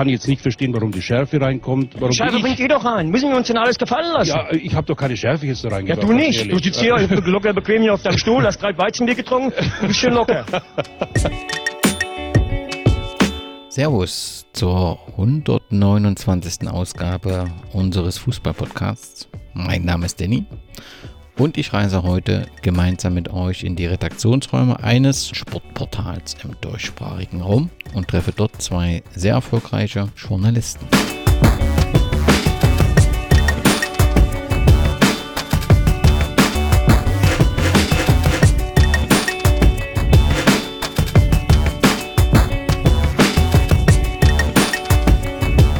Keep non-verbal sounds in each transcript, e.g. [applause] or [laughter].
kann jetzt nicht verstehen, warum die Schärfe reinkommt. Warum Schärfe ich, bringt ihr doch rein. Müssen wir uns denn alles gefallen lassen? ja, ich habe doch keine Schärfe jetzt da Ja, reingebracht. du ganz nicht. Du sitzt hier [laughs] locker bequem hier auf deinem Stuhl, hast drei Weizenbier getrunken und bist schön locker. [laughs] Servus zur 129. Ausgabe unseres Fußballpodcasts. Mein Name ist Danny und ich reise heute gemeinsam mit euch in die Redaktionsräume eines Sportportals im deutschsprachigen Raum und treffe dort zwei sehr erfolgreiche Journalisten.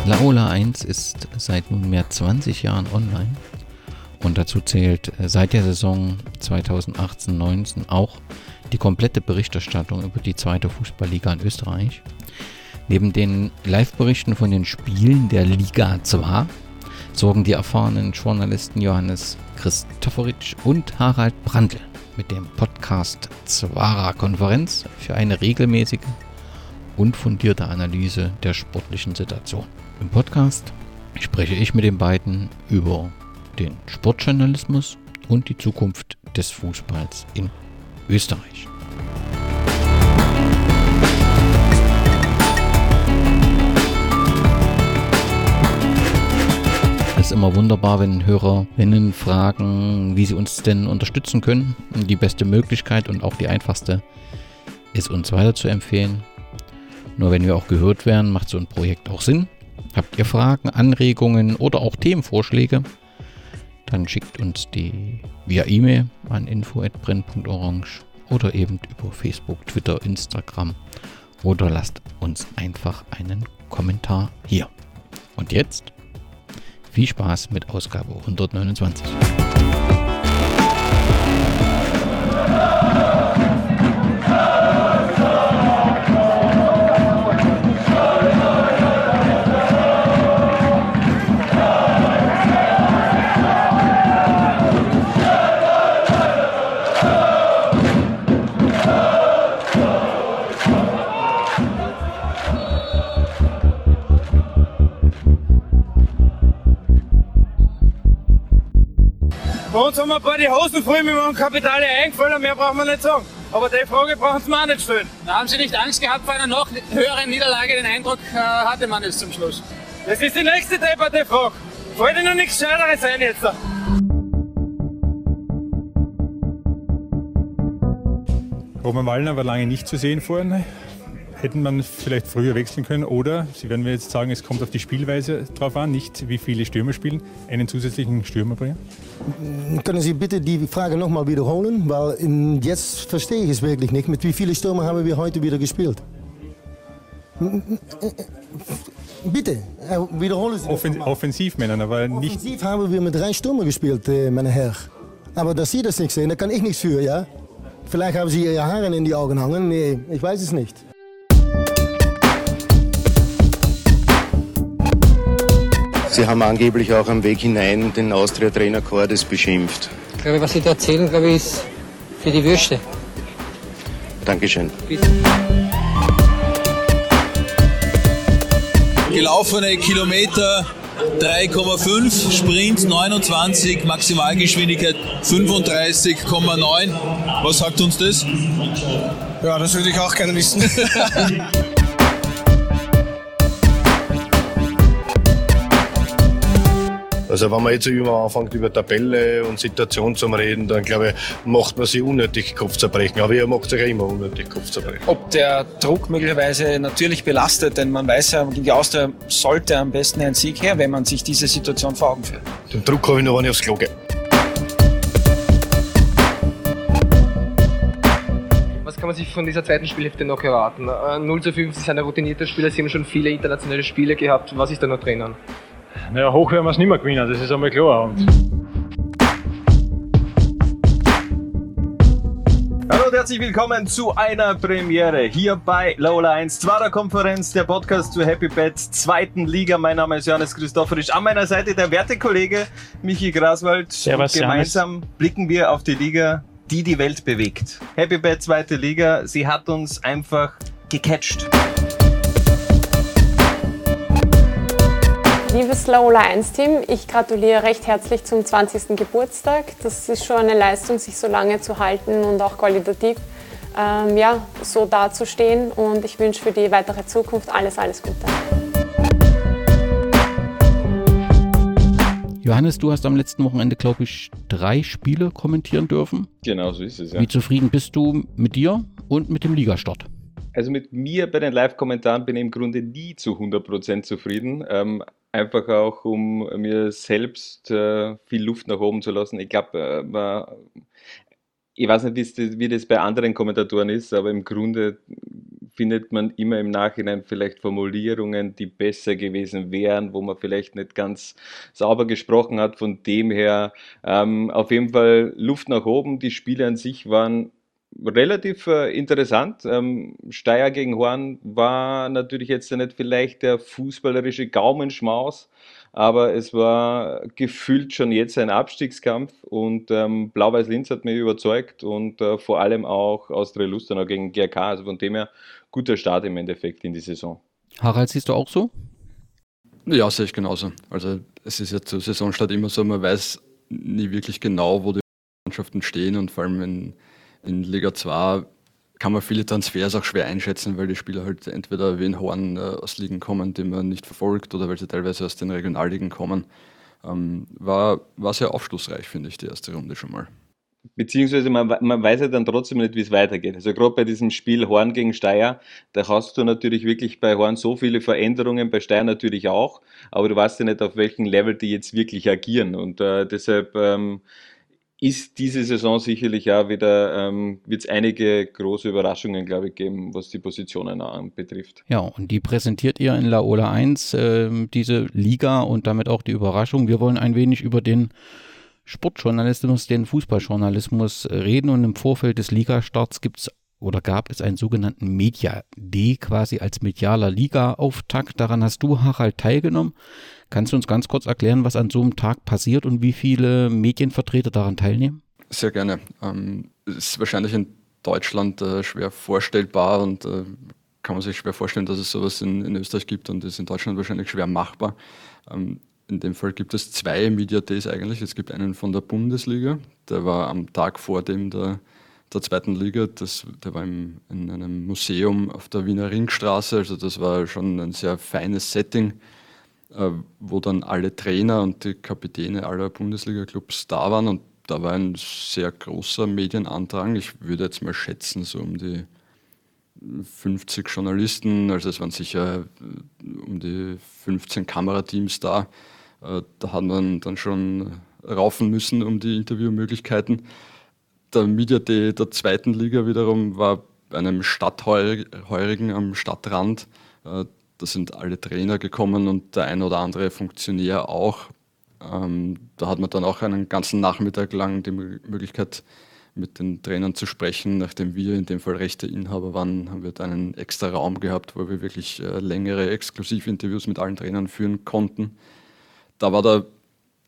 Laola 1 ist seit nunmehr 20 Jahren online und dazu zählt äh, seit der Saison 2018-19 auch die komplette Berichterstattung über die zweite Fußballliga in Österreich. Neben den Live-Berichten von den Spielen der Liga 2 sorgen die erfahrenen Journalisten Johannes Christopheritsch und Harald Brandl mit dem Podcast Zwara Konferenz für eine regelmäßige und fundierte Analyse der sportlichen Situation. Im Podcast spreche ich mit den beiden über den Sportjournalismus und die Zukunft des Fußballs in Österreich. Es ist immer wunderbar, wenn Hörerinnen fragen, wie sie uns denn unterstützen können. Die beste Möglichkeit und auch die einfachste ist uns weiter zu empfehlen. Nur wenn wir auch gehört werden, macht so ein Projekt auch Sinn. Habt ihr Fragen, Anregungen oder auch Themenvorschläge? Dann schickt uns die via E-Mail an info@brenn.orange oder eben über Facebook, Twitter, Instagram oder lasst uns einfach einen Kommentar hier. Und jetzt viel Spaß mit Ausgabe 129. Bei uns haben wir ein paar die Hosen voll mit dem Kapitale eingefallen, mehr brauchen wir nicht sagen. Aber die Frage brauchen Sie mir auch nicht stellen. Haben Sie nicht Angst gehabt vor einer noch höheren Niederlage? Den Eindruck äh, hatte man jetzt zum Schluss. Das ist die nächste depperte Frage. Fällt Ihnen noch nichts Scheideres ein jetzt? Roman Wallner war lange nicht zu sehen vorne. Hätten man vielleicht früher wechseln können oder, Sie werden mir jetzt sagen, es kommt auf die Spielweise drauf an, nicht wie viele Stürmer spielen, einen zusätzlichen Stürmer bringen. Können Sie bitte die Frage nochmal wiederholen? Weil jetzt verstehe ich es wirklich nicht. Mit wie vielen Stürmer haben wir heute wieder gespielt? Bitte, äh, wiederholen Sie Offen nochmal. Offensivmännern, aber nicht. Offensiv haben wir mit drei Stürmer gespielt, äh, meine Herr. Aber dass Sie das nicht sehen, da kann ich nichts für, ja? Vielleicht haben Sie Ihre Haare in die Augen hangen. Nee, ich weiß es nicht. Sie haben angeblich auch am Weg hinein den Austria-Trainer Cordes beschimpft. Ich glaube, was Sie da erzählen, glaube ich, ist für die Würste. Dankeschön. Gelaufene Kilometer 3,5, Sprint 29, Maximalgeschwindigkeit 35,9. Was sagt uns das? Ja, das würde ich auch gerne wissen. [laughs] Also wenn man jetzt immer anfängt über Tabelle und Situation zu reden, dann glaube ich, macht man sich unnötig Kopfzerbrechen. Aber ihr macht sich ja immer unnötig Kopfzerbrechen. ob der Druck möglicherweise natürlich belastet, denn man weiß ja, gegen die Austria sollte am besten ein Sieg her, wenn man sich diese Situation vor Augen führt. Den Druck habe ich noch, wenn ich aufs Klo gehe. Was kann man sich von dieser zweiten Spielhälfte noch erwarten? Äh, 0 zu 5, Sie sind ein routinierter Spieler, Sie haben schon viele internationale Spiele gehabt. Was ist da noch drinnen? Naja, hoch werden wir es nicht mehr gewinnen, das ist einmal klar. Und Hallo und herzlich willkommen zu einer Premiere hier bei Lola 1 Zwarer Konferenz, der Podcast zur Happy Bad zweiten Liga. Mein Name ist Johannes Christophorisch. An meiner Seite der Wertekollege Michi Graswald. Servus, und gemeinsam blicken wir auf die Liga, die die Welt bewegt. Happy Bad zweite Liga, sie hat uns einfach gecatcht. Liebes Laola 1 Team, ich gratuliere recht herzlich zum 20. Geburtstag. Das ist schon eine Leistung, sich so lange zu halten und auch qualitativ ähm, ja, so dazustehen. Und ich wünsche für die weitere Zukunft alles, alles Gute. Johannes, du hast am letzten Wochenende, glaube ich, drei Spiele kommentieren dürfen. Genau, so ist es, ja. Wie zufrieden bist du mit dir und mit dem Ligastart? Also mit mir bei den Live-Kommentaren bin ich im Grunde nie zu 100% zufrieden. Ähm, einfach auch, um mir selbst äh, viel Luft nach oben zu lassen. Ich glaube, äh, ich weiß nicht, wie das bei anderen Kommentatoren ist, aber im Grunde findet man immer im Nachhinein vielleicht Formulierungen, die besser gewesen wären, wo man vielleicht nicht ganz sauber gesprochen hat. Von dem her ähm, auf jeden Fall Luft nach oben. Die Spiele an sich waren relativ äh, interessant. Ähm, Steyr gegen Horn war natürlich jetzt nicht vielleicht der fußballerische Gaumenschmaus, aber es war gefühlt schon jetzt ein Abstiegskampf und ähm, Blau-Weiß Linz hat mich überzeugt und äh, vor allem auch Austria Lustenau gegen GRK. Also von dem her guter Start im Endeffekt in die Saison. Harald, siehst du auch so? Ja, sehe ich genauso. Also es ist ja zur Saisonstart immer so, man weiß nie wirklich genau, wo die Mannschaften stehen und vor allem in in Liga 2 kann man viele Transfers auch schwer einschätzen, weil die Spieler halt entweder wie in Horn äh, aus Ligen kommen, die man nicht verfolgt, oder weil sie teilweise aus den Regionalligen kommen. Ähm, war, war sehr aufschlussreich, finde ich, die erste Runde schon mal. Beziehungsweise man, man weiß ja dann trotzdem nicht, wie es weitergeht. Also gerade bei diesem Spiel Horn gegen Steyr, da hast du natürlich wirklich bei Horn so viele Veränderungen, bei Steyr natürlich auch, aber du weißt ja nicht, auf welchem Level die jetzt wirklich agieren. Und äh, deshalb ähm, ist diese Saison sicherlich auch wieder, ähm, wird es einige große Überraschungen, glaube ich, geben, was die Positionen betrifft. Ja, und die präsentiert ihr in Laola 1, äh, diese Liga und damit auch die Überraschung. Wir wollen ein wenig über den Sportjournalismus, den Fußballjournalismus reden und im Vorfeld des Ligastarts gibt es oder gab es einen sogenannten Media D quasi als medialer Liga-Auftakt. Daran hast du, Harald, teilgenommen. Kannst du uns ganz kurz erklären, was an so einem Tag passiert und wie viele Medienvertreter daran teilnehmen? Sehr gerne. Ähm, ist wahrscheinlich in Deutschland äh, schwer vorstellbar und äh, kann man sich schwer vorstellen, dass es sowas in, in Österreich gibt und ist in Deutschland wahrscheinlich schwer machbar. Ähm, in dem Fall gibt es zwei Media Days eigentlich. Es gibt einen von der Bundesliga, der war am Tag vor dem der der zweiten Liga. Das, der war im, in einem Museum auf der Wiener Ringstraße. Also das war schon ein sehr feines Setting, äh, wo dann alle Trainer und die Kapitäne aller Bundesliga-Clubs da waren. Und da war ein sehr großer Medienandrang. Ich würde jetzt mal schätzen, so um die 50 Journalisten. Also es waren sicher äh, um die 15 Kamerateams da. Äh, da hat man dann schon raufen müssen um die Interviewmöglichkeiten der Media Day der zweiten Liga wiederum war bei einem Stadtheurigen am Stadtrand. Äh, da sind alle Trainer gekommen und der ein oder andere Funktionär auch. Ähm, da hat man dann auch einen ganzen Nachmittag lang die Möglichkeit, mit den Trainern zu sprechen. Nachdem wir in dem Fall Rechteinhaber waren, haben wir da einen extra Raum gehabt, wo wir wirklich äh, längere Exklusivinterviews mit allen Trainern führen konnten. Da war der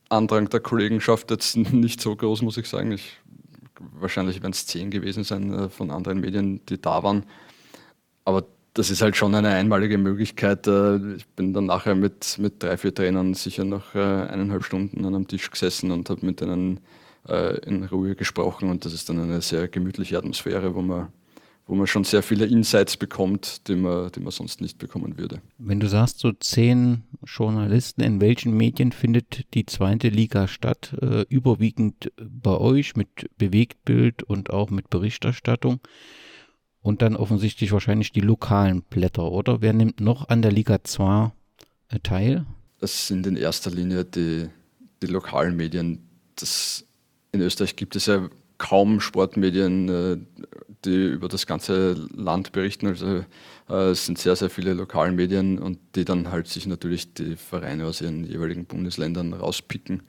Andrang der Kollegenschaft jetzt [laughs] nicht so groß, muss ich sagen. Ich wahrscheinlich werden es zehn gewesen sein äh, von anderen Medien, die da waren. Aber das ist halt schon eine einmalige Möglichkeit. Äh, ich bin dann nachher mit, mit drei, vier Trainern sicher noch äh, eineinhalb Stunden an einem Tisch gesessen und habe mit denen in Ruhe gesprochen. Und das ist dann eine sehr gemütliche Atmosphäre, wo man wo man schon sehr viele Insights bekommt, die man, die man sonst nicht bekommen würde. Wenn du sagst, so zehn Journalisten, in welchen Medien findet die zweite Liga statt? Äh, überwiegend bei euch mit Bewegtbild und auch mit Berichterstattung. Und dann offensichtlich wahrscheinlich die lokalen Blätter, oder? Wer nimmt noch an der Liga 2 äh, teil? Das sind in erster Linie die, die lokalen Medien. Das, in Österreich gibt es ja kaum Sportmedien, äh, die über das ganze Land berichten. Also äh, es sind sehr, sehr viele lokale Medien und die dann halt sich natürlich die Vereine aus ihren jeweiligen Bundesländern rauspicken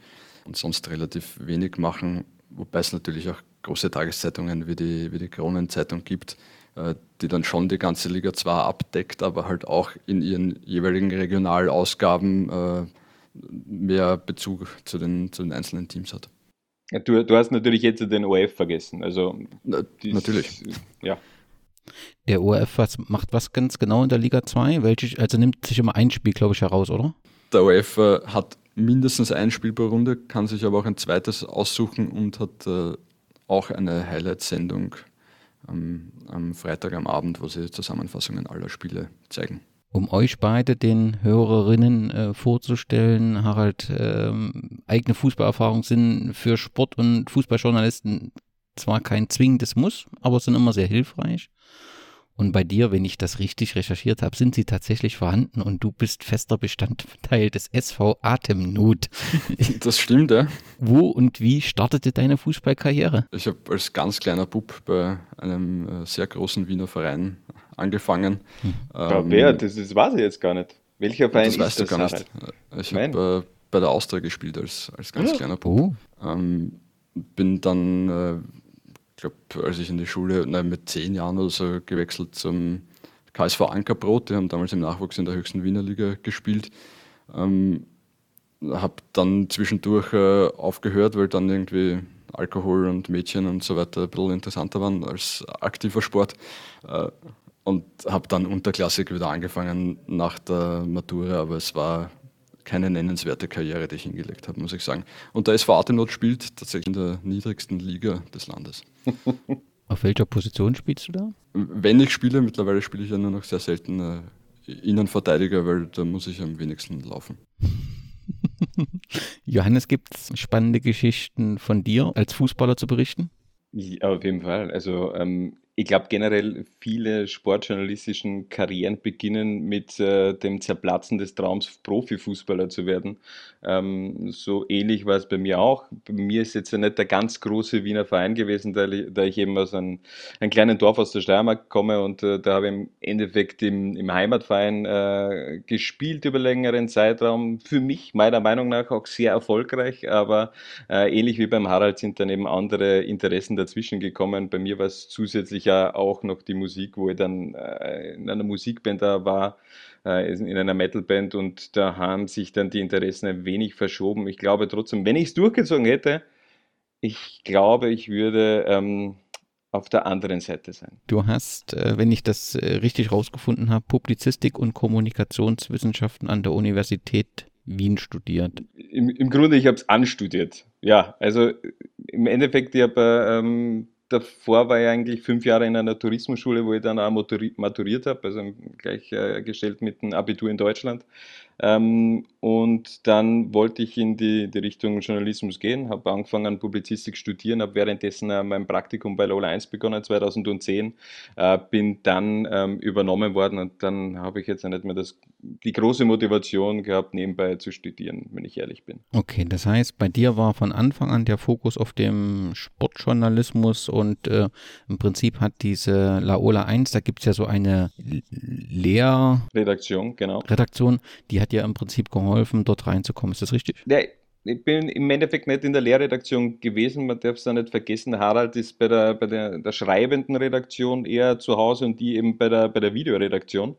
und sonst relativ wenig machen, wobei es natürlich auch große Tageszeitungen wie die, wie die Kronenzeitung gibt, äh, die dann schon die ganze Liga zwar abdeckt, aber halt auch in ihren jeweiligen Regionalausgaben mehr Bezug zu den, zu den einzelnen Teams hat. Du, du hast natürlich jetzt den ORF vergessen. Also dies, natürlich. Ja. Der ORF was, macht was ganz genau in der Liga 2? Welche, also nimmt sich immer ein Spiel, glaube ich, heraus, oder? der OF äh, hat mindestens ein Spiel pro Runde, kann sich aber auch ein zweites aussuchen und hat äh, auch eine Highlight-Sendung am, am Freitag am Abend, wo sie Zusammenfassungen aller Spiele zeigen. Um euch beide den Hörerinnen äh, vorzustellen, Harald, ähm, eigene Fußballerfahrungen sind für Sport- und Fußballjournalisten zwar kein zwingendes Muss, aber sind immer sehr hilfreich. Und bei dir, wenn ich das richtig recherchiert habe, sind sie tatsächlich vorhanden und du bist fester Bestandteil des SV Atemnot. [laughs] [laughs] Das stimmt, ja. Wo und wie startete deine Fußballkarriere? Ich habe als ganz kleiner Bub bei einem äh, sehr großen Wiener Verein angefangen. Hm. Ähm, wer? Das, das weiß ich jetzt gar nicht. Welcher Verein das weißt ist du gar nicht. Ich habe äh, bei der Austria gespielt als, als ganz ja. kleiner Bub. Oh. Ähm, bin dann äh, glaube, als ich in die Schule nein, mit zehn Jahren oder so gewechselt zum KSV Ankerbrot, die haben damals im Nachwuchs in der höchsten Wiener Liga gespielt. Ähm, habe dann zwischendurch äh, aufgehört, weil dann irgendwie Alkohol und Mädchen und so weiter ein bisschen interessanter waren als aktiver Sport. Äh, und habe dann unterklassig wieder angefangen nach der Matura, aber es war keine nennenswerte Karriere, die ich hingelegt habe, muss ich sagen. Und der SV Atenot spielt tatsächlich in der niedrigsten Liga des Landes. [laughs] Auf welcher Position spielst du da? Wenn ich spiele, mittlerweile spiele ich ja nur noch sehr selten äh, Innenverteidiger, weil da muss ich am wenigsten laufen. [laughs] Johannes, gibt es spannende Geschichten von dir als Fußballer zu berichten? Ja, auf jeden Fall. Also ähm, ich glaube generell viele sportjournalistischen Karrieren beginnen mit äh, dem Zerplatzen des Traums, Profifußballer zu werden. Ähm, so ähnlich war es bei mir auch. Bei mir ist jetzt ja nicht der ganz große Wiener Verein gewesen, da, da ich eben aus einem, einem, kleinen Dorf aus der Steiermark komme und äh, da habe ich im Endeffekt im, im Heimatverein äh, gespielt über längeren Zeitraum. Für mich meiner Meinung nach auch sehr erfolgreich, aber äh, ähnlich wie beim Harald sind dann eben andere Interessen dazwischen gekommen. Bei mir war es zusätzlich ich ja auch noch die Musik, wo ich dann äh, in einer Musikband da war, äh, in einer Metalband und da haben sich dann die Interessen ein wenig verschoben. Ich glaube trotzdem, wenn ich es durchgezogen hätte, ich glaube, ich würde ähm, auf der anderen Seite sein. Du hast, äh, wenn ich das äh, richtig rausgefunden habe, Publizistik und Kommunikationswissenschaften an der Universität Wien studiert. Im, im Grunde, ich habe es anstudiert. Ja, also im Endeffekt, ich habe ähm, davor war ich eigentlich fünf Jahre in einer Tourismusschule, wo ich dann auch maturiert habe, also gleichgestellt mit dem Abitur in Deutschland. Ähm, und dann wollte ich in die, die Richtung Journalismus gehen, habe angefangen Publizistik studieren, habe währenddessen äh, mein Praktikum bei Lola 1 begonnen, 2010, äh, bin dann ähm, übernommen worden und dann habe ich jetzt nicht mehr das, die große Motivation gehabt, nebenbei zu studieren, wenn ich ehrlich bin. Okay, das heißt, bei dir war von Anfang an der Fokus auf dem Sportjournalismus und äh, im Prinzip hat diese Laola 1, da gibt es ja so eine Lehrredaktion, genau. Redaktion, die hat dir im Prinzip geholfen, dort reinzukommen. Ist das richtig? Ja, ich bin im Endeffekt nicht in der Lehrredaktion gewesen. Man darf es ja nicht vergessen. Harald ist bei der, bei der, der schreibenden Redaktion eher zu Hause und die eben bei der, bei der Videoredaktion.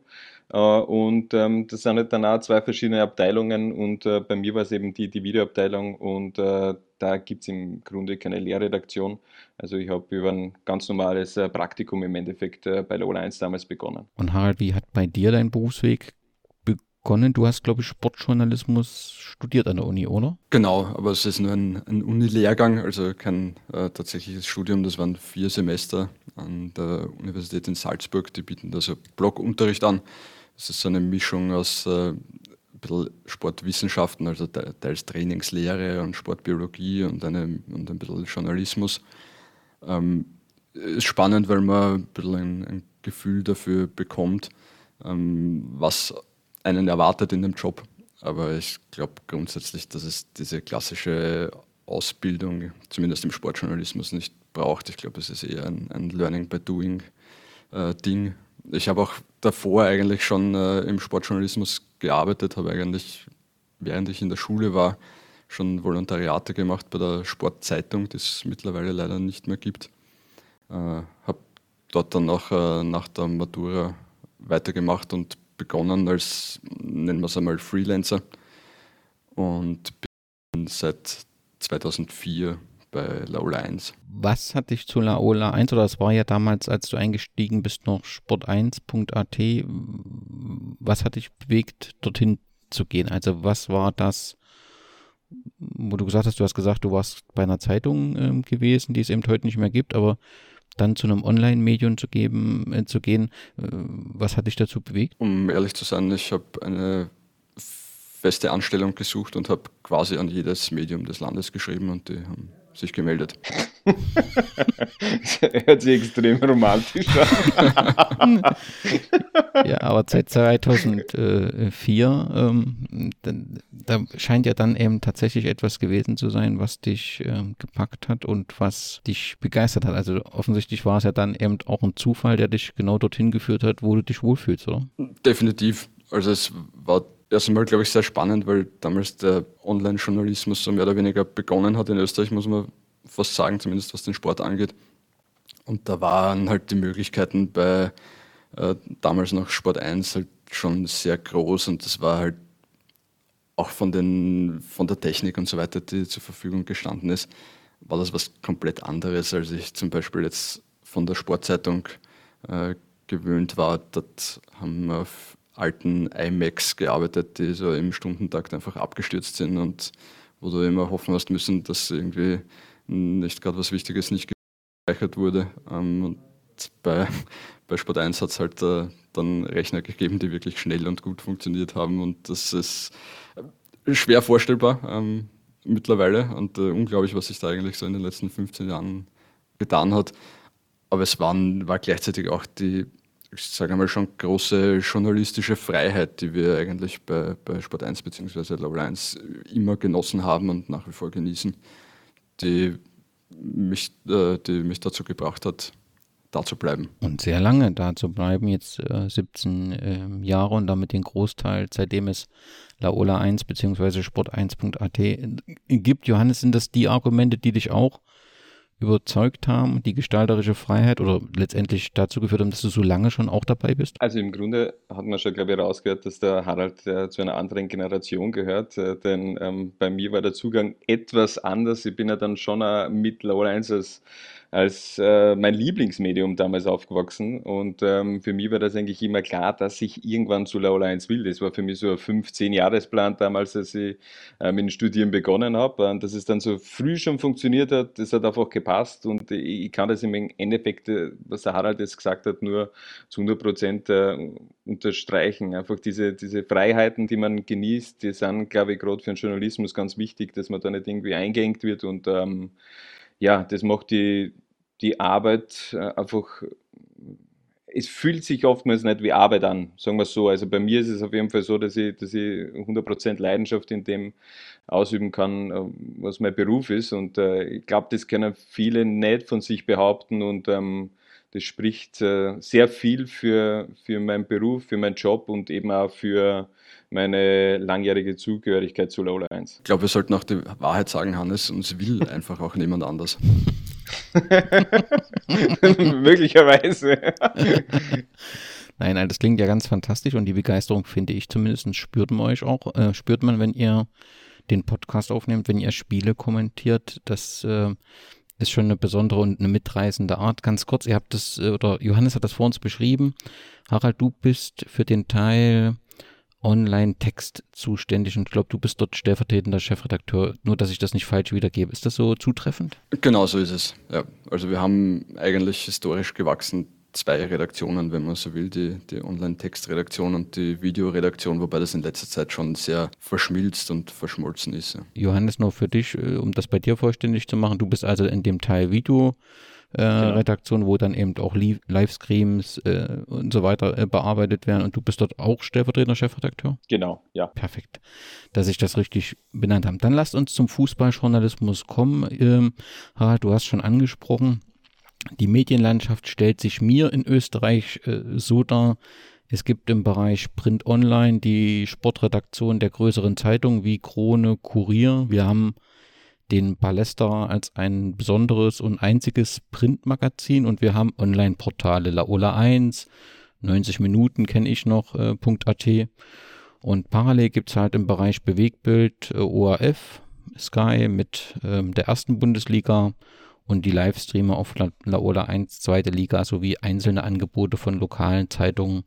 Äh, und ähm, das sind halt dann auch zwei verschiedene Abteilungen und äh, bei mir war es eben die, die Videoabteilung und äh, da gibt es im Grunde keine Lehrredaktion. Also ich habe über ein ganz normales Praktikum im Endeffekt bei Lola 1 damals begonnen. Und Harald, wie hat bei dir dein Berufsweg begonnen. Du hast, glaube ich, Sportjournalismus studiert an der Uni, oder? Genau, aber es ist nur ein, ein Uni-Lehrgang, also kein äh, tatsächliches Studium. Das waren vier Semester an der Universität in Salzburg. Die bieten da so Blockunterricht an. Das ist so eine Mischung aus äh, Sportwissenschaften, also teils Trainingslehre und Sportbiologie und, eine, und ein bisschen Journalismus. Ähm, ist spannend, weil man ein bisschen ein, ein Gefühl dafür bekommt, ähm, was einen erwartet in dem Job. Aber ich glaube grundsätzlich, dass es diese klassische Ausbildung, zumindest im Sportjournalismus, nicht braucht. Ich glaube, es ist eher ein, ein Learning by Doing äh, Ding. Ich habe auch davor eigentlich schon äh, im Sportjournalismus gearbeitet, habe eigentlich, während ich in der Schule war, schon Volontariate gemacht bei der Sportzeitung, die es mittlerweile leider nicht mehr gibt. Äh, habe dort dann auch äh, nach der Matura weitergemacht und begonnen als, nennen wir es einmal, Freelancer und bin seit 2004 bei Laola 1. Was hat dich zu Laola 1 oder es war ja damals, als du eingestiegen bist, noch sport1.at. Was hat dich bewegt, dorthin zu gehen? Also was war das, wo du gesagt hast, du hast gesagt, du warst bei einer Zeitung ähm, gewesen, die es eben heute nicht mehr gibt, aber dann zu einem Online-Medium zu geben, äh, zu gehen, äh, was hat dich dazu bewegt? Um ehrlich zu sein, ich habe eine feste Anstellung gesucht und habe quasi an jedes Medium des Landes geschrieben und die haben sich gemeldet. [laughs] Hört sich extrem romantisch an. [laughs] ja, aber seit 2004, ähm, da, da, scheint ja dann eben tatsächlich etwas gewesen zu sein, was dich ähm, gepackt hat und was dich begeistert hat. Also offensichtlich war es ja dann eben auch ein Zufall, der dich genau dorthin geführt hat, wo du dich wohlfühlst, oder? Definitiv. Also es war erst einmal, glaube ich, sehr spannend, weil damals der Online-Journalismus so mehr oder weniger begonnen hat in Österreich, muss man fast sagen, zumindest was den Sport angeht. Und da waren halt die Möglichkeiten bei äh, damals noch Sport 1 halt schon sehr groß und das war halt auch von, den, von der Technik und so weiter, die zur Verfügung gestanden ist, war das was komplett anderes, als ich zum Beispiel jetzt von der Sportzeitung äh, gewöhnt war. Dort haben wir alten iMacs gearbeitet, die so im Stundentakt einfach abgestürzt sind und wo du immer hoffen hast müssen, dass irgendwie nicht gerade was Wichtiges nicht gespeichert wurde. Ähm, und bei, [laughs] bei Sport 1 hat es halt äh, dann Rechner gegeben, die wirklich schnell und gut funktioniert haben und das ist äh, schwer vorstellbar ähm, mittlerweile und äh, unglaublich, was sich da eigentlich so in den letzten 15 Jahren getan hat. Aber es waren, war gleichzeitig auch die ich sage einmal, schon große journalistische Freiheit, die wir eigentlich bei, bei Sport 1 bzw. Level 1 immer genossen haben und nach wie vor genießen, die mich, äh, die mich dazu gebracht hat, da zu bleiben. Und sehr lange da zu bleiben, jetzt äh, 17 äh, Jahre und damit den Großteil, seitdem es Laola 1 bzw. Sport1.at gibt. Johannes, sind das die Argumente, die dich auch überzeugt haben, die gestalterische Freiheit oder letztendlich dazu geführt haben, dass du so lange schon auch dabei bist? Also im Grunde hat man schon, glaube ich, rausgehört, dass der Harald äh, zu einer anderen Generation gehört, äh, denn ähm, bei mir war der Zugang etwas anders. Ich bin ja dann schon mit Low 1 als äh, mein Lieblingsmedium damals aufgewachsen und ähm, für mich war das eigentlich immer klar, dass ich irgendwann zu Laola 1 will. Das war für mich so ein 15-Jahresplan damals, als ich äh, mit dem Studieren begonnen habe. Dass es dann so früh schon funktioniert hat, das hat einfach gepasst und ich, ich kann das im Endeffekt, äh, was der Harald jetzt gesagt hat, nur zu 100 Prozent äh, unterstreichen. Einfach diese, diese Freiheiten, die man genießt, die sind, glaube ich, gerade für den Journalismus ganz wichtig, dass man da nicht irgendwie eingeengt wird und ähm, ja, das macht die, die Arbeit äh, einfach, es fühlt sich oftmals nicht wie Arbeit an, sagen wir es so. Also bei mir ist es auf jeden Fall so, dass ich, dass ich 100% Leidenschaft in dem ausüben kann, äh, was mein Beruf ist. Und äh, ich glaube, das können viele nicht von sich behaupten und ähm, das spricht äh, sehr viel für, für meinen Beruf, für meinen Job und eben auch für meine langjährige Zugehörigkeit zu Lola 1. Ich glaube, wir sollten auch die Wahrheit sagen, Hannes, uns will einfach auch niemand anders. [laughs] [laughs] Möglicherweise. [laughs] Nein, das klingt ja ganz fantastisch und die Begeisterung, finde ich zumindest, spürt man euch auch, äh, spürt man, wenn ihr den Podcast aufnehmt, wenn ihr Spiele kommentiert. Das äh, ist schon eine besondere und eine mitreißende Art. Ganz kurz, ihr habt das, äh, oder Johannes hat das vor uns beschrieben. Harald, du bist für den Teil Online-Text zuständig und ich glaube, du bist dort stellvertretender Chefredakteur, nur dass ich das nicht falsch wiedergebe. Ist das so zutreffend? Genau so ist es. Ja. Also wir haben eigentlich historisch gewachsen zwei Redaktionen, wenn man so will, die, die Online-Textredaktion und die Videoredaktion, wobei das in letzter Zeit schon sehr verschmilzt und verschmolzen ist. Ja. Johannes, nur für dich, äh, um das bei dir vollständig zu machen, du bist also in dem Teil Video äh, genau. Redaktion, wo dann eben auch Livestreams äh, und so weiter äh, bearbeitet werden. Und du bist dort auch stellvertretender Chefredakteur? Genau, ja. Perfekt, dass ich das richtig benannt habe. Dann lasst uns zum Fußballjournalismus kommen. Ähm, Harald, du hast schon angesprochen, die Medienlandschaft stellt sich mir in Österreich äh, so dar, es gibt im Bereich Print Online die Sportredaktion der größeren Zeitungen wie Krone, Kurier. Wir haben den Ballester als ein besonderes und einziges Printmagazin. Und wir haben Online-Portale Laola 1, 90 Minuten kenne ich noch, äh, .at und parallel gibt es halt im Bereich Bewegbild äh, ORF, Sky mit ähm, der ersten Bundesliga und die Livestreamer auf La Laola 1, zweite Liga sowie einzelne Angebote von lokalen Zeitungen,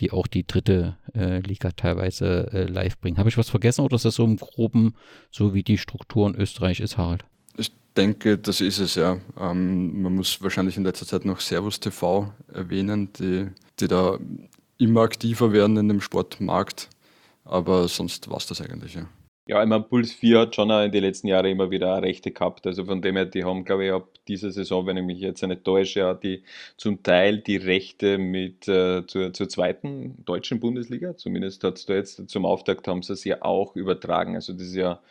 die auch die dritte äh, Liga teilweise äh, live bringen. Habe ich was vergessen oder ist das so im Groben, so wie die Struktur in Österreich ist, Harald? Ich denke, das ist es ja. Ähm, man muss wahrscheinlich in letzter Zeit noch Servus TV erwähnen, die, die da immer aktiver werden in dem Sportmarkt. Aber sonst war es das eigentlich, ja. Ja, ich meine, Puls 4 hat schon auch in den letzten Jahren immer wieder Rechte gehabt. Also von dem her, die haben, glaube ich, ab dieser Saison, wenn ich mich jetzt nicht täusche, ja, die zum Teil die Rechte mit äh, zur, zur zweiten deutschen Bundesliga. Zumindest hat es da jetzt zum Auftakt haben sie es ja auch übertragen. Also das ist ja,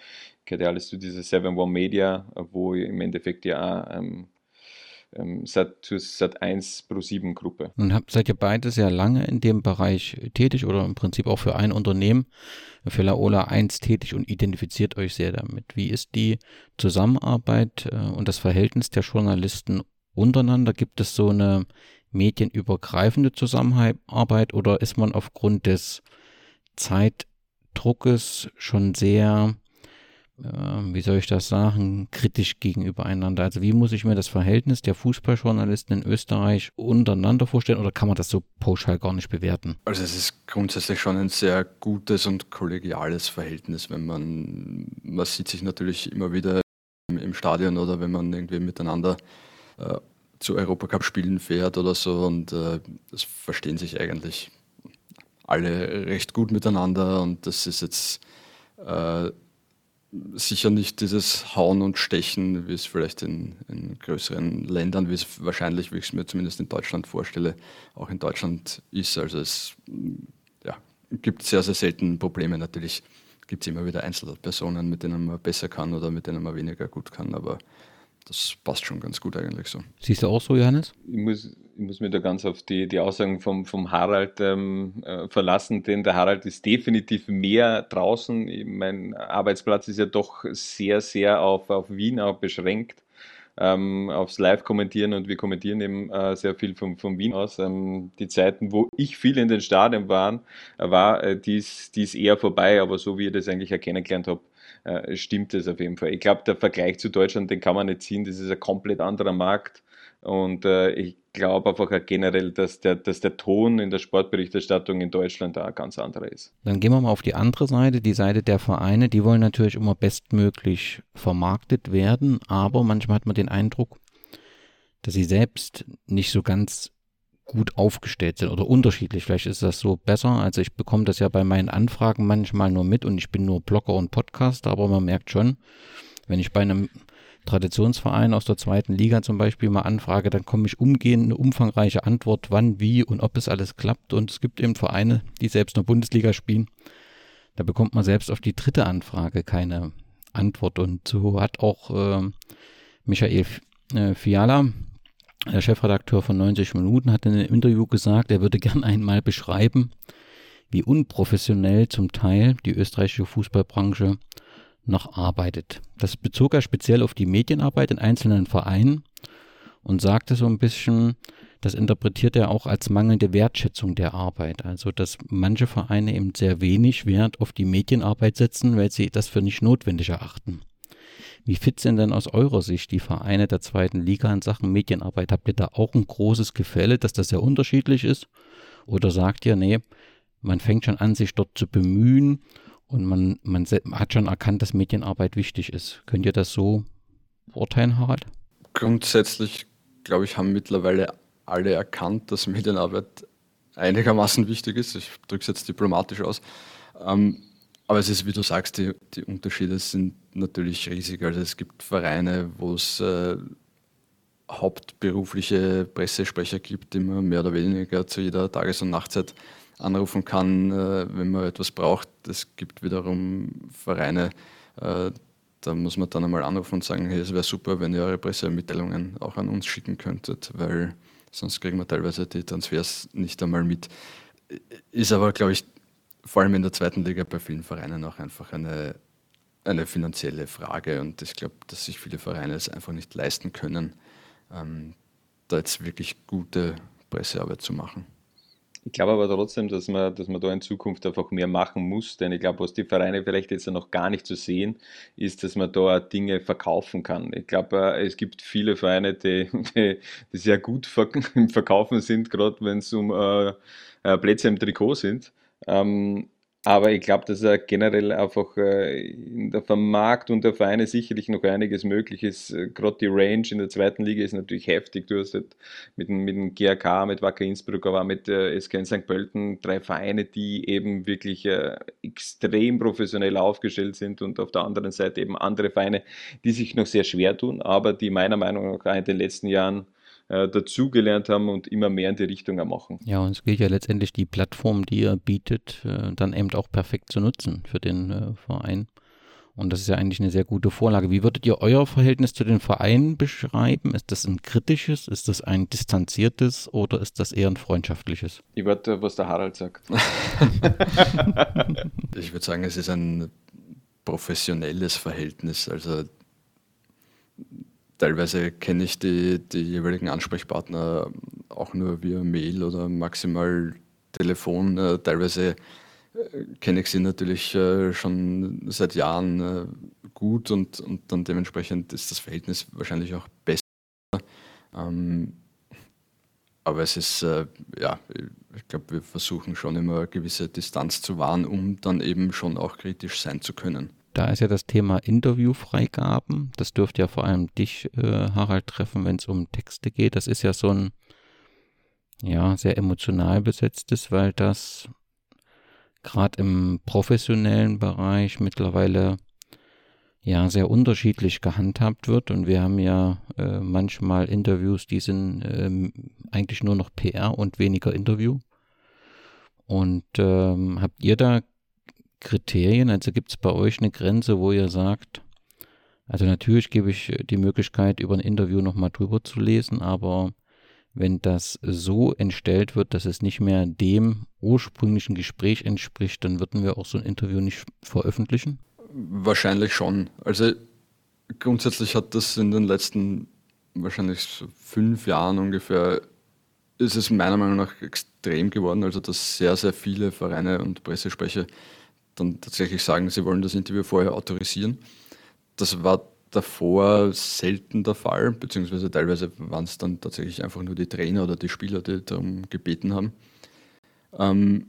gehört ja alles zu dieser 7-One Media, wo im Endeffekt ja auch ähm, ähm, Sat, Sat 1 Pro 7 Gruppe. Nun habt, seid ihr beide sehr lange in dem Bereich tätig oder im Prinzip auch für ein Unternehmen, für Laola 1 tätig und identifiziert euch sehr damit. Wie ist die Zusammenarbeit äh, und das Verhältnis der Journalisten untereinander? Gibt es so eine medienübergreifende Zusammenarbeit oder ist man aufgrund des Zeitdruckes schon sehr wie soll ich das sagen, kritisch gegenüber einander. Also wie muss ich mir das Verhältnis der Fußballjournalisten in Österreich untereinander vorstellen oder kann man das so pauschal gar nicht bewerten? Also es ist grundsätzlich schon ein sehr gutes und kollegiales Verhältnis, wenn man, man sieht sich natürlich immer wieder im Stadion oder wenn man irgendwie miteinander äh, zu Europacup-Spielen fährt oder so und äh, das verstehen sich eigentlich alle recht gut miteinander und das ist jetzt äh, sicher nicht dieses Hauen und Stechen, wie es vielleicht in, in, größeren Ländern, wie es wahrscheinlich, wie ich es mir zumindest in Deutschland vorstelle, auch in Deutschland ist. Also es ja, gibt sehr, sehr selten Probleme. Natürlich gibt es immer wieder Einzelpersonen, mit denen man besser kann oder mit denen man weniger gut kann, aber das passt schon ganz gut eigentlich so. Siehst du auch so, Johannes? Ich muss, ich muss mich da ganz auf die, die Aussagen vom, vom Harald ähm, äh, verlassen, denn der Harald ist definitiv mehr draußen. Mein Arbeitsplatz ist ja doch sehr, sehr auf, auf Wien auch beschränkt. Ähm, aufs Live-Kommentieren und wir kommentieren eben äh, sehr viel von, von Wien aus. Ähm, die Zeiten, wo ich viel in den Stadien waren, äh, war, äh, die, ist, die ist eher vorbei, aber so wie ich das eigentlich kennengelernt habe, äh, stimmt es auf jeden Fall. Ich glaube, der Vergleich zu Deutschland, den kann man nicht ziehen. Das ist ein komplett anderer Markt. Und äh, ich glaube einfach generell, dass der, dass der Ton in der Sportberichterstattung in Deutschland da ganz anderer ist. Dann gehen wir mal auf die andere Seite, die Seite der Vereine. Die wollen natürlich immer bestmöglich vermarktet werden, aber manchmal hat man den Eindruck, dass sie selbst nicht so ganz gut aufgestellt sind oder unterschiedlich. Vielleicht ist das so besser. Also ich bekomme das ja bei meinen Anfragen manchmal nur mit und ich bin nur Blogger und Podcaster, aber man merkt schon, wenn ich bei einem Traditionsverein aus der zweiten Liga zum Beispiel mal anfrage, dann komme ich umgehend eine umfangreiche Antwort, wann, wie und ob es alles klappt. Und es gibt eben Vereine, die selbst in der Bundesliga spielen. Da bekommt man selbst auf die dritte Anfrage keine Antwort. Und so hat auch äh, Michael äh, Fiala, der Chefredakteur von 90 Minuten hat in einem Interview gesagt, er würde gern einmal beschreiben, wie unprofessionell zum Teil die österreichische Fußballbranche noch arbeitet. Das bezog er speziell auf die Medienarbeit in einzelnen Vereinen und sagte so ein bisschen, das interpretiert er auch als mangelnde Wertschätzung der Arbeit. Also, dass manche Vereine eben sehr wenig Wert auf die Medienarbeit setzen, weil sie das für nicht notwendig erachten. Wie fit sind denn aus eurer Sicht die Vereine der zweiten Liga in Sachen Medienarbeit? Habt ihr da auch ein großes Gefälle, dass das sehr unterschiedlich ist? Oder sagt ihr, nee, man fängt schon an, sich dort zu bemühen und man, man hat schon erkannt, dass Medienarbeit wichtig ist. Könnt ihr das so beurteilen, Harald? Grundsätzlich, glaube ich, haben mittlerweile alle erkannt, dass Medienarbeit einigermaßen wichtig ist. Ich drücke es jetzt diplomatisch aus. Ähm, aber es ist, wie du sagst, die, die Unterschiede sind natürlich riesig. Also es gibt Vereine, wo es äh, hauptberufliche Pressesprecher gibt, die man mehr oder weniger zu jeder Tages- und Nachtzeit anrufen kann, äh, wenn man etwas braucht. Es gibt wiederum Vereine, äh, da muss man dann einmal anrufen und sagen, hey, es wäre super, wenn ihr eure Pressemitteilungen auch an uns schicken könntet, weil sonst kriegen wir teilweise die Transfers nicht einmal mit. Ist aber, glaube ich, vor allem in der zweiten Liga bei vielen Vereinen auch einfach eine, eine finanzielle Frage. Und ich glaube, dass sich viele Vereine es einfach nicht leisten können, ähm, da jetzt wirklich gute Pressearbeit zu machen. Ich glaube aber trotzdem, dass man, dass man da in Zukunft einfach mehr machen muss, denn ich glaube, was die Vereine vielleicht jetzt noch gar nicht so sehen, ist, dass man da Dinge verkaufen kann. Ich glaube, äh, es gibt viele Vereine, die, die, die sehr gut [laughs] im Verkaufen sind, gerade wenn es um äh, äh, Plätze im Trikot sind. Ähm, aber ich glaube, dass er generell einfach äh, in der Vermarktung der Vereine sicherlich noch einiges möglich ist. Äh, gerade die Range in der zweiten Liga ist natürlich heftig. Du hast halt mit, dem, mit dem GRK, mit Wacker Innsbruck, aber auch mit äh, SK St. Pölten drei Vereine, die eben wirklich extrem professionell aufgestellt sind und auf der anderen Seite eben andere Vereine, die sich noch sehr schwer tun, aber die meiner Meinung nach in den letzten Jahren äh, dazugelernt haben und immer mehr in die Richtung machen. Ja, und es gilt ja letztendlich die Plattform, die ihr bietet, äh, dann eben auch perfekt zu nutzen für den äh, Verein. Und das ist ja eigentlich eine sehr gute Vorlage. Wie würdet ihr euer Verhältnis zu den Vereinen beschreiben? Ist das ein kritisches, ist das ein distanziertes oder ist das eher ein freundschaftliches? Ich warte, was der Harald sagt. [laughs] [laughs] ich würde sagen, es ist ein professionelles Verhältnis. Also Teilweise kenne ich die, die jeweiligen Ansprechpartner auch nur via Mail oder maximal Telefon. Äh, teilweise äh, kenne ich sie natürlich äh, schon seit Jahren gut und, und dann dementsprechend ist das Verhältnis wahrscheinlich auch besser. Ähm, aber es ist, ja, ich glaube, wir versuchen schon immer eine gewisse Distanz zu wahren, um dann eben schon auch kritisch sein zu können. Da ist ja das Thema Interviewfreigaben. Das dürfte ja vor allem dich, äh, Harald, treffen, wenn es um Texte geht. Das ist ja so ein, ja, sehr emotional besetztes, weil das gerade im professionellen Bereich mittlerweile ja sehr unterschiedlich gehandhabt wird. Und wir haben ja äh, manchmal Interviews, die sind äh, eigentlich nur noch PR und weniger Interview. Und ähm, habt ihr da Kriterien? Also gibt es bei euch eine Grenze, wo ihr sagt, also natürlich gebe ich die Möglichkeit, über ein Interview nochmal drüber zu lesen, aber wenn das so entstellt wird, dass es nicht mehr dem ursprünglichen Gespräch entspricht, dann würden wir auch so ein Interview nicht veröffentlichen? Wahrscheinlich schon. Also grundsätzlich hat das in den letzten wahrscheinlich fünf Jahren ungefähr, ist es meiner Meinung nach extrem geworden, also dass sehr, sehr viele Vereine und Pressesprecher dann tatsächlich sagen, sie wollen das Interview vorher autorisieren. Das war davor selten der Fall, beziehungsweise teilweise waren es dann tatsächlich einfach nur die Trainer oder die Spieler, die darum gebeten haben. Ähm,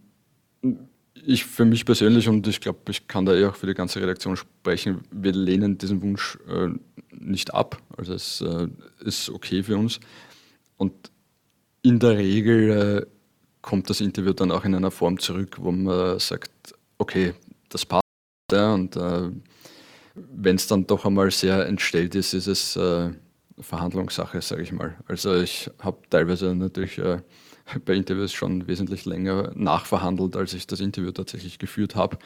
ich für mich persönlich, und ich glaube, ich kann da eh auch für die ganze Redaktion sprechen, wir lehnen diesen Wunsch äh, nicht ab. Also es äh, ist okay für uns. Und in der Regel äh, kommt das Interview dann auch in einer Form zurück, wo man sagt, okay, das passt. Ja, und äh, wenn es dann doch einmal sehr entstellt ist, ist es äh, Verhandlungssache, sage ich mal. Also ich habe teilweise natürlich äh, [laughs] bei Interviews schon wesentlich länger nachverhandelt, als ich das Interview tatsächlich geführt habe.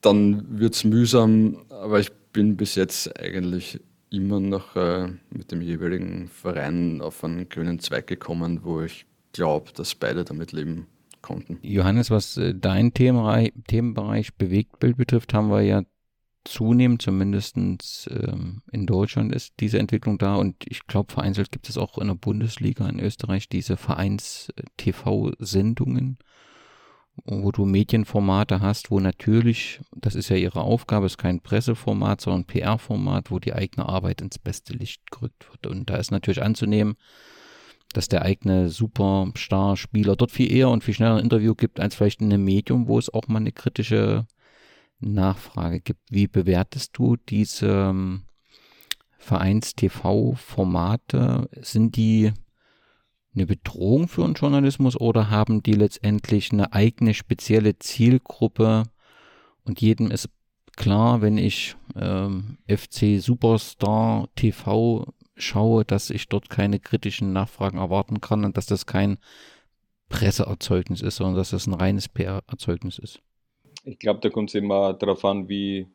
Dann wird es mühsam, aber ich bin bis jetzt eigentlich immer noch äh, mit dem jeweiligen Verein auf einen grünen Zweig gekommen, wo ich glaube, dass beide damit leben konnten. Johannes, was äh, dein Themenbereich, Themenbereich Bewegtbild betrifft, haben wir ja zunehmend, zumindest ähm, in Deutschland ist diese Entwicklung da und ich glaube, vereinzelt gibt es auch in der Bundesliga in Österreich diese Vereins-TV-Sendungen, wo du Medienformate hast, wo natürlich, das ist ja ihre Aufgabe, ist kein Presseformat, sondern PR-Format, wo die eigene Arbeit ins beste Licht gerückt wird. Und da ist natürlich anzunehmen, dass der eigene Superstar-Spieler dort viel eher und viel schneller ein Interview gibt, als vielleicht in einem Medium, wo es auch mal eine kritische Nachfrage gibt. Wie bewertest du diese ähm, Vereins-TV-Formate? Sind die eine Bedrohung für den Journalismus oder haben die letztendlich eine eigene spezielle Zielgruppe und jedem ist klar, wenn ich ähm, FC Superstar TV schaue, dass ich dort keine kritischen Nachfragen erwarten kann und dass das kein Presseerzeugnis ist, sondern dass das ein reines PR-Erzeugnis ist. Ich glaube, da kommt es immer darauf an, wie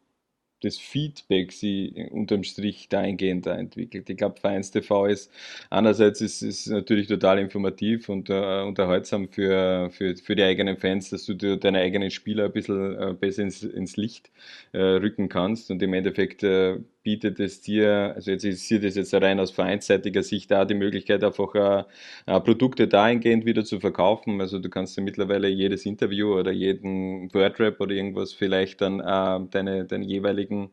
das Feedback sie unterm Strich dahingehend da entwickelt. Ich glaube, Vereins TV ist einerseits ist, ist natürlich total informativ und äh, unterhaltsam für, für, für die eigenen Fans, dass du deine eigenen Spieler ein bisschen äh, besser ins, ins Licht äh, rücken kannst und im Endeffekt äh, bietet es dir, also jetzt ist das jetzt rein aus vereinsseitiger Sicht da die Möglichkeit, einfach äh, äh, Produkte dahingehend wieder zu verkaufen. Also du kannst ja mittlerweile jedes Interview oder jeden Wordrap oder irgendwas vielleicht dann äh, deine, deine jeweiligen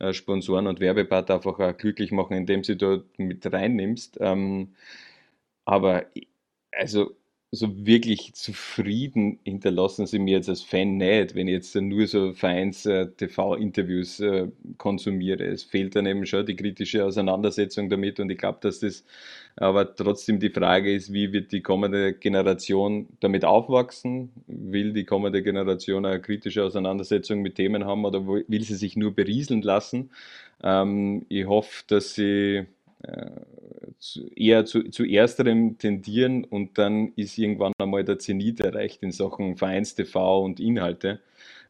äh, Sponsoren und Werbepartner einfach auch glücklich machen, indem sie dort mit reinnimmst. Ähm, aber also so wirklich zufrieden hinterlassen sie mir jetzt als Fan nicht, wenn ich jetzt nur so Vereins-TV-Interviews äh, äh, konsumiere. Es fehlt dann eben schon die kritische Auseinandersetzung damit und ich glaube, dass das aber trotzdem die Frage ist, wie wird die kommende Generation damit aufwachsen? Will die kommende Generation eine kritische Auseinandersetzung mit Themen haben oder will sie sich nur berieseln lassen? Ähm, ich hoffe, dass sie eher zu, zu ersterem tendieren und dann ist irgendwann einmal der Zenit erreicht in Sachen Vereins-TV und Inhalte.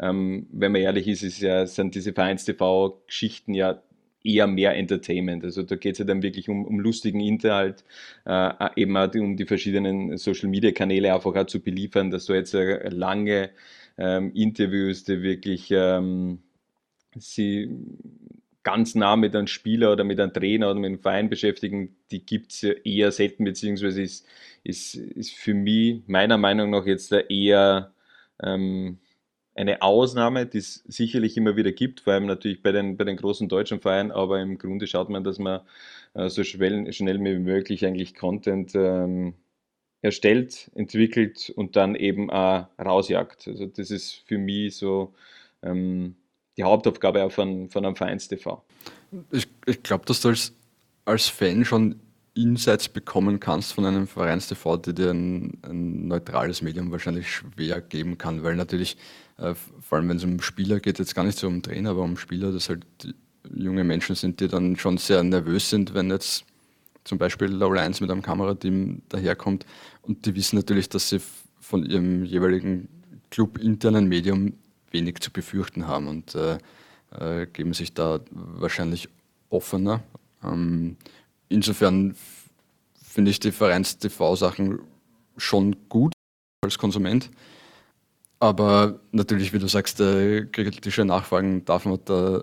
Ähm, wenn man ehrlich ist, ist ja, sind diese Vereins-TV-Geschichten ja eher mehr Entertainment. Also da geht es ja dann wirklich um, um lustigen Inhalt, äh, eben auch um die verschiedenen Social-Media-Kanäle einfach auch zu beliefern, dass du jetzt äh, lange ähm, Interviews, die wirklich ähm, sie ganz nah mit einem Spieler oder mit einem Trainer oder mit einem Verein beschäftigen, die gibt es eher selten, beziehungsweise ist, ist, ist für mich meiner Meinung nach jetzt eher ähm, eine Ausnahme, die es sicherlich immer wieder gibt, vor allem natürlich bei den, bei den großen deutschen Vereinen, aber im Grunde schaut man, dass man äh, so schnell, schnell wie möglich eigentlich Content ähm, erstellt, entwickelt und dann eben auch rausjagt. Also das ist für mich so ähm, die Hauptaufgabe auch von, von einem Vereins-TV. Ich, ich glaube, dass du als, als Fan schon Insights bekommen kannst von einem Vereins-TV, die dir ein, ein, neutrales Medium wahrscheinlich schwer geben kann, weil natürlich, äh, vor allem wenn es um Spieler geht, jetzt gar nicht so um Trainer, aber um Spieler, dass halt junge Menschen sind, die dann schon sehr nervös sind, wenn jetzt zum Beispiel Low 1 mit einem Kamerateam daherkommt und die wissen natürlich, dass sie von ihrem jeweiligen Club internen Medium wenig zu befürchten haben und äh, äh, geben sich da wahrscheinlich offener. Ähm, insofern finde ich die Vereins-TV-Sachen schon gut als Konsument. Aber natürlich, wie du sagst, äh, kritische Nachfragen darf man da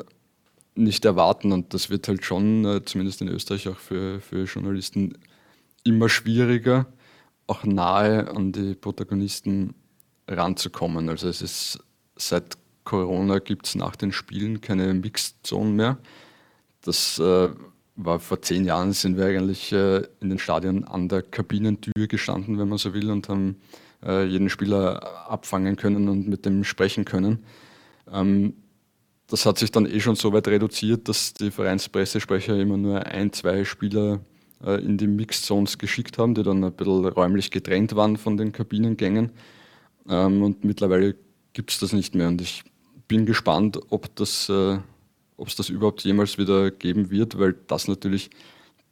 nicht erwarten und das wird halt schon, äh, zumindest in Österreich, auch für, für Journalisten immer schwieriger, auch nahe an die Protagonisten ranzukommen. Also es ist seit Corona gibt es nach den Spielen keine Mixed Zone mehr. Das äh, war vor zehn Jahren, sind wir eigentlich äh, in den Stadien an der Kabinentür gestanden, wenn man so will, und haben äh, jeden Spieler abfangen können und mit dem sprechen können. Ähm, das hat sich dann eh schon so weit reduziert, dass die Vereinspressesprecher immer nur ein, zwei Spieler äh, in die Mixed Zones geschickt haben, die dann ein bisschen räumlich getrennt waren von den Kabinengängen. Ähm, und mittlerweile gibt es das nicht mehr. Und ich bin gespannt, ob das, äh, es das überhaupt jemals wieder geben wird, weil das natürlich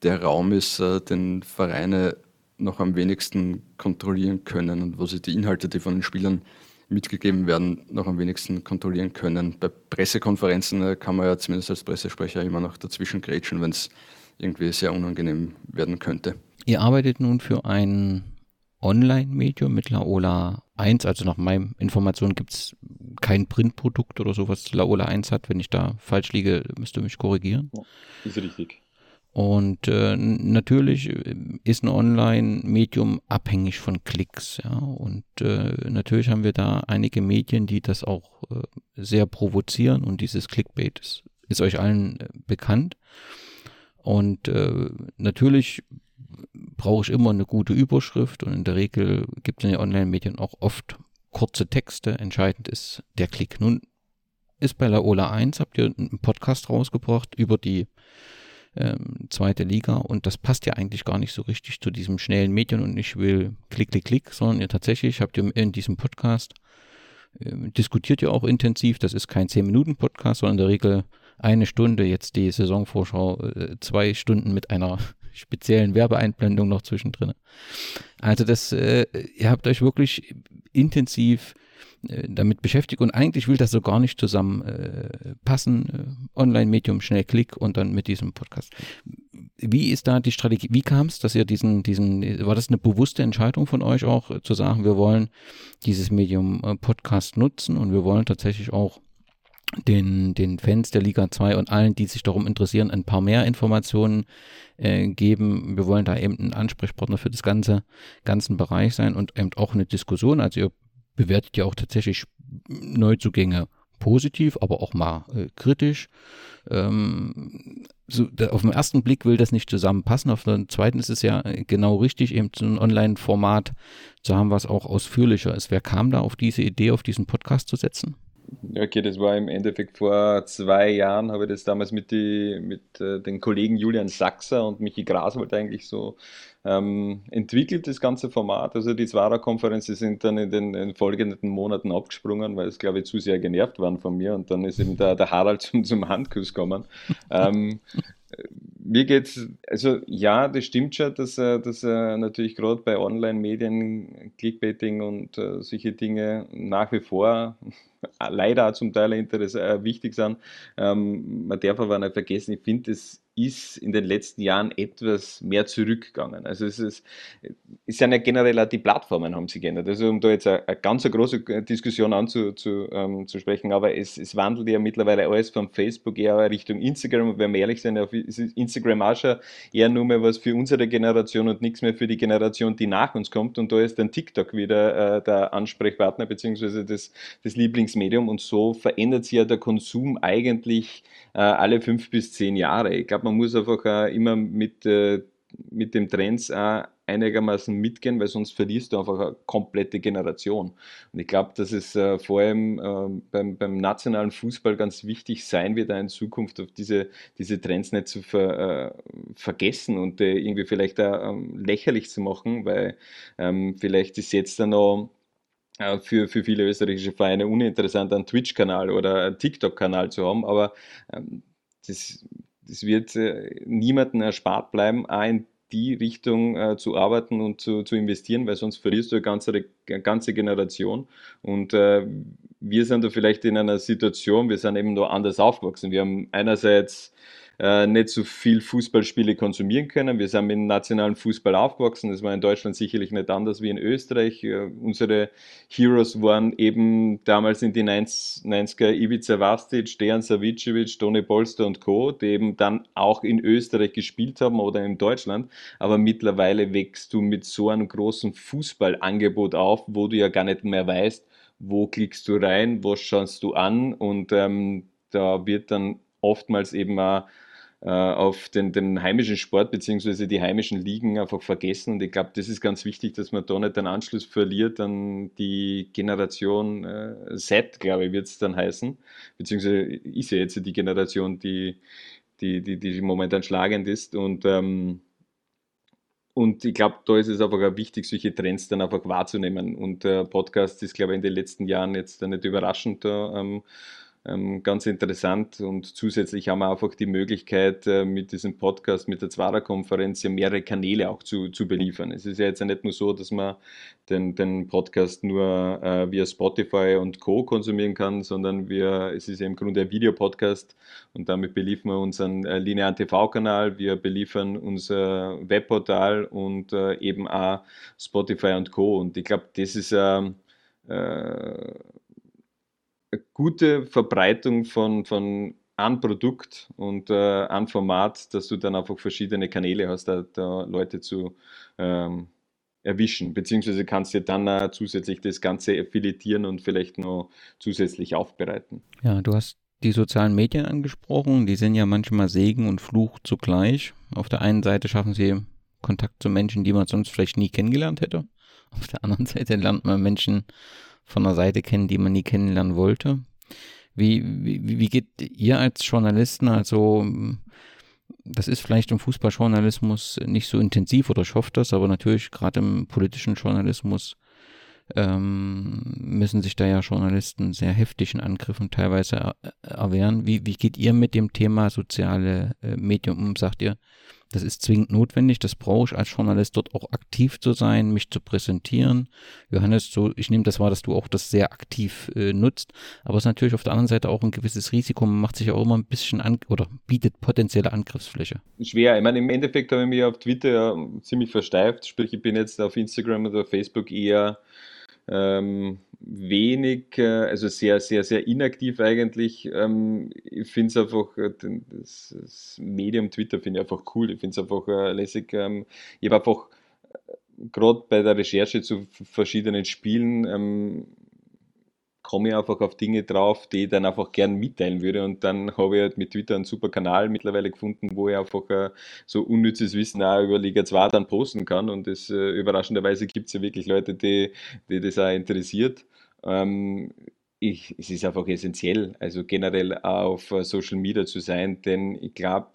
der Raum ist, äh, den Vereine noch am wenigsten kontrollieren können und wo sie die Inhalte, die von den Spielern mitgegeben werden, noch am wenigsten kontrollieren können. Bei Pressekonferenzen äh, kann man ja zumindest als Pressesprecher immer noch dazwischen grätschen, wenn es irgendwie sehr unangenehm werden könnte. Ihr arbeitet nun für ein Online-Medium mit Laola 1, also nach meinen Informationen gibt es kein Printprodukt oder so, was Laola 1 hat. Wenn ich da falsch liege, müsst ihr mich korrigieren. Ja, ist richtig. Und äh, natürlich ist ein Online-Medium abhängig von Klicks, ja. Und äh, natürlich haben wir da einige Medien, die das auch äh, sehr provozieren und dieses Clickbait ist, ist euch allen äh, bekannt. Und äh, natürlich brauche ich immer eine gute Überschrift und in der Regel gibt es in den Online-Medien auch oft kurze Texte. Entscheidend ist der Klick. Nun ist bei Laola 1, habt ihr einen Podcast rausgebracht über die ähm, zweite Liga und das passt ja eigentlich gar nicht so richtig zu diesem schnellen Medien und ich will klick, klick, klick, sondern ihr tatsächlich habt ihr in diesem Podcast äh, diskutiert ihr auch intensiv. Das ist kein 10-Minuten-Podcast, sondern in der Regel eine Stunde, jetzt die Saisonvorschau, äh, zwei Stunden mit einer speziellen Werbeeinblendung noch zwischendrin. Also das, äh, ihr habt euch wirklich intensiv äh, damit beschäftigt und eigentlich will das so gar nicht zusammen äh. Äh, Online-Medium, schnell Klick und dann mit diesem Podcast. Wie ist da die Strategie? Wie kam es, dass ihr diesen, diesen, war das eine bewusste Entscheidung von euch auch, äh, zu sagen, wir wollen dieses Medium Podcast nutzen und wir wollen tatsächlich auch den, den Fans der Liga 2 und allen, die sich darum interessieren, ein paar mehr Informationen äh, geben. Wir wollen da eben ein Ansprechpartner für das ganze ganzen Bereich sein und eben auch eine Diskussion. Also ihr bewertet ja auch tatsächlich Neuzugänge positiv, aber auch mal äh, kritisch. Ähm, so, da, auf den ersten Blick will das nicht zusammenpassen. Auf den zweiten ist es ja genau richtig, eben so ein Online-Format zu haben, was auch ausführlicher ist. Wer kam da auf diese Idee, auf diesen Podcast zu setzen? Okay, das war im Endeffekt vor zwei Jahren, habe ich das damals mit, die, mit äh, den Kollegen Julian Sachser und Michi Graswald eigentlich so ähm, entwickelt, das ganze Format. Also die Zwara-Konferenzen sind dann in den, in den, folgenden Monaten abgesprungen, weil es, glaube ich, zu sehr genervt waren von mir und dann ist eben der, der Harald [laughs] zum, zum Handkuss gekommen. ähm, mir geht's, also ja, das stimmt schon, dass, dass natürlich gerade bei Online-Medien, Clickbaiting und äh, solche Dinge nach wie vor [laughs] leider zum Teil äh, wichtig sind. Ähm, man darf aber nicht vergessen, ich finde, es ist in den letzten Jahren etwas mehr zurückgegangen. Also es ist, es sind ja generell auch die Plattformen haben sich geändert. Also um da jetzt eine, eine ganz große Diskussion anzusprechen, zu, zu aber es, es wandelt ja mittlerweile alles von Facebook eher Richtung Instagram. Und wenn wir ehrlich sind, ist Instagram auch schon eher nur mehr was für unsere Generation und nichts mehr für die Generation, die nach uns kommt. Und da ist dann TikTok wieder äh, der Ansprechpartner beziehungsweise das, das Lieblingsmedium. Und so verändert sich ja der Konsum eigentlich äh, alle fünf bis zehn Jahre. Ich glaube, man muss einfach äh, immer mit, äh, mit dem Trends auch einigermaßen mitgehen, weil sonst verlierst du einfach eine komplette Generation. Und ich glaube, dass es äh, vor allem äh, beim, beim, nationalen Fußball ganz wichtig sein wird, in Zukunft auf diese, diese Trends nicht zu ver, äh, vergessen und irgendwie vielleicht auch ähm, lächerlich zu machen, weil ähm, vielleicht ist jetzt dann noch äh, für, für viele österreichische Vereine uninteressant, einen Twitch-Kanal oder einen TikTok-Kanal zu haben, aber ähm, das, das wird äh, niemandem erspart bleiben, auch in die Richtung äh, zu arbeiten und zu, zu investieren, weil sonst verlierst du eine ganze, eine ganze Generation. Und äh, wir sind da vielleicht in einer Situation, wir sind eben da anders aufgewachsen. Wir haben einerseits äh, nicht so viel Fußballspiele konsumieren können. Wir sind mit dem nationalen Fußball aufgewachsen. Das war in Deutschland sicherlich nicht anders wie in Österreich. Äh, unsere Heroes waren eben damals in die 90er Ivica Vastic, Dejan Savicevic, Toni Polster und Co., die eben dann auch in Österreich gespielt haben oder in Deutschland. Aber mittlerweile wächst du mit so einem großen Fußballangebot auf, wo du ja gar nicht mehr weißt, wo klickst du rein, was schaust du an und ähm, da wird dann oftmals eben auch auf den, den heimischen Sport bzw. die heimischen Ligen einfach vergessen. Und ich glaube, das ist ganz wichtig, dass man da nicht den Anschluss verliert an die Generation äh, Z, glaube ich, wird es dann heißen. Beziehungsweise ist ja jetzt die Generation, die, die, die, die momentan schlagend ist. Und ähm, und ich glaube, da ist es einfach auch wichtig, solche Trends dann einfach wahrzunehmen. Und der Podcast ist, glaube ich, in den letzten Jahren jetzt nicht überraschend da ähm, ganz interessant und zusätzlich haben wir einfach die Möglichkeit, äh, mit diesem Podcast, mit der Zwarer-Konferenz ja mehrere Kanäle auch zu, zu beliefern. Es ist ja jetzt nicht nur so, dass man den, den Podcast nur äh, via Spotify und Co. konsumieren kann, sondern wir, es ist ja im Grunde ein Videopodcast und damit beliefern wir unseren äh, linearen TV-Kanal, wir beliefern unser Webportal und äh, eben auch Spotify und Co. Und ich glaube, das ist ähm, äh, gute Verbreitung von, von ein Produkt und äh, ein Format, dass du dann einfach verschiedene Kanäle hast, da, da Leute zu ähm, erwischen. Beziehungsweise kannst du dann äh, zusätzlich das Ganze affiliieren und vielleicht noch zusätzlich aufbereiten. Ja, du hast die sozialen Medien angesprochen. Die sind ja manchmal Segen und Fluch zugleich. Auf der einen Seite schaffen sie Kontakt zu Menschen, die man sonst vielleicht nie kennengelernt hätte. Auf der anderen Seite lernt man Menschen von der Seite kennen, die man nie kennenlernen wollte. Wie, wie, wie geht ihr als Journalisten, also das ist vielleicht im Fußballjournalismus nicht so intensiv oder ich hoffe das, aber natürlich gerade im politischen Journalismus ähm, müssen sich da ja Journalisten sehr heftigen Angriffen teilweise erwehren. Wie, wie geht ihr mit dem Thema soziale äh, Medien um? Sagt ihr, das ist zwingend notwendig, das brauche ich als Journalist dort auch aktiv zu sein, mich zu präsentieren. Johannes, so, ich nehme das wahr, dass du auch das sehr aktiv äh, nutzt, aber es ist natürlich auf der anderen Seite auch ein gewisses Risiko. Man macht sich auch immer ein bisschen an oder bietet potenzielle Angriffsfläche. Schwer. Ich meine, im Endeffekt habe ich mich auf Twitter ja ziemlich versteift, sprich, ich bin jetzt auf Instagram oder Facebook eher ähm, wenig, äh, also sehr, sehr, sehr inaktiv eigentlich. Ähm, ich finde es einfach, äh, das, das, Medium Twitter finde ich einfach cool. Ich finde es einfach äh, lässig. Ähm, ich habe einfach äh, gerade bei der Recherche zu verschiedenen Spielen ähm, komme ich einfach auf Dinge drauf, die ich dann einfach gern mitteilen würde. Und dann habe ich halt mit Twitter einen super Kanal mittlerweile gefunden, wo ich einfach äh, so unnützes Wissen auch über Liga 2 dann posten kann. Und das äh, überraschenderweise gibt es ja wirklich Leute, die, die das auch interessiert. Ähm, ich, es ist einfach essentiell, also generell auf äh, Social Media zu sein, denn ich glaube,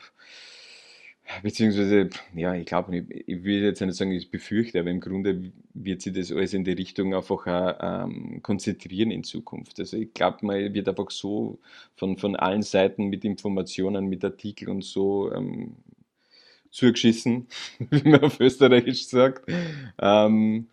Beziehungsweise, ja, ich glaube, ich, ich will jetzt nicht sagen, ich befürchte, aber im Grunde wird sich das alles in die Richtung einfach auch, ähm, konzentrieren in Zukunft. Also ich glaube, man wird einfach so von, von allen Seiten mit Informationen, mit Artikeln und so ähm, zugeschissen, [laughs] wie man auf Österreichisch sagt. Ähm,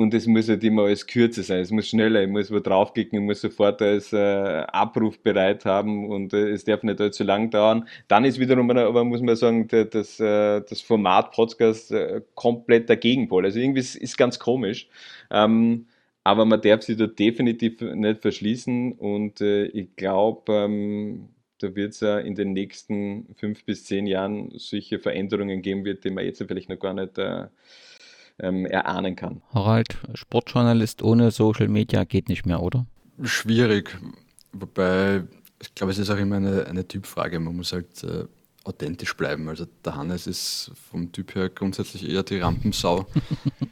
und es muss halt immer alles kürzer sein, es muss schneller, ich muss wo draufklicken, ich muss sofort alles äh, abrufbereit haben und äh, es darf nicht allzu lang dauern. Dann ist wiederum, aber muss man sagen, das, äh, das Format Podcast äh, komplett der Gegenpol. Also irgendwie ist, ist ganz komisch. Ähm, aber man darf sich da definitiv nicht verschließen und äh, ich glaube, ähm, da wird es ja in den nächsten fünf bis zehn Jahren solche Veränderungen geben wird, die man jetzt vielleicht noch gar nicht äh, ähm, erahnen kann. Harald, Sportjournalist ohne Social Media geht nicht mehr, oder? Schwierig, wobei ich glaube, es ist auch immer eine, eine Typfrage. Man muss halt äh, authentisch bleiben. Also der Hannes ist vom Typ her grundsätzlich eher die Rampensau,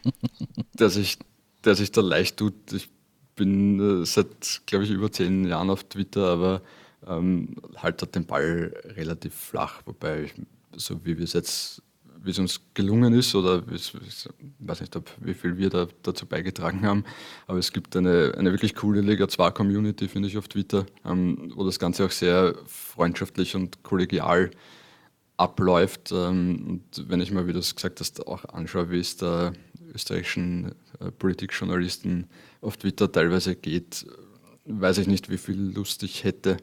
[laughs] der, sich, der sich da leicht tut. Ich bin äh, seit, glaube ich, über zehn Jahren auf Twitter, aber ähm, halt den Ball relativ flach, wobei ich, so wie wir es jetzt wie es uns gelungen ist oder ich weiß nicht, wie viel wir da, dazu beigetragen haben, aber es gibt eine, eine wirklich coole Liga 2 Community, finde ich, auf Twitter, ähm, wo das Ganze auch sehr freundschaftlich und kollegial abläuft. Ähm, und wenn ich mal, wie du es gesagt hast, auch anschaue, wie es der österreichischen äh, Politikjournalisten auf Twitter teilweise geht, weiß ich nicht, wie viel Lust ich hätte,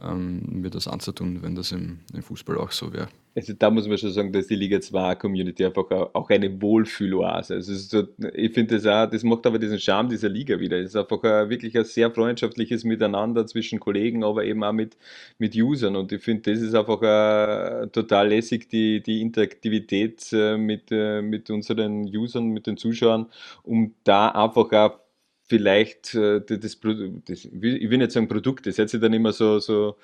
ähm, mir das anzutun, wenn das im, im Fußball auch so wäre. Also da muss man schon sagen, dass die Liga 2 Community einfach auch eine Wohlfühloase. Also so, ich finde das auch, das macht aber diesen Charme dieser Liga wieder. Es ist einfach ein, wirklich ein sehr freundschaftliches Miteinander zwischen Kollegen, aber eben auch mit, mit Usern. Und ich finde, das ist einfach uh, total lässig, die, die Interaktivität uh, mit, uh, mit unseren Usern, mit den Zuschauern, um da einfach auch vielleicht das, das, das, ich will nicht sagen Produkt, das hört sich dann immer so, so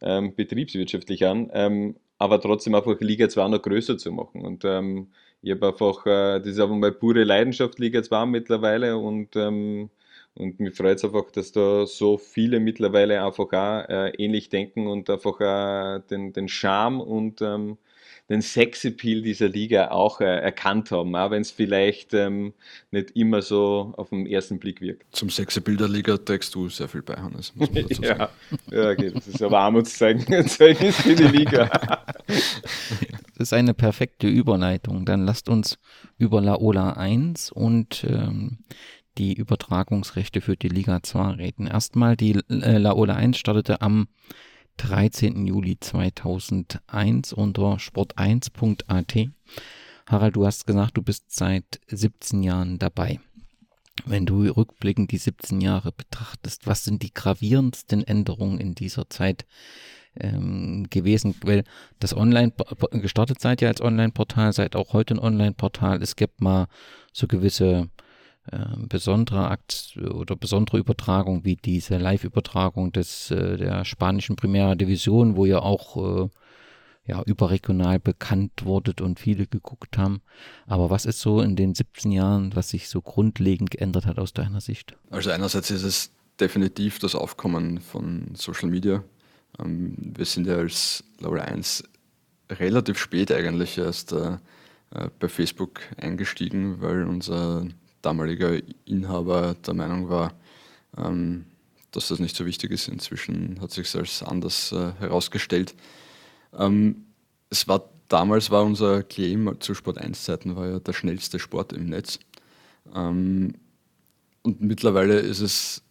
ähm, betriebswirtschaftlich an, ähm, aber trotzdem einfach Liga 2 noch größer zu machen. Und ähm, ich habe einfach, äh, das ist einfach mal pure Leidenschaft Liga 2 mittlerweile und, ähm, und mich freut es einfach, dass da so viele mittlerweile einfach auch äh, ähnlich denken und einfach äh, den, den Charme und ähm, den Sexappeal dieser Liga auch äh, erkannt haben, auch wenn es vielleicht ähm, nicht immer so auf den ersten Blick wirkt. Zum Sexappeal der Liga trägst du sehr viel bei, Hannes, muss man dazu [laughs] sagen. ja, ja okay, das ist aber Armutszeugnis [laughs] für die Liga. das ist eine perfekte Überleitung. Dann lasst uns über Laola 1 und ähm, die Übertragungsrechte für die Liga 2 reden. Erstmal, die äh, Laola 1 startete am 13. Juli 2001 unter sport1.at. Harald, du hast gesagt, du bist seit 17 Jahren dabei. Wenn du rückblickend die 17 Jahre betrachtest, was sind die gravierendsten Änderungen in dieser Zeit ähm, gewesen? Weil das Online gestartet seid ihr als Online-Portal, seid auch heute ein Online-Portal. Es gibt mal so gewisse ähm, besondere Akt oder besondere Übertragung wie diese Live-Übertragung des äh, der spanischen Primera Division, wo ihr auch äh, ja überregional bekannt wurdet und viele geguckt haben. Aber was ist so in den 17 Jahren, was sich so grundlegend geändert hat aus deiner Sicht? Also einerseits ist es definitiv das Aufkommen von Social Media. Ähm, wir sind ja als Level 1 relativ spät eigentlich erst äh, bei Facebook eingestiegen, weil unser damaliger Inhaber der Meinung war, ähm, dass das nicht so wichtig ist. Inzwischen hat sich als anders äh, herausgestellt. Ähm, es war damals war unser Claim zu Sport 1 Zeiten war ja der schnellste Sport im Netz. Ähm, und mittlerweile ist es,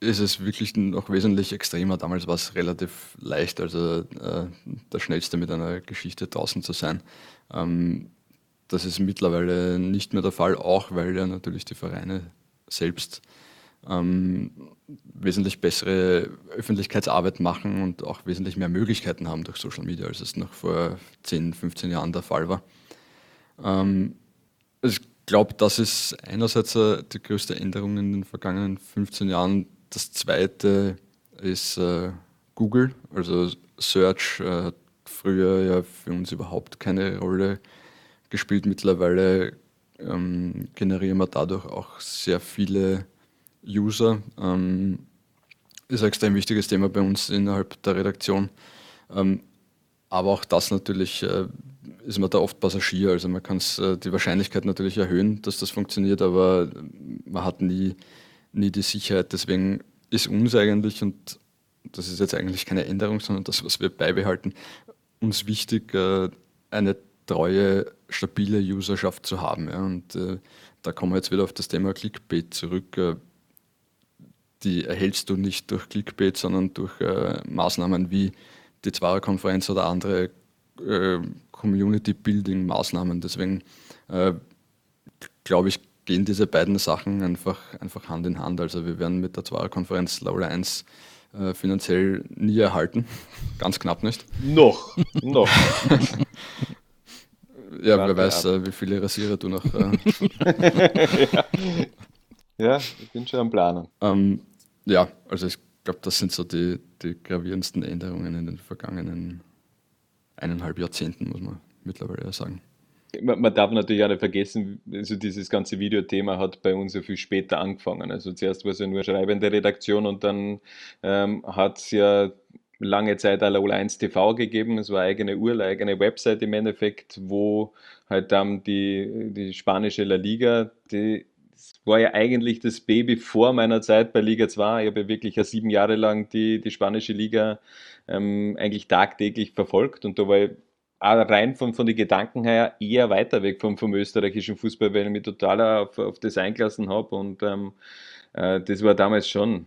ist es wirklich noch wesentlich extremer. Damals war es relativ leicht, also äh, der schnellste mit einer Geschichte draußen zu sein. Ähm, das ist mittlerweile nicht mehr der Fall, auch weil ja natürlich die Vereine selbst ähm, wesentlich bessere Öffentlichkeitsarbeit machen und auch wesentlich mehr Möglichkeiten haben durch Social Media, als es noch vor 10, 15 Jahren der Fall war. Ähm, ich glaube, das ist einerseits äh, die größte Änderung in den vergangenen 15 Jahren. Das zweite ist äh, Google, also Search äh, hat früher ja für uns überhaupt keine Rolle gespielt. Mittlerweile ähm, generieren wir dadurch auch sehr viele User. Ähm, ist ein extrem wichtiges Thema bei uns innerhalb der Redaktion. Ähm, aber auch das natürlich äh, ist man da oft Passagier. Also man kann äh, die Wahrscheinlichkeit natürlich erhöhen, dass das funktioniert, aber man hat nie, nie die Sicherheit. Deswegen ist uns eigentlich, und das ist jetzt eigentlich keine Änderung, sondern das, was wir beibehalten, uns wichtig, äh, eine treue, stabile Userschaft zu haben. Ja. Und äh, da kommen wir jetzt wieder auf das Thema Clickbait zurück. Äh, die erhältst du nicht durch Clickbait, sondern durch äh, Maßnahmen wie die Zweierkonferenz oder andere äh, Community-Building-Maßnahmen. Deswegen äh, glaube ich, gehen diese beiden Sachen einfach, einfach Hand in Hand. Also wir werden mit der Zweierkonferenz Laura 1 äh, finanziell nie erhalten. [laughs] Ganz knapp nicht. Noch, noch. [laughs] ja, Warte wer weiß, äh, wie viele Rasierer du noch. Äh, [laughs] ja. ja. ich bin schon am Planen. Ähm, ja, also ich glaube, das sind so die, die gravierendsten Änderungen in den vergangenen eineinhalb Jahrzehnten, muss man mittlerweile sagen. Man, man darf natürlich auch nicht vergessen, also dieses ganze Videothema hat bei uns ja viel später angefangen. Also zuerst war es ja nur schreibende Redaktion und dann ähm, hat es ja lange Zeit Alola 1 TV gegeben. Es war eine eigene eine eigene Website im Endeffekt, wo halt dann die, die spanische La Liga, die war ja eigentlich das Baby vor meiner Zeit bei Liga 2. Ich habe ja wirklich ja sieben Jahre lang die, die spanische Liga ähm, eigentlich tagtäglich verfolgt und da war ich auch rein von, von den Gedanken her eher weiter weg vom, vom österreichischen Fußball, weil ich mich total auf, auf das eingelassen habe und ähm, äh, das war damals schon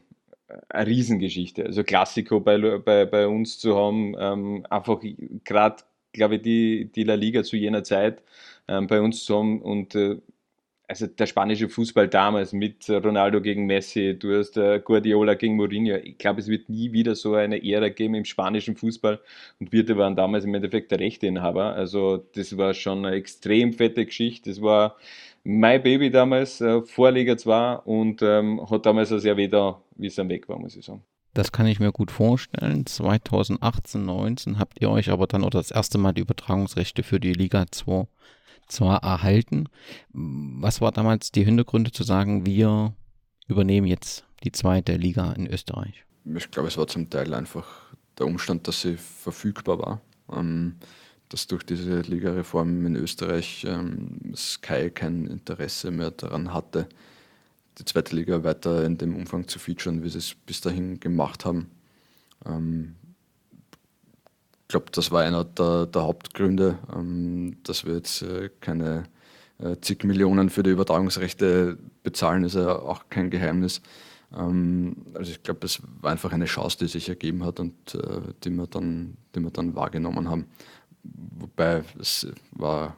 eine Riesengeschichte. Also Klassiko bei, bei, bei uns zu haben, ähm, einfach gerade, glaube ich, die, die La Liga zu jener Zeit ähm, bei uns zu haben und äh, also der spanische Fußball damals mit Ronaldo gegen Messi, du hast äh, Guardiola gegen Mourinho. Ich glaube, es wird nie wieder so eine Ära geben im spanischen Fußball. Und Wirte waren damals im Endeffekt der Rechteinhaber. Also das war schon eine extrem fette Geschichte. Das war mein Baby damals, äh, Vorliga 2 und ähm, hat damals auch sehr weh da, wie es am Weg war, muss ich sagen. Das kann ich mir gut vorstellen. 2018, 19 habt ihr euch aber dann oder das erste Mal die Übertragungsrechte für die Liga 2 zwar erhalten. Was war damals die Hintergründe zu sagen, wir übernehmen jetzt die zweite Liga in Österreich? Ich glaube, es war zum Teil einfach der Umstand, dass sie verfügbar war. Ähm, dass durch diese Ligareform in Österreich ähm, Sky kein Interesse mehr daran hatte, die zweite Liga weiter in dem Umfang zu featuren, wie sie es bis dahin gemacht haben. Ähm, ich glaube, das war einer der, der Hauptgründe, ähm, dass wir jetzt äh, keine äh, zig Millionen für die Übertragungsrechte bezahlen, ist ja auch kein Geheimnis. Ähm, also ich glaube, es war einfach eine Chance, die sich ergeben hat und äh, die, wir dann, die wir dann wahrgenommen haben. Wobei es war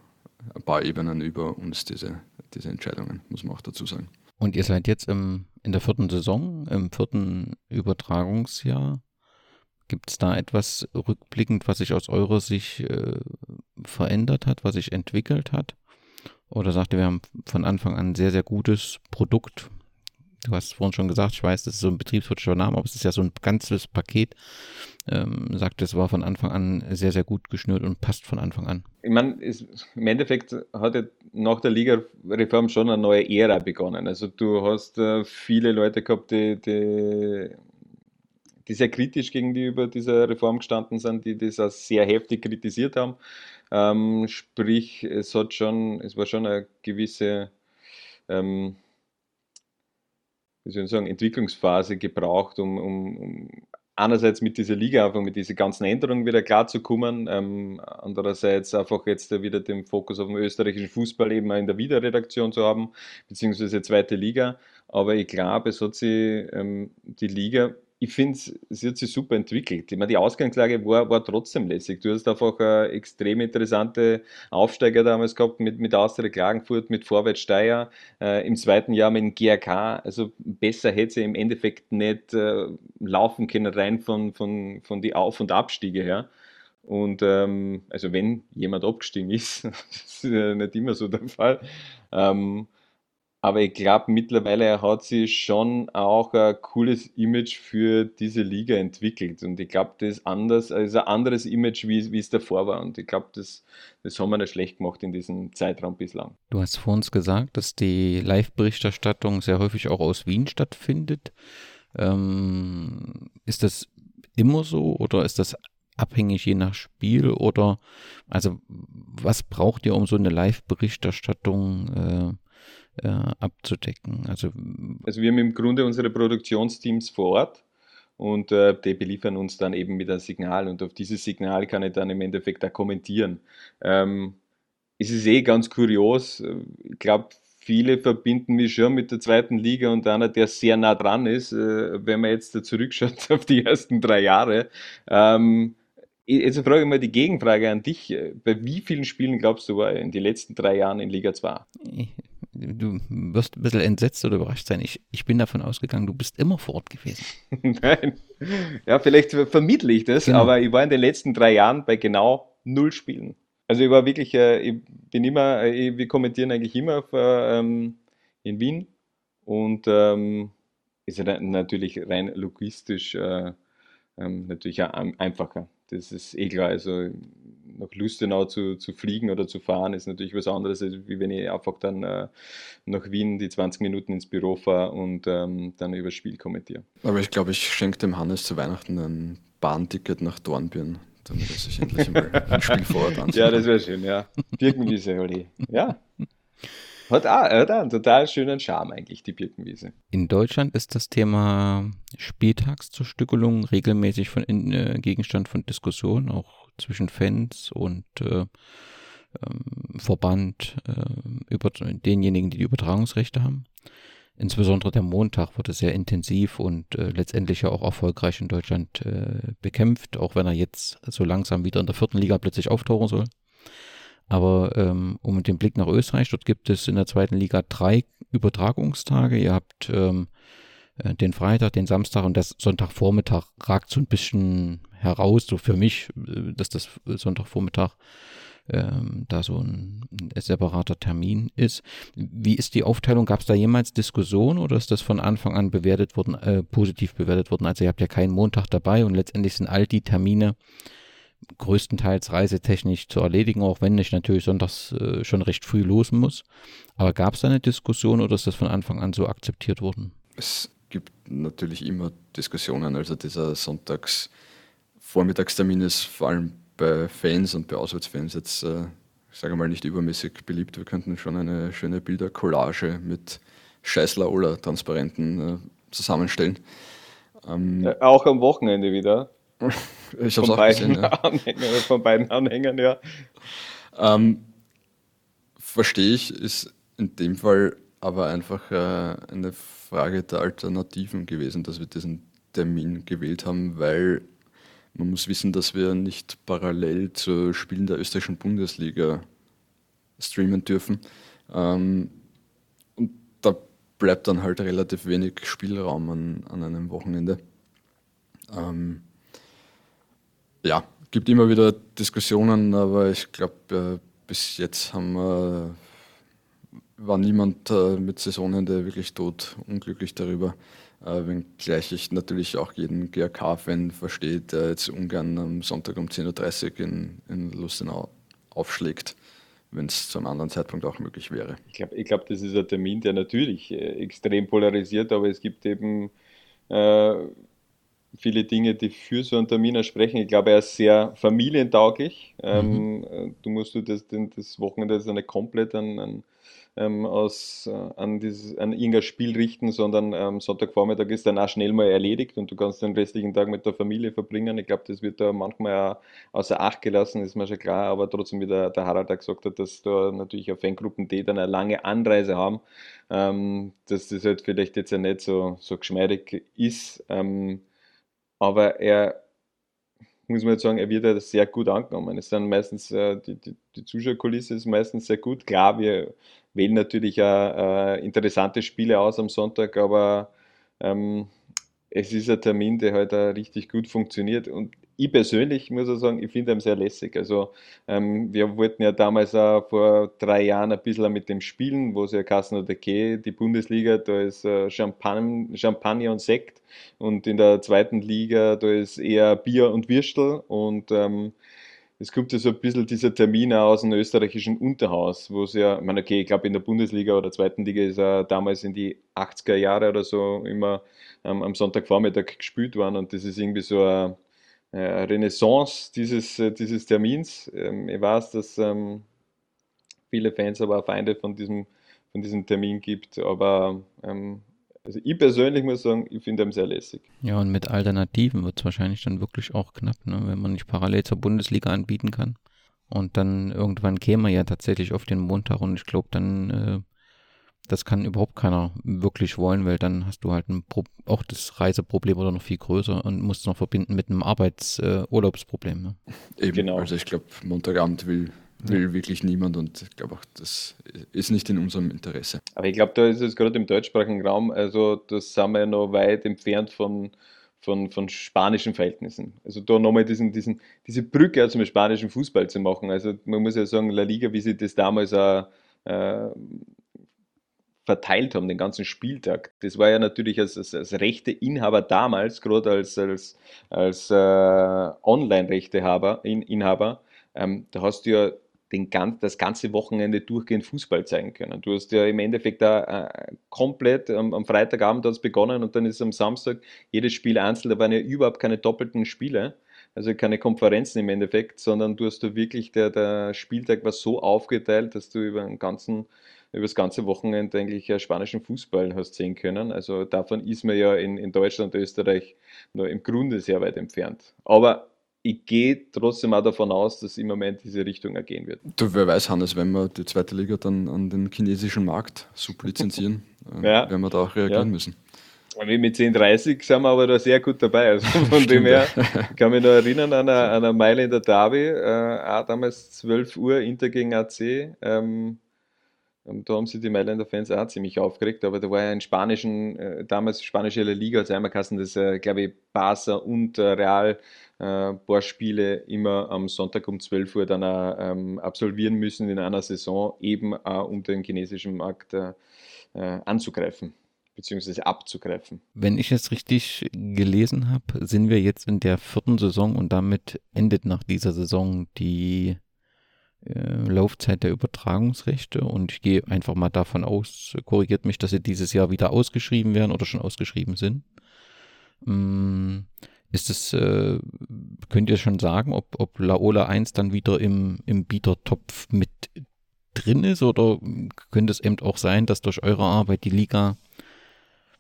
ein paar Ebenen über uns, diese, diese Entscheidungen, muss man auch dazu sagen. Und ihr seid jetzt im, in der vierten Saison, im vierten Übertragungsjahr. Gibt es da etwas rückblickend, was sich aus eurer Sicht äh, verändert hat, was sich entwickelt hat? Oder sagt ihr, wir haben von Anfang an ein sehr, sehr gutes Produkt? Du hast vorhin schon gesagt, ich weiß, das ist so ein betriebswirtschaftlicher Name, aber es ist ja so ein ganzes Paket. Ähm, sagt, es war von Anfang an sehr, sehr gut geschnürt und passt von Anfang an. Ich meine, im Endeffekt hat ja nach der Liga-Reform schon eine neue Ära begonnen. Also du hast äh, viele Leute gehabt, die, die die sehr kritisch gegenüber dieser Reform gestanden sind, die das auch sehr heftig kritisiert haben. Ähm, sprich, es hat schon, es war schon eine gewisse, ähm, wie soll ich sagen, Entwicklungsphase gebraucht, um, um, um einerseits mit dieser Liga einfach mit diesen ganzen Änderungen wieder klarzukommen, ähm, andererseits einfach jetzt wieder den Fokus auf den österreichischen Fußball eben in der Wiederredaktion zu haben, beziehungsweise zweite Liga. Aber ich glaube, es hat sich ähm, die Liga ich finde, sie hat sich super entwickelt. Ich meine, die Ausgangslage war, war trotzdem lässig. Du hast einfach äh, extrem interessante Aufsteiger damals gehabt mit, mit Austria Klagenfurt, mit Vorwärts Steyr, äh, im zweiten Jahr mit dem GRK. Also besser hätte sie im Endeffekt nicht äh, laufen können, rein von, von, von die Auf- und Abstiege her. Und ähm, also wenn jemand abgestiegen ist, [laughs] das ist ja nicht immer so der Fall. Ähm, aber ich glaube, mittlerweile hat sie schon auch ein cooles Image für diese Liga entwickelt. Und ich glaube, das ist anders, also ein anderes Image, wie, wie es davor war. Und ich glaube, das, das haben wir nicht schlecht gemacht in diesem Zeitraum bislang. Du hast vor uns gesagt, dass die Live-Berichterstattung sehr häufig auch aus Wien stattfindet. Ähm, ist das immer so oder ist das abhängig je nach Spiel oder also was braucht ihr um so eine Live-Berichterstattung äh, abzudecken? Also, also wir haben im Grunde unsere Produktionsteams vor Ort und äh, die beliefern uns dann eben mit einem Signal und auf dieses Signal kann ich dann im Endeffekt auch kommentieren. Ähm, es ist eh ganz kurios, ich glaube, viele verbinden mich schon mit der zweiten Liga und einer, der sehr nah dran ist, äh, wenn man jetzt zurückschaut [laughs] auf die ersten drei Jahre. Ähm, Jetzt frage ich mal die Gegenfrage an dich. Bei wie vielen Spielen glaubst du, war in den letzten drei Jahren in Liga 2? [laughs] Du wirst ein bisschen entsetzt oder überrascht sein. Ich, ich bin davon ausgegangen, du bist immer vor Ort gewesen. [laughs] Nein. Ja, vielleicht vermittle ich das, genau. aber ich war in den letzten drei Jahren bei genau null Spielen. Also ich war wirklich, äh, ich bin immer, äh, wir kommentieren eigentlich immer ähm, in Wien und ähm, ist natürlich rein logistisch äh, ähm, natürlich einfacher das ist eh klar. Also nach Lustenau zu, zu fliegen oder zu fahren ist natürlich was anderes, als wie wenn ich einfach dann äh, nach Wien die 20 Minuten ins Büro fahre und ähm, dann über das Spiel kommentiere. Aber ich glaube, ich schenke dem Hannes zu Weihnachten ein Bahnticket nach Dornbirn, damit er sich endlich mal ein Spiel vor Ort anschaut. Ja, das wäre schön, ja. Birkenwiese, Olli. Ja. Hat auch, hat auch einen total schönen Charme eigentlich, die Birkenwiese. In Deutschland ist das Thema Spieltagszerstückelung regelmäßig von, in, äh, Gegenstand von Diskussionen, auch zwischen Fans und äh, ähm, Verband, äh, über denjenigen, die die Übertragungsrechte haben. Insbesondere der Montag wurde sehr intensiv und äh, letztendlich ja auch erfolgreich in Deutschland äh, bekämpft, auch wenn er jetzt so langsam wieder in der vierten Liga plötzlich auftauchen soll. Aber ähm, um den Blick nach Österreich, dort gibt es in der zweiten Liga drei Übertragungstage. Ihr habt ähm, äh, den Freitag, den Samstag und das Sonntagvormittag ragt so ein bisschen heraus, so für mich, äh, dass das Sonntagvormittag ähm, da so ein, ein, separater Termin ist. Wie ist die Aufteilung? Gab es da jemals Diskussion oder ist das von Anfang an bewertet worden, äh, positiv bewertet worden? Also ihr habt ja keinen Montag dabei und letztendlich sind all die Termine größtenteils reisetechnisch zu erledigen, auch wenn ich natürlich sonntags äh, schon recht früh los muss. Aber gab es da eine Diskussion oder ist das von Anfang an so akzeptiert worden? Es gibt natürlich immer Diskussionen. Also dieser Sonntags-Vormittagstermin ist vor allem bei Fans und bei Auswärtsfans jetzt, äh, ich sage mal, nicht übermäßig beliebt. Wir könnten schon eine schöne Bildercollage mit Scheißler-Ola-Transparenten äh, zusammenstellen. Ähm, ja, auch am Wochenende wieder. [laughs] Ich habe auch beiden gesehen, ja. Anhänger, von beiden Anhängern, ja. Ähm, Verstehe ich, ist in dem Fall aber einfach äh, eine Frage der Alternativen gewesen, dass wir diesen Termin gewählt haben, weil man muss wissen, dass wir nicht parallel zu Spielen der österreichischen Bundesliga streamen dürfen. Ähm, und da bleibt dann halt relativ wenig Spielraum an, an einem Wochenende. Ähm, ja, gibt immer wieder Diskussionen, aber ich glaube, äh, bis jetzt haben wir, war niemand äh, mit Saisonende wirklich tot unglücklich darüber. Äh, wenngleich ich natürlich auch jeden GRK-Fan verstehe, der jetzt ungern am Sonntag um 10.30 Uhr in, in Lustenau aufschlägt, wenn es zu einem anderen Zeitpunkt auch möglich wäre. Ich glaube, ich glaub, das ist ein Termin, der natürlich äh, extrem polarisiert, aber es gibt eben äh, viele Dinge, die für so einen Termin sprechen. Ich glaube, er ist sehr familientauglich. Ähm, mhm. Ähm, du musst du das, das Wochenende das nicht komplett an, an, ähm, aus, äh, an, dieses, an irgendein Spiel richten, sondern ähm, Sonntagvormittag ist dann auch schnell mal erledigt und du kannst den restlichen Tag mit der Familie verbringen. Ich glaube, das wird da manchmal auch außer Acht gelassen, ist mir schon klar, aber trotzdem, wie der, der Harald auch gesagt hat, dass da natürlich auch Fangruppen, die dann eine lange Anreise haben, ähm, dass das halt vielleicht jetzt ja nicht so, so geschmeidig ist. Ähm, aber er muss man jetzt sagen, er wird ja sehr gut angenommen. Es sind meistens, äh, die, die, die Zuschauerkulisse ist meistens sehr gut. Klar, wir wählen natürlich auch äh, interessante Spiele aus am Sonntag, aber ähm, es ist ein Termin, der halt auch richtig gut funktioniert. Und ich persönlich muss auch sagen, ich finde ihn sehr lässig. Also ähm, wir wollten ja damals auch vor drei Jahren ein bisschen mit dem Spielen, wo es ja Kassen oder okay, die Bundesliga, da ist äh, Champagner, und Sekt und in der zweiten Liga, da ist eher Bier und Würstel und ähm, es kommt ja so ein bisschen dieser Termin aus dem österreichischen Unterhaus, wo es ja, ich meine, okay, ich glaube in der Bundesliga oder zweiten Liga ist er damals in die 80er Jahre oder so immer ähm, am Sonntagvormittag gespielt worden und das ist irgendwie so eine Renaissance dieses, äh, dieses Termins. Ähm, ich weiß, dass ähm, viele Fans aber auch Feinde von diesem, von diesem Termin gibt, aber ähm, also ich persönlich muss sagen, ich finde ihn sehr lässig. Ja, und mit Alternativen wird es wahrscheinlich dann wirklich auch knapp, ne? wenn man nicht parallel zur Bundesliga anbieten kann. Und dann irgendwann käme man ja tatsächlich auf den Montag und ich glaube, dann, äh, das kann überhaupt keiner wirklich wollen, weil dann hast du halt ein Pro auch das Reiseproblem oder noch viel größer und musst es noch verbinden mit einem Arbeitsurlaubsproblem. Äh, ne? Eben, genau. also ich glaube, Montagabend will will ja. wirklich niemand und ich glaube auch, das ist nicht in unserem Interesse. Aber ich glaube, da ist es gerade im deutschsprachigen Raum, also das sind wir ja noch weit entfernt von, von, von spanischen Verhältnissen. Also da nochmal diesen, diesen, diese Brücke zum spanischen Fußball zu machen. Also man muss ja sagen, La Liga, wie sie das damals auch äh, verteilt haben, den ganzen Spieltag. Das war ja natürlich als, als, als rechte Inhaber damals, gerade als, als, als äh, Online-Rechteinhaber, Inhaber, ähm, da hast du ja den, das ganze Wochenende durchgehend Fußball zeigen können. Du hast ja im Endeffekt da äh, komplett am, am Freitagabend hat es begonnen und dann ist am Samstag jedes Spiel einzeln. Da waren ja überhaupt keine doppelten Spiele, also keine Konferenzen im Endeffekt, sondern du hast da wirklich, der, der Spieltag war so aufgeteilt, dass du über, den ganzen, über das ganze Wochenende eigentlich äh, spanischen Fußball hast sehen können. Also davon ist man ja in, in Deutschland und Österreich nur im Grunde sehr weit entfernt. Aber ich gehe trotzdem auch davon aus, dass im Moment diese Richtung ergehen wird. Du, wer weiß, Hannes, wenn wir die zweite Liga dann an den chinesischen Markt sublizenzieren, [laughs] äh, ja. werden wir da auch reagieren ja. müssen. Mit 10.30 sind wir aber da sehr gut dabei. Also [laughs] von dem her [laughs] kann mich noch erinnern an einer, an einer Meile in der Derby, äh, auch damals 12 Uhr Inter gegen AC. Ähm, da haben sich die Mailänder Fans auch ziemlich aufgeregt, aber da war ja in spanischen, äh, damals spanische Liga, also einmal kassen das, äh, glaube ich, Barca und äh, Real äh, paar Spiele immer am Sonntag um 12 Uhr dann auch, ähm, absolvieren müssen in einer Saison, eben auch um den chinesischen Markt anzugreifen beziehungsweise abzugreifen. Wenn ich es richtig gelesen habe, sind wir jetzt in der vierten Saison und damit endet nach dieser Saison die Laufzeit der Übertragungsrechte und ich gehe einfach mal davon aus, korrigiert mich, dass sie dieses Jahr wieder ausgeschrieben werden oder schon ausgeschrieben sind. Mm, ist es, äh, könnt ihr schon sagen, ob, ob Laola 1 dann wieder im, im Bietertopf mit drin ist oder könnte es eben auch sein, dass durch eure Arbeit die Liga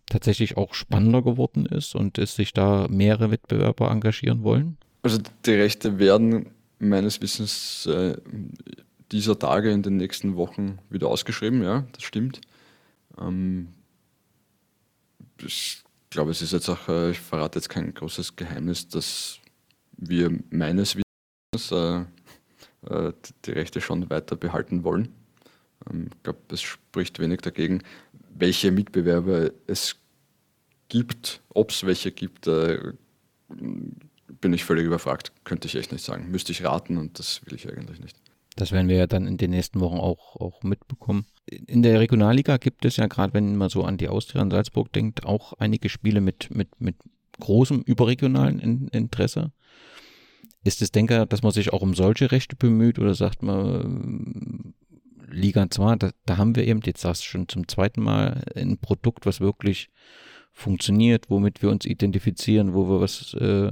tatsächlich auch spannender geworden ist und es sich da mehrere Wettbewerber engagieren wollen? Also die Rechte werden meines Wissens äh, dieser Tage in den nächsten Wochen wieder ausgeschrieben, ja, das stimmt. Ähm, ich glaube, es ist jetzt auch, äh, ich verrate jetzt kein großes Geheimnis, dass wir meines Wissens äh, äh, die Rechte schon weiter behalten wollen. Ähm, ich glaube, es spricht wenig dagegen, welche Mitbewerber es gibt, ob es welche gibt, äh, bin ich völlig überfragt. Könnte ich echt nicht sagen. Müsste ich raten und das will ich eigentlich nicht. Das werden wir ja dann in den nächsten Wochen auch, auch mitbekommen. In der Regionalliga gibt es ja gerade, wenn man so an die Austria in Salzburg denkt, auch einige Spiele mit, mit, mit großem überregionalen Interesse. Ist es, denke dass man sich auch um solche Rechte bemüht oder sagt man, Liga 2, da, da haben wir eben, jetzt sagst du schon zum zweiten Mal, ein Produkt, was wirklich funktioniert, womit wir uns identifizieren, wo wir was, äh,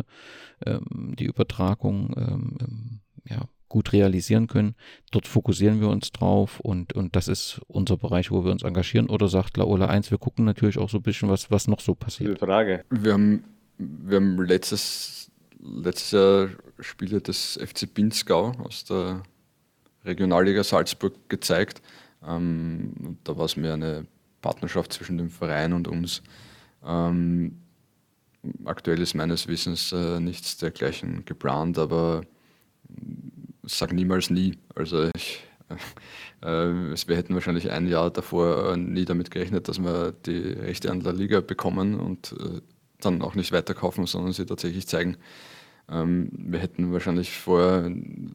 ähm, die Übertragung ähm, ähm, ja, gut realisieren können. Dort fokussieren wir uns drauf und, und das ist unser Bereich, wo wir uns engagieren. Oder sagt Laola 1, wir gucken natürlich auch so ein bisschen, was, was noch so passiert. Gute Frage. Wir haben, wir haben letztes, letztes Jahr Spiele des FC Pinzgau aus der Regionalliga Salzburg gezeigt. Ähm, da war es mehr eine Partnerschaft zwischen dem Verein und uns. Ähm, aktuell ist meines Wissens äh, nichts dergleichen geplant, aber sag niemals nie. Also ich, [laughs] äh, wir hätten wahrscheinlich ein Jahr davor äh, nie damit gerechnet, dass wir die Rechte an der Liga bekommen und äh, dann auch nicht weiterkaufen, sondern sie tatsächlich zeigen. Ähm, wir hätten wahrscheinlich vor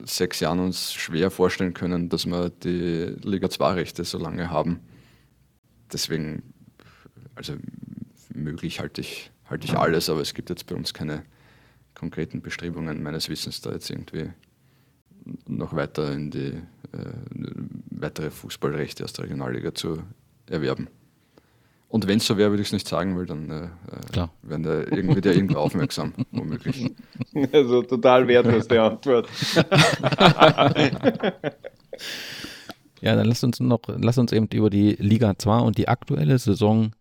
sechs Jahren uns schwer vorstellen können, dass wir die Liga 2 Rechte so lange haben. Deswegen, also möglich halte ich, halte ich alles, aber es gibt jetzt bei uns keine konkreten Bestrebungen meines Wissens da jetzt irgendwie noch weiter in die äh, weitere Fußballrechte aus der Regionalliga zu erwerben. Und wenn es so wäre, würde ich es nicht sagen, weil dann äh, äh werden da irgendwie der irgendwo aufmerksam, [laughs] womöglich. Also total wertlos die Antwort. [laughs] ja, dann lasst uns noch, lasst uns eben über die Liga 2 und die aktuelle Saison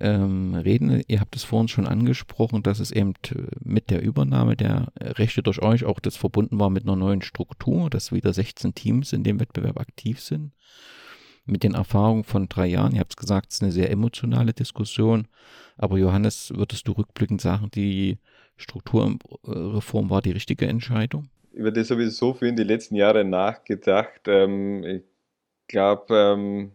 ähm, reden. Ihr habt es vorhin schon angesprochen, dass es eben mit der Übernahme der Rechte durch euch auch das verbunden war mit einer neuen Struktur, dass wieder 16 Teams in dem Wettbewerb aktiv sind. Mit den Erfahrungen von drei Jahren, ihr habt es gesagt, es ist eine sehr emotionale Diskussion. Aber Johannes, würdest du rückblickend sagen, die Strukturreform war die richtige Entscheidung? Über das habe ich so viel in den letzten Jahren nachgedacht. Ähm, ich glaube, ähm,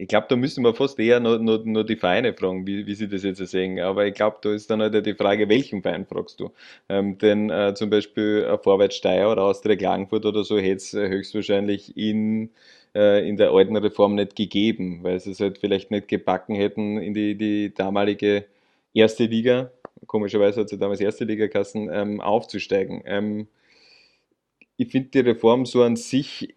ich glaube, da müssen wir fast eher nur, nur, nur die Vereine fragen, wie, wie sie das jetzt sehen. Aber ich glaube, da ist dann halt die Frage, welchen Verein fragst du? Ähm, denn äh, zum Beispiel ein Vorwärts Steyr oder Austria Klagenfurt oder so hätte es höchstwahrscheinlich in, äh, in der alten Reform nicht gegeben, weil sie es halt vielleicht nicht gebacken hätten in die, die damalige erste Liga, komischerweise hat sie damals erste Liga kassen, ähm, aufzusteigen. Ähm, ich finde die Reform so an sich,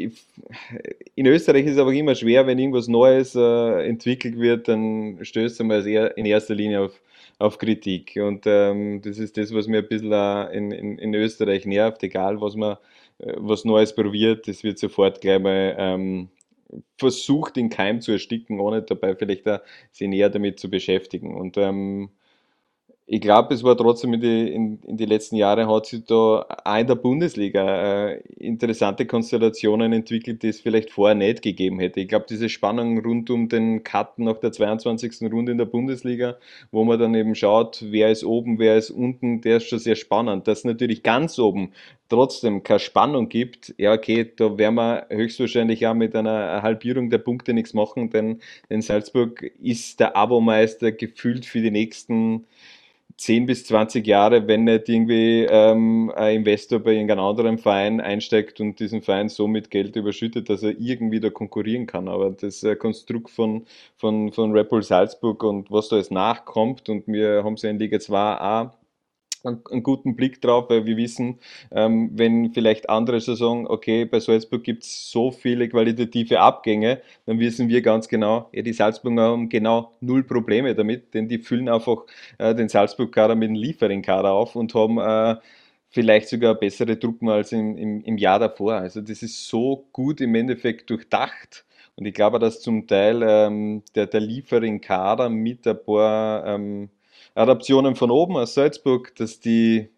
in Österreich ist es aber immer schwer, wenn irgendwas Neues äh, entwickelt wird, dann stößt man in erster Linie auf, auf Kritik. Und ähm, das ist das, was mir ein bisschen in, in, in Österreich nervt, egal was man äh, was Neues probiert, das wird sofort gleich mal ähm, versucht, den Keim zu ersticken, ohne dabei vielleicht auch sich näher damit zu beschäftigen. Und ähm, ich glaube, es war trotzdem in die, in, in die letzten Jahre hat sich da auch in der Bundesliga äh, interessante Konstellationen entwickelt, die es vielleicht vorher nicht gegeben hätte. Ich glaube, diese Spannung rund um den Cut nach der 22. Runde in der Bundesliga, wo man dann eben schaut, wer ist oben, wer ist unten, der ist schon sehr spannend. Dass natürlich ganz oben trotzdem keine Spannung gibt, ja okay, da werden wir höchstwahrscheinlich auch mit einer Halbierung der Punkte nichts machen, denn in Salzburg ist der Abomeister gefühlt für die nächsten 10 bis 20 Jahre, wenn nicht irgendwie ähm, ein Investor bei irgendeinem anderen Verein einsteigt und diesen Verein so mit Geld überschüttet, dass er irgendwie da konkurrieren kann. Aber das äh, Konstrukt von, von, von Red Bull Salzburg und was da jetzt nachkommt und wir haben es ja in Liga 2 auch einen guten Blick drauf, weil wir wissen, ähm, wenn vielleicht andere sagen, okay, bei Salzburg gibt es so viele qualitative Abgänge, dann wissen wir ganz genau, ja, die Salzburger haben genau null Probleme damit, denn die füllen einfach äh, den Salzburg-Kader mit dem Liefering-Kader auf und haben äh, vielleicht sogar bessere Truppen als im, im, im Jahr davor. Also das ist so gut im Endeffekt durchdacht. Und ich glaube, dass zum Teil ähm, der, der Liefering-Kader mit ein paar ähm, Adaptionen von oben aus Salzburg, dass die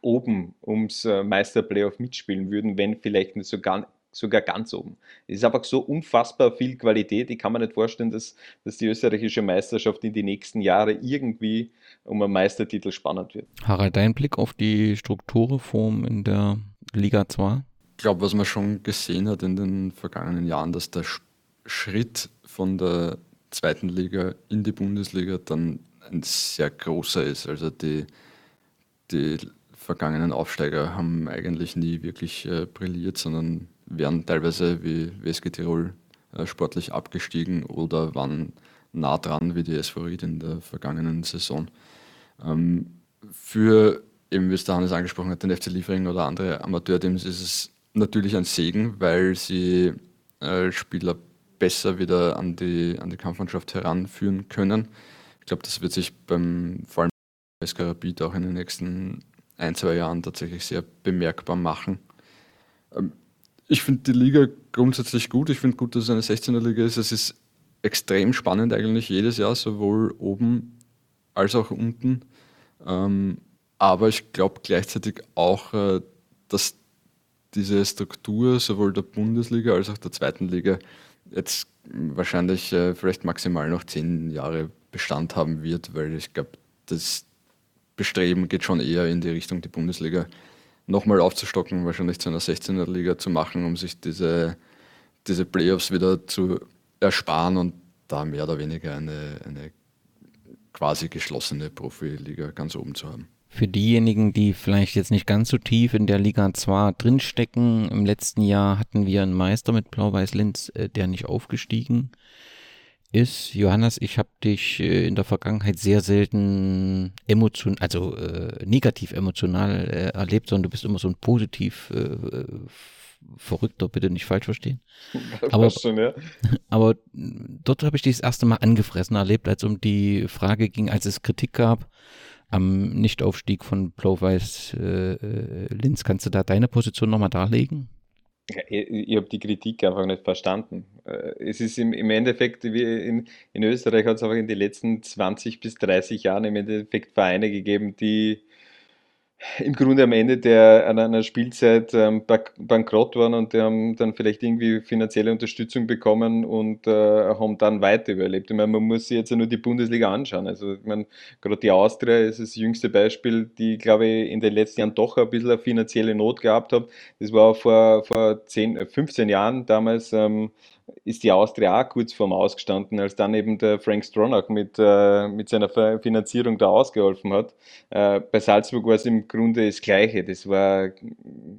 oben ums äh, Meisterplayoff mitspielen würden, wenn vielleicht nicht so gar, sogar ganz oben. Es ist einfach so unfassbar viel Qualität. Ich kann mir nicht vorstellen, dass, dass die österreichische Meisterschaft in die nächsten Jahre irgendwie um einen Meistertitel spannend wird. Harald, dein Blick auf die Strukturreform in der Liga 2? Ich glaube, was man schon gesehen hat in den vergangenen Jahren, dass der Schritt von der zweiten Liga in die Bundesliga dann ein sehr großer ist. Also die, die vergangenen Aufsteiger haben eigentlich nie wirklich äh, brilliert, sondern wären teilweise wie WSG Tirol äh, sportlich abgestiegen oder waren nah dran wie die SV Ried in der vergangenen Saison. Ähm, für, eben wie es der Hannes angesprochen hat, den FC Liefering oder andere Amateurteams ist es natürlich ein Segen, weil sie äh, Spieler besser wieder an die, an die Kampfmannschaft heranführen können. Ich glaube, das wird sich beim vor allem SK Rapid auch in den nächsten ein, zwei Jahren tatsächlich sehr bemerkbar machen. Ähm, ich finde die Liga grundsätzlich gut. Ich finde gut, dass es eine 16er Liga ist. Es ist extrem spannend eigentlich jedes Jahr, sowohl oben als auch unten. Ähm, aber ich glaube gleichzeitig auch, äh, dass diese Struktur sowohl der Bundesliga als auch der zweiten Liga jetzt wahrscheinlich äh, vielleicht maximal noch zehn Jahre Bestand haben wird, weil ich glaube, das Bestreben geht schon eher in die Richtung, die Bundesliga nochmal aufzustocken, wahrscheinlich zu einer 16er Liga zu machen, um sich diese, diese Playoffs wieder zu ersparen und da mehr oder weniger eine, eine quasi geschlossene Profiliga ganz oben zu haben. Für diejenigen, die vielleicht jetzt nicht ganz so tief in der Liga 2 drinstecken, im letzten Jahr hatten wir einen Meister mit Blau-Weiß-Linz, äh, der nicht aufgestiegen ist. Johannes, ich habe dich äh, in der Vergangenheit sehr selten emotion, also äh, negativ emotional äh, erlebt, sondern du bist immer so ein positiv äh, verrückter, bitte nicht falsch verstehen. [laughs] Aber, schon, ja. [laughs] aber dort habe ich dich das erste Mal angefressen erlebt, als um die Frage ging, als es Kritik gab am Nichtaufstieg von Blau-Weiß äh, äh, Linz. Kannst du da deine Position nochmal darlegen? Ja, ich, ich habe die Kritik einfach nicht verstanden. Äh, es ist im, im Endeffekt, in, in Österreich hat es einfach in den letzten 20 bis 30 Jahren im Endeffekt Vereine gegeben, die im Grunde am Ende der an einer Spielzeit ähm, bankrott waren und die haben dann vielleicht irgendwie finanzielle Unterstützung bekommen und äh, haben dann weiter überlebt. Ich meine, man muss sich jetzt ja nur die Bundesliga anschauen. Also ich meine, gerade die Austria ist das jüngste Beispiel, die, glaube ich, in den letzten Jahren doch ein bisschen eine finanzielle Not gehabt hat. Das war vor, vor 10, 15 Jahren damals. Ähm, ist die Austria auch kurz vorm Ausgestanden, als dann eben der Frank Stronach mit, äh, mit seiner Finanzierung da ausgeholfen hat. Äh, bei Salzburg war es im Grunde das Gleiche. Das war,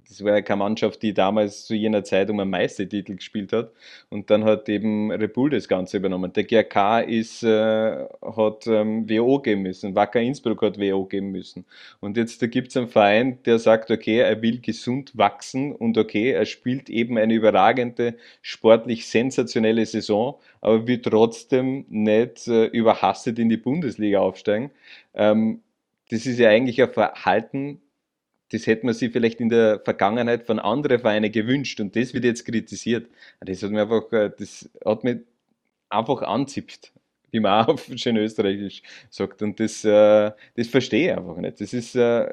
das war keine Mannschaft, die damals zu jener Zeit um einen Meistertitel gespielt hat. Und dann hat eben Repul das Ganze übernommen. Der GRK ist, äh, hat ähm, WO geben müssen. Wacker Innsbruck hat WO geben müssen. Und jetzt gibt es einen Verein, der sagt, okay, er will gesund wachsen und okay, er spielt eben eine überragende sportlich sensationelle Saison, aber wir trotzdem nicht äh, überhastet in die Bundesliga aufsteigen. Ähm, das ist ja eigentlich ein Verhalten, das hätte man sich vielleicht in der Vergangenheit von anderen Vereinen gewünscht und das wird jetzt kritisiert. Das hat mir einfach, äh, das hat mich einfach anzipft, wie man auch [laughs] auf schön österreichisch sagt. Und das, äh, das verstehe ich einfach nicht. Das ist, äh,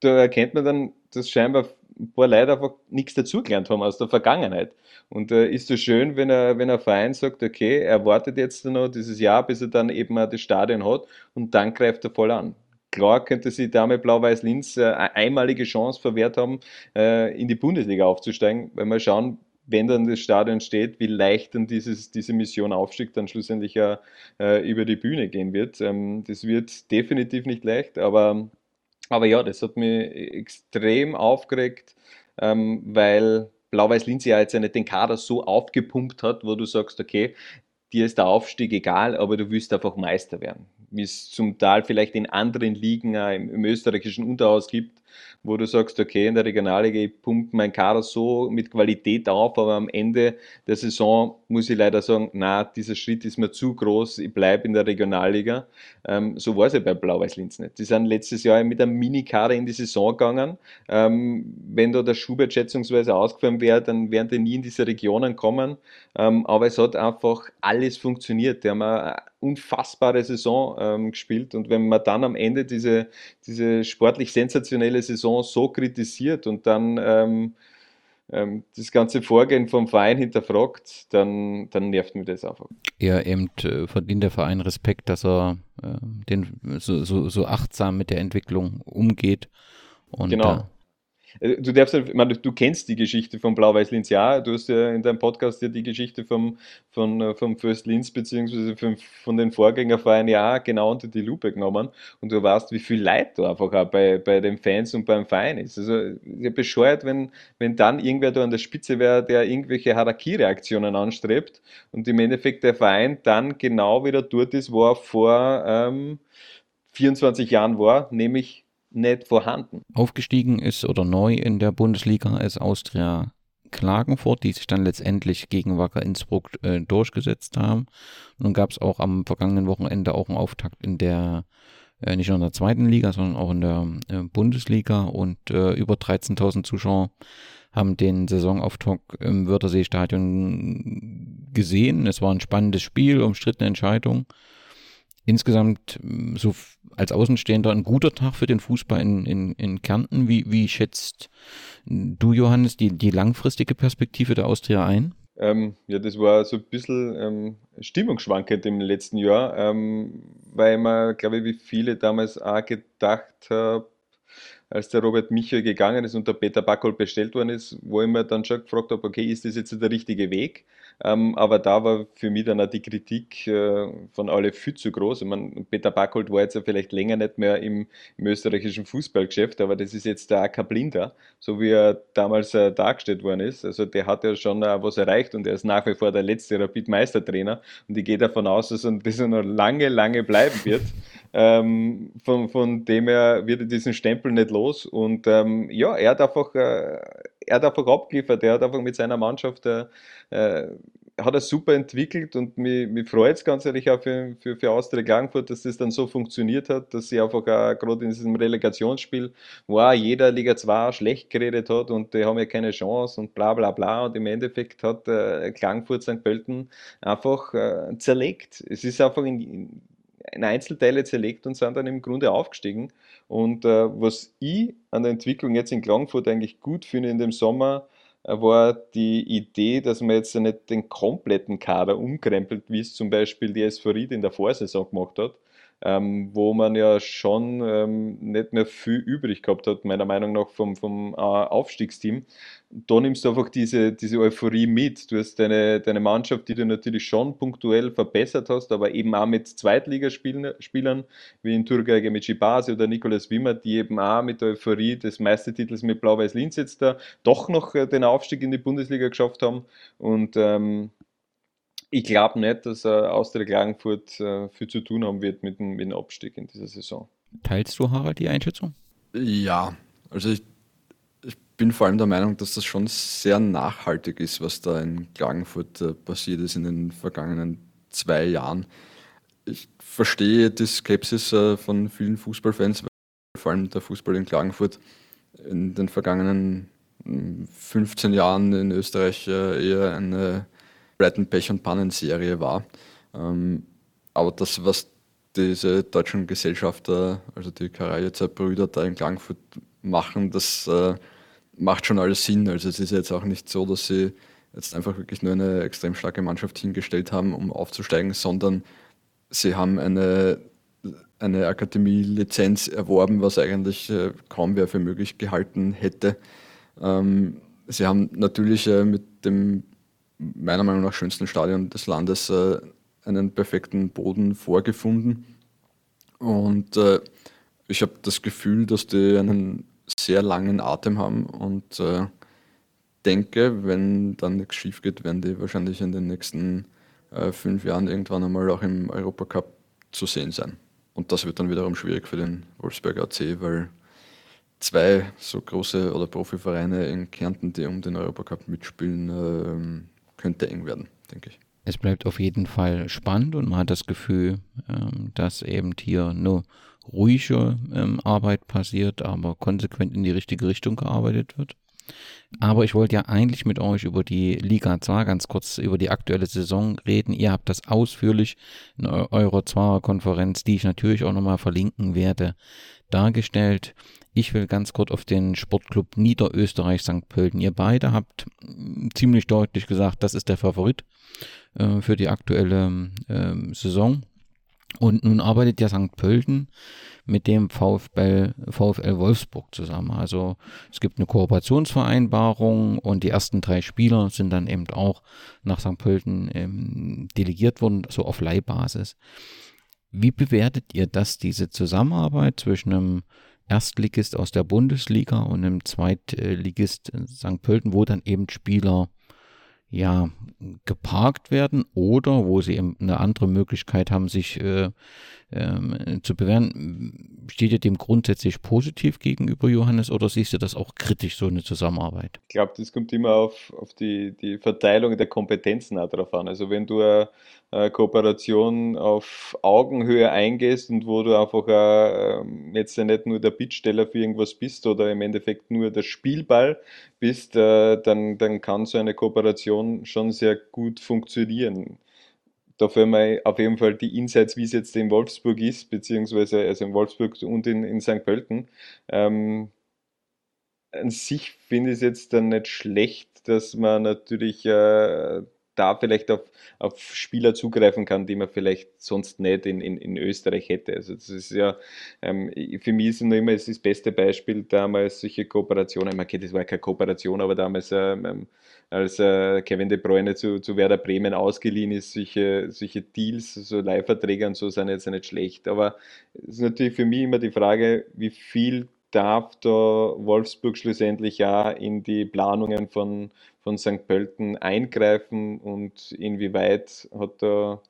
da erkennt man dann, dass scheinbar ein paar Leute einfach nichts dazugelernt haben aus der Vergangenheit. Und äh, ist so schön, wenn er, wenn ein Verein sagt, okay, er wartet jetzt noch dieses Jahr, bis er dann eben auch das Stadion hat und dann greift er voll an. Klar könnte sich damit Blau-Weiß-Linz äh, eine einmalige Chance verwehrt haben, äh, in die Bundesliga aufzusteigen, weil wir schauen, wenn dann das Stadion steht, wie leicht dann dieses, diese Mission Aufstieg dann schlussendlich ja äh, über die Bühne gehen wird. Ähm, das wird definitiv nicht leicht, aber aber ja, das hat mich extrem aufgeregt, ähm, weil Blau-Weiß-Linz ja jetzt ja nicht den Kader so aufgepumpt hat, wo du sagst, okay, dir ist der Aufstieg egal, aber du willst einfach Meister werden. Wie es zum Teil vielleicht in anderen Ligen im, im österreichischen Unterhaus gibt, wo du sagst, okay, in der Regionalliga, ich pumpe meinen Kader so mit Qualität auf, aber am Ende der Saison muss ich leider sagen, na, dieser Schritt ist mir zu groß, ich bleibe in der Regionalliga. Ähm, so war es ja bei Blau-Weiß-Linz nicht. Die sind letztes Jahr mit einem Mini-Kader in die Saison gegangen. Ähm, wenn da der Schubert schätzungsweise ausgefallen wäre, dann wären die nie in diese Regionen kommen. Ähm, aber es hat einfach alles funktioniert. Die haben eine unfassbare Saison ähm, gespielt und wenn man dann am Ende diese, diese sportlich sensationelle Saison so kritisiert und dann ähm, ähm, das ganze Vorgehen vom Verein hinterfragt, dann, dann nervt mir das einfach. Ja, eben äh, verdient der Verein Respekt, dass er äh, den, so, so, so achtsam mit der Entwicklung umgeht. Und, genau. Äh, du darfst, ich meine, du kennst die Geschichte von Blau-Weiß-Linz, ja. Du hast ja in deinem Podcast ja die Geschichte vom, von, äh, vom First Linz beziehungsweise von, von den Vorgängervereinen ja genau unter die Lupe genommen und du weißt, wie viel Leid da einfach auch bei, bei den Fans und beim Verein ist. Also, ja bescheuert, wenn, wenn dann irgendwer da an der Spitze wäre, der irgendwelche Harakiri-Aktionen anstrebt und im Endeffekt der Verein dann genau wieder dort ist, wo er vor ähm, 24 Jahren war, nämlich nicht vorhanden. Aufgestiegen ist oder neu in der Bundesliga ist Austria Klagenfurt, die sich dann letztendlich gegen Wacker Innsbruck äh, durchgesetzt haben. Dann gab es auch am vergangenen Wochenende auch einen Auftakt in der, äh, nicht nur in der zweiten Liga, sondern auch in der äh, Bundesliga und äh, über 13.000 Zuschauer haben den Saisonauftakt im Wörthersee-Stadion gesehen. Es war ein spannendes Spiel, umstrittene Entscheidung insgesamt mm, so als Außenstehender ein guter Tag für den Fußball in, in, in Kärnten. Wie, wie schätzt du, Johannes, die, die langfristige Perspektive der Austria ein? Ähm, ja, das war so ein bisschen ähm, stimmungsschwankend im letzten Jahr, ähm, weil man, glaube ich, wie viele damals auch gedacht haben, als der Robert Michael gegangen ist und der Peter Backel bestellt worden ist, wo ich mir dann schon gefragt habe, okay, ist das jetzt der richtige Weg? Ähm, aber da war für mich dann auch die Kritik äh, von alle viel zu groß. Ich meine, Peter Backold war jetzt ja vielleicht länger nicht mehr im, im österreichischen Fußballgeschäft, aber das ist jetzt der AK Blinder, so wie er damals äh, dargestellt worden ist. Also der hat ja schon äh, was erreicht und er ist nach wie vor der letzte Rapid-Meistertrainer und ich gehe davon aus, dass er noch lange, lange bleiben wird. Ähm, von, von dem her wird er diesen Stempel nicht los und ähm, ja, er hat einfach, äh, er hat einfach abgeliefert, er hat einfach mit seiner Mannschaft äh, äh, hat er super entwickelt und mich, mich freut es ganz ehrlich auch für, für, für Austria Klagenfurt, dass das dann so funktioniert hat, dass sie einfach auch gerade in diesem Relegationsspiel, wo auch jeder Liga 2 schlecht geredet hat und die haben ja keine Chance und bla bla bla und im Endeffekt hat äh, Klagenfurt St. Pölten einfach äh, zerlegt. Es ist einfach in, in in Einzelteile zerlegt und sind dann im Grunde aufgestiegen. Und äh, was ich an der Entwicklung jetzt in Klagenfurt eigentlich gut finde in dem Sommer, äh, war die Idee, dass man jetzt nicht den kompletten Kader umkrempelt, wie es zum Beispiel die Ried in der Vorsaison gemacht hat, ähm, wo man ja schon ähm, nicht mehr viel übrig gehabt hat, meiner Meinung nach, vom, vom äh, Aufstiegsteam. Da nimmst du einfach diese, diese Euphorie mit. Du hast deine, deine Mannschaft, die du natürlich schon punktuell verbessert hast, aber eben auch mit Zweitligaspielern, wie in Turgay Schibasi oder Nikolaus Wimmer, die eben auch mit der Euphorie des Meistertitels mit Blau-Weiß-Linz jetzt da doch noch äh, den Aufstieg in die Bundesliga geschafft haben. Und ähm, ich glaube nicht, dass äh, Austria Klagenfurt äh, viel zu tun haben wird mit dem, mit dem Abstieg in dieser Saison. Teilst du, Harald, die Einschätzung? Ja, also ich, ich bin vor allem der Meinung, dass das schon sehr nachhaltig ist, was da in Klagenfurt äh, passiert ist in den vergangenen zwei Jahren. Ich verstehe die Skepsis äh, von vielen Fußballfans, weil vor allem der Fußball in Klagenfurt in den vergangenen 15 hm, Jahren in Österreich äh, eher eine Breiten, Pech und Pannen-Serie war. Ähm, aber das, was diese deutschen Gesellschafter, also die Karajezer Brüder da in Klagenfurt machen, das äh, macht schon alles Sinn. Also es ist jetzt auch nicht so, dass sie jetzt einfach wirklich nur eine extrem starke Mannschaft hingestellt haben, um aufzusteigen, sondern sie haben eine, eine Akademie-Lizenz erworben, was eigentlich äh, kaum wer für möglich gehalten hätte. Ähm, sie haben natürlich äh, mit dem meiner Meinung nach schönsten Stadion des Landes äh, einen perfekten Boden vorgefunden. Und äh, ich habe das Gefühl, dass die einen sehr langen Atem haben und äh, denke, wenn dann nichts schief geht, werden die wahrscheinlich in den nächsten äh, fünf Jahren irgendwann einmal auch im Europacup zu sehen sein. Und das wird dann wiederum schwierig für den Wolfsberger AC, weil zwei so große oder Profivereine in Kärnten, die um den Europacup mitspielen, ähm, könnte eng werden, denke ich. Es bleibt auf jeden Fall spannend und man hat das Gefühl, ähm, dass eben hier nur ruhige ähm, Arbeit passiert, aber konsequent in die richtige Richtung gearbeitet wird. Aber ich wollte ja eigentlich mit euch über die Liga 2 ganz kurz über die aktuelle Saison reden. Ihr habt das ausführlich in eurer Zwarer-Konferenz, die ich natürlich auch nochmal verlinken werde, dargestellt. Ich will ganz kurz auf den Sportclub Niederösterreich St. Pölten. Ihr beide habt ziemlich deutlich gesagt, das ist der Favorit äh, für die aktuelle äh, Saison. Und nun arbeitet ja St. Pölten mit dem VfL, VfL Wolfsburg zusammen. Also es gibt eine Kooperationsvereinbarung und die ersten drei Spieler sind dann eben auch nach St. Pölten ähm, delegiert worden, so auf Leihbasis. Wie bewertet ihr das, diese Zusammenarbeit zwischen einem Erstligist aus der Bundesliga und einem Zweitligist St. Pölten, wo dann eben Spieler ja geparkt werden oder wo sie eben eine andere Möglichkeit haben, sich äh, ähm, zu bewähren. Steht ihr dem grundsätzlich positiv gegenüber, Johannes, oder siehst du das auch kritisch, so eine Zusammenarbeit? Ich glaube, das kommt immer auf, auf die, die Verteilung der Kompetenzen auch drauf an. Also wenn du eine, eine Kooperation auf Augenhöhe eingehst und wo du einfach auch, ähm, jetzt ja nicht nur der Bittsteller für irgendwas bist oder im Endeffekt nur der Spielball bist, äh, dann, dann kann so eine Kooperation schon sehr gut funktionieren dafür mal auf jeden Fall die Insights, wie es jetzt in Wolfsburg ist, beziehungsweise also in Wolfsburg und in, in St. Pölten. Ähm, an sich finde ich es jetzt dann nicht schlecht, dass man natürlich äh, da vielleicht auf, auf Spieler zugreifen kann, die man vielleicht sonst nicht in, in, in Österreich hätte. Also das ist ja, ähm, für mich ist noch immer das beste Beispiel damals solche Kooperationen, kennt, das war keine Kooperation, aber damals ähm, ähm, als äh, Kevin De Bruyne zu, zu Werder Bremen ausgeliehen ist, solche, solche Deals, so Leihverträge und so sind jetzt nicht schlecht. Aber es ist natürlich für mich immer die Frage, wie viel darf da Wolfsburg schlussendlich ja in die Planungen von, von St. Pölten eingreifen und inwieweit hat da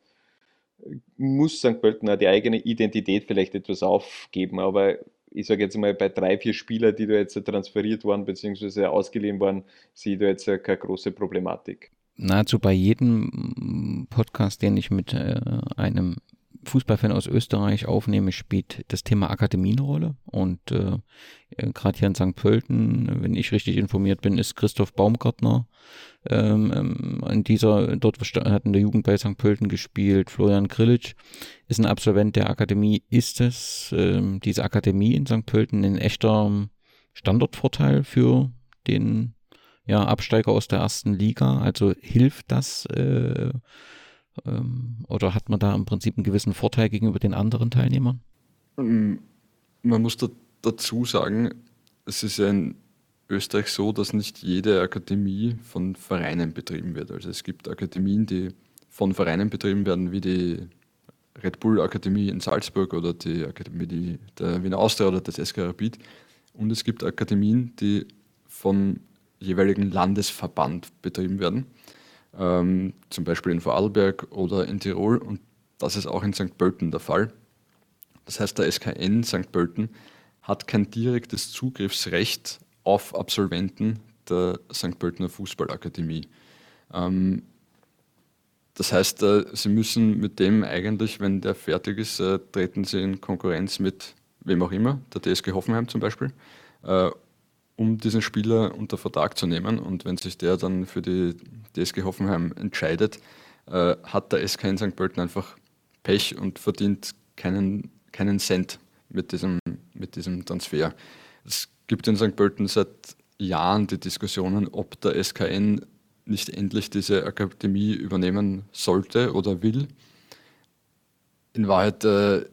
muss St. Pölten auch die eigene Identität vielleicht etwas aufgeben, aber ich sage jetzt mal, bei drei, vier Spielern, die da jetzt transferiert waren bzw. ausgeliehen waren, sehe ich da jetzt keine große Problematik. Nahezu bei jedem Podcast, den ich mit äh, einem Fußballfan aus Österreich aufnehme, spielt das Thema Akademie eine Rolle. Und äh, gerade hier in St. Pölten, wenn ich richtig informiert bin, ist Christoph Baumgartner ähm, ähm in dieser, dort hat in der Jugend bei St. Pölten gespielt. Florian Grillitsch ist ein Absolvent der Akademie. Ist es ähm, diese Akademie in St. Pölten ein echter Standortvorteil für den ja, Absteiger aus der ersten Liga? Also hilft das äh, ähm, oder hat man da im Prinzip einen gewissen Vorteil gegenüber den anderen Teilnehmern? Ähm, man muss da dazu sagen, es ist ja in Österreich so, dass nicht jede Akademie von Vereinen betrieben wird. Also es gibt Akademien, die von Vereinen betrieben werden, wie die Red Bull Akademie in Salzburg oder die Akademie der Wiener Austria oder des SK Rapid. Und es gibt Akademien, die vom jeweiligen Landesverband betrieben werden ähm, zum Beispiel in Vorarlberg oder in Tirol und das ist auch in St. Pölten der Fall. Das heißt, der SKN St. Pölten hat kein direktes Zugriffsrecht auf Absolventen der St. Pöltener Fußballakademie. Ähm, das heißt, äh, sie müssen mit dem eigentlich, wenn der fertig ist, äh, treten sie in Konkurrenz mit wem auch immer, der TSG Hoffenheim zum Beispiel, äh, um diesen Spieler unter Vertrag zu nehmen. Und wenn sich der dann für die DSG Hoffenheim entscheidet, äh, hat der SK in St. Pölten einfach Pech und verdient keinen, keinen Cent mit diesem, mit diesem Transfer. Es gibt in St. Pölten seit Jahren die Diskussionen, ob der SKN nicht endlich diese Akademie übernehmen sollte oder will. In Wahrheit äh,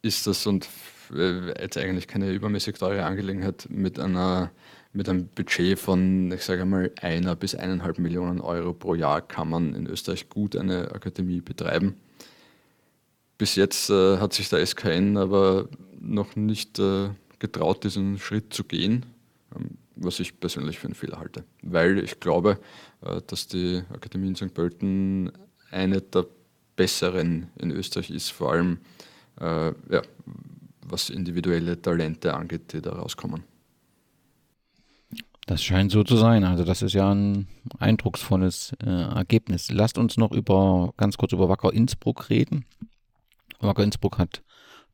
ist das und jetzt eigentlich keine übermäßig teure Angelegenheit mit einer mit einem Budget von, ich sage mal, einer bis eineinhalb Millionen Euro pro Jahr kann man in Österreich gut eine Akademie betreiben. Bis jetzt äh, hat sich der SKN aber noch nicht äh, getraut, diesen Schritt zu gehen, ähm, was ich persönlich für einen Fehler halte. Weil ich glaube, äh, dass die Akademie in St. Pölten eine der besseren in Österreich ist, vor allem äh, ja, was individuelle Talente angeht, die da rauskommen. Das scheint so zu sein. Also das ist ja ein eindrucksvolles äh, Ergebnis. Lasst uns noch über ganz kurz über Wacker Innsbruck reden. Wacker Innsbruck hat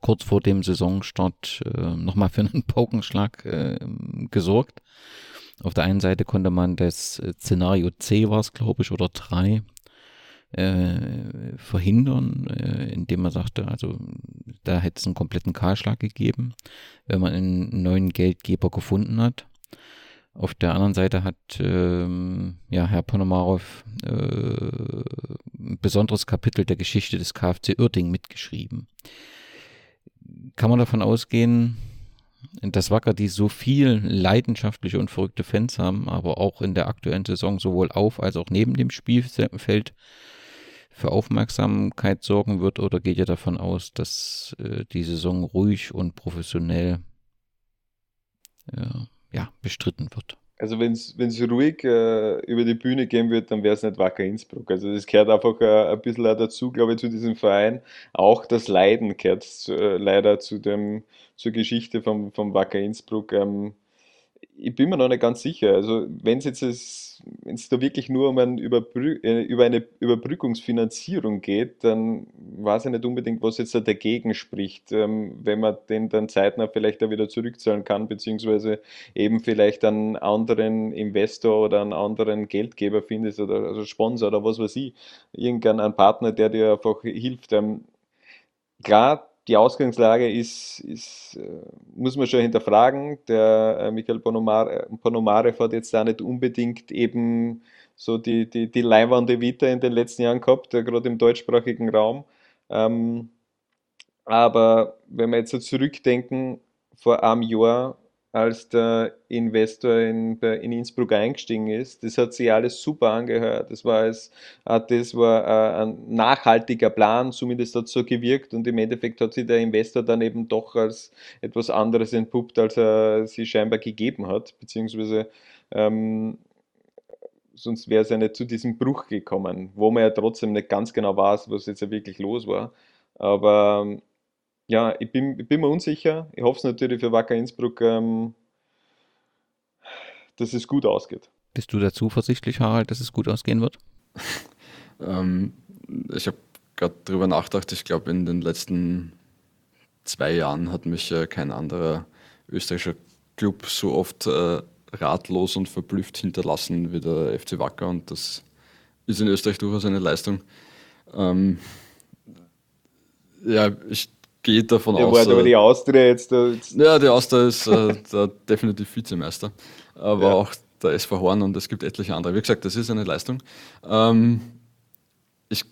kurz vor dem Saisonstart äh, nochmal für einen [laughs] Paukenschlag äh, gesorgt. Auf der einen Seite konnte man das äh, Szenario C war es, glaube ich, oder 3 äh, verhindern, äh, indem man sagte, also da hätte es einen kompletten Kahlschlag gegeben, wenn man einen neuen Geldgeber gefunden hat. Auf der anderen Seite hat ähm, ja, Herr Ponomarov äh, ein besonderes Kapitel der Geschichte des KfC Uerding mitgeschrieben. Kann man davon ausgehen, dass Wacker, die so viel leidenschaftliche und verrückte Fans haben, aber auch in der aktuellen Saison sowohl auf als auch neben dem Spielfeld für Aufmerksamkeit sorgen wird oder geht ihr davon aus, dass äh, die Saison ruhig und professionell ja, ja, bestritten wird. Also wenn es ruhig äh, über die Bühne gehen wird, dann wäre es nicht Wacker Innsbruck. Also das gehört einfach äh, ein bisschen dazu, glaube ich, zu diesem Verein. Auch das Leiden gehört äh, leider zu dem, zur Geschichte vom, vom Wacker Innsbruck. Ähm, ich bin mir noch nicht ganz sicher. Also wenn es jetzt wenn es da wirklich nur um ein Überbrü äh, über eine Überbrückungsfinanzierung geht, dann weiß ich nicht unbedingt, was jetzt da dagegen spricht, ähm, wenn man den dann zeitnah vielleicht auch wieder zurückzahlen kann, beziehungsweise eben vielleicht einen anderen Investor oder einen anderen Geldgeber findet oder also Sponsor oder was weiß ich, irgendeinen Partner, der dir einfach hilft. Ähm, klar, die Ausgangslage ist, ist äh, muss man schon hinterfragen. Der äh, Michael Ponomare, Ponomarev hat jetzt da nicht unbedingt eben so die, die, die leibende Vita in den letzten Jahren gehabt, äh, gerade im deutschsprachigen Raum. Ähm, aber wenn wir jetzt so zurückdenken, vor einem Jahr als der Investor in, in Innsbruck eingestiegen ist. Das hat sich alles super angehört. Das war, als, das war äh, ein nachhaltiger Plan, zumindest hat es so gewirkt und im Endeffekt hat sich der Investor dann eben doch als etwas anderes entpuppt, als er sie scheinbar gegeben hat, beziehungsweise ähm, sonst wäre es ja nicht zu diesem Bruch gekommen, wo man ja trotzdem nicht ganz genau weiß, was jetzt ja wirklich los war. Aber ja, ich bin, ich bin mir unsicher. Ich hoffe es natürlich für Wacker Innsbruck, ähm, dass es gut ausgeht. Bist du da zuversichtlich, Harald, dass es gut ausgehen wird? [laughs] ähm, ich habe gerade darüber nachgedacht. Ich glaube, in den letzten zwei Jahren hat mich äh, kein anderer österreichischer Club so oft äh, ratlos und verblüfft hinterlassen wie der FC Wacker. Und das ist in Österreich durchaus eine Leistung. Ähm, ja, ich geht davon ja, aus. War aber äh, die Austria jetzt, jetzt Ja, die Austria ist äh, der definitiv Vizemeister. Aber Ja. auch der SV Horn und es gibt etliche andere. Wie gesagt, das ist eine Leistung. Ähm, ich,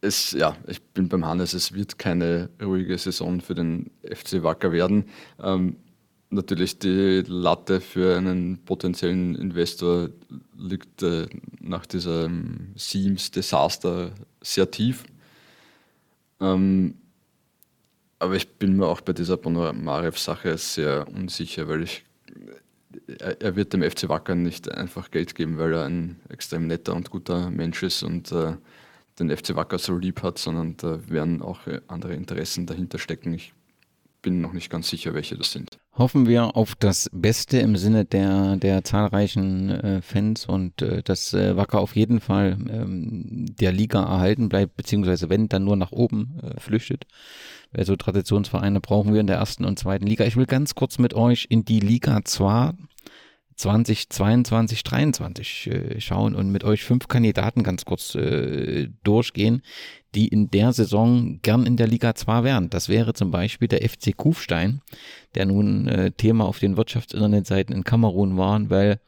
es, ja, ich bin beim Hannes, es wird keine ruhige Saison für den FC Wacker werden. Ähm, natürlich die Latte für einen potenziellen Investor liegt äh, nach diesem Seams-Desaster sehr tief. Ähm, aber ich bin mir auch bei dieser Ponomarev-Sache sehr unsicher, weil ich, er, er wird dem FC Wacker nicht einfach Geld geben, weil er ein extrem netter und guter Mensch ist und äh, den FC Wacker so lieb hat, sondern da werden auch andere Interessen dahinter stecken. Ich bin noch nicht ganz sicher, welche das sind. Hoffen wir auf das Beste im Sinne der, der zahlreichen äh, Fans und äh, dass äh, Wacker auf jeden Fall ähm, der Liga erhalten bleibt, beziehungsweise wenn, dann nur nach oben äh, flüchtet. Weil so Traditionsvereine brauchen wir in der ersten und zweiten Liga. Ich will ganz kurz mit euch in die Liga zwar 2022, 23 äh, schauen und mit euch fünf Kandidaten ganz kurz äh, durchgehen, die in der Saison gern in der Liga 2 wären. Das wäre zum Beispiel der FC Kufstein, der nun äh, Thema auf den Wirtschaftsinternetseiten in Kamerun war, weil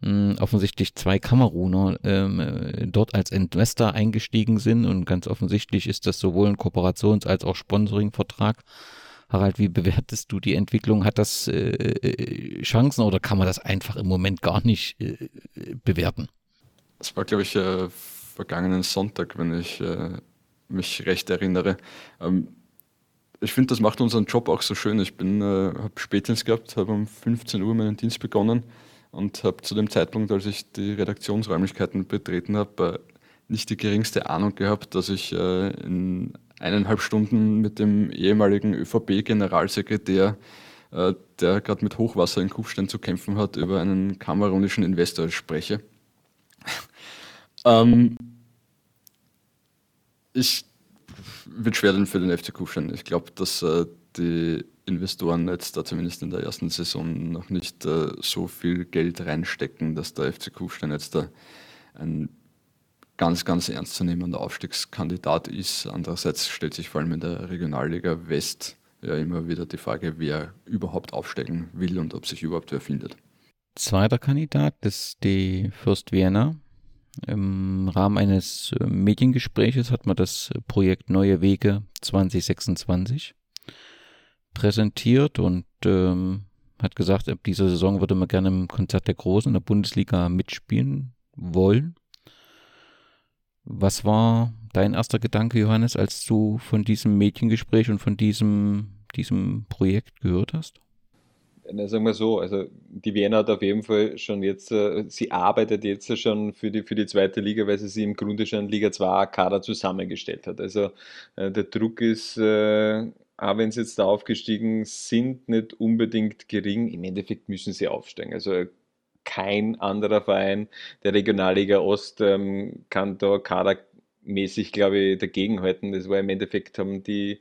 mh, offensichtlich zwei Kameruner ähm, äh, dort als Investor eingestiegen sind und ganz offensichtlich ist das sowohl ein Kooperations- als auch Sponsoringvertrag. Harald, wie bewertest du die Entwicklung? Hat das äh, äh, Chancen oder kann man das einfach im Moment gar nicht äh, bewerten? Das war, glaube ich, äh, vergangenen Sonntag, wenn ich äh, mich recht erinnere. Ähm, ich finde, das macht unseren Job auch so schön. Ich bin, äh, habe Spätdienst gehabt, habe um 15 Uhr meinen Dienst begonnen und habe zu dem Zeitpunkt, als ich die Redaktionsräumlichkeiten betreten habe, nicht die geringste Ahnung gehabt, dass ich in eineinhalb Stunden mit dem ehemaligen ÖVP-Generalsekretär, äh, der gerade mit Hochwasser in Kufstein zu kämpfen hat, über einen kamerunischen Investor spreche. [laughs] ähm, ich wird schwer für den FC Kufstein. Ich glaube, dass äh, die Investoren jetzt da zumindest in der ersten Saison noch nicht äh, so viel Geld reinstecken, dass der FC Kufstein jetzt da ein ganz, ganz ernstzunehmender Aufstiegskandidat ist. Andererseits stellt sich vor allem in der Regionalliga West ja immer wieder die Frage, wer überhaupt aufsteigen will und ob sich überhaupt wer findet. Zweiter Kandidat ist die Fürst Vienna. Im Rahmen eines äh, Mediengespräches hat man das Projekt Neue Wege 2026 präsentiert und ähm, hat gesagt, ab dieser Saison würde man gerne im Konzert der Großen in der Bundesliga mitspielen wollen. Was war dein erster Gedanke, Johannes, als du von diesem Mediengespräch und von diesem, diesem Projekt gehört hast? Na, sagen wir so, also die Vienna hat auf jeden Fall schon jetzt, äh, sie arbeitet jetzt schon für die, für die zweite Liga, weil sie sich im Grunde schon Liga 2 Kader zusammengestellt hat. Also äh, der Druck ist, äh, auch wenn sie jetzt da aufgestiegen sind, nicht unbedingt gering. Im Endeffekt müssen sie aufsteigen. Also kein anderer Verein der Regionalliga Ost ähm, kann da kadermäßig, glaube ich, dagegenhalten. Das war im Endeffekt, haben die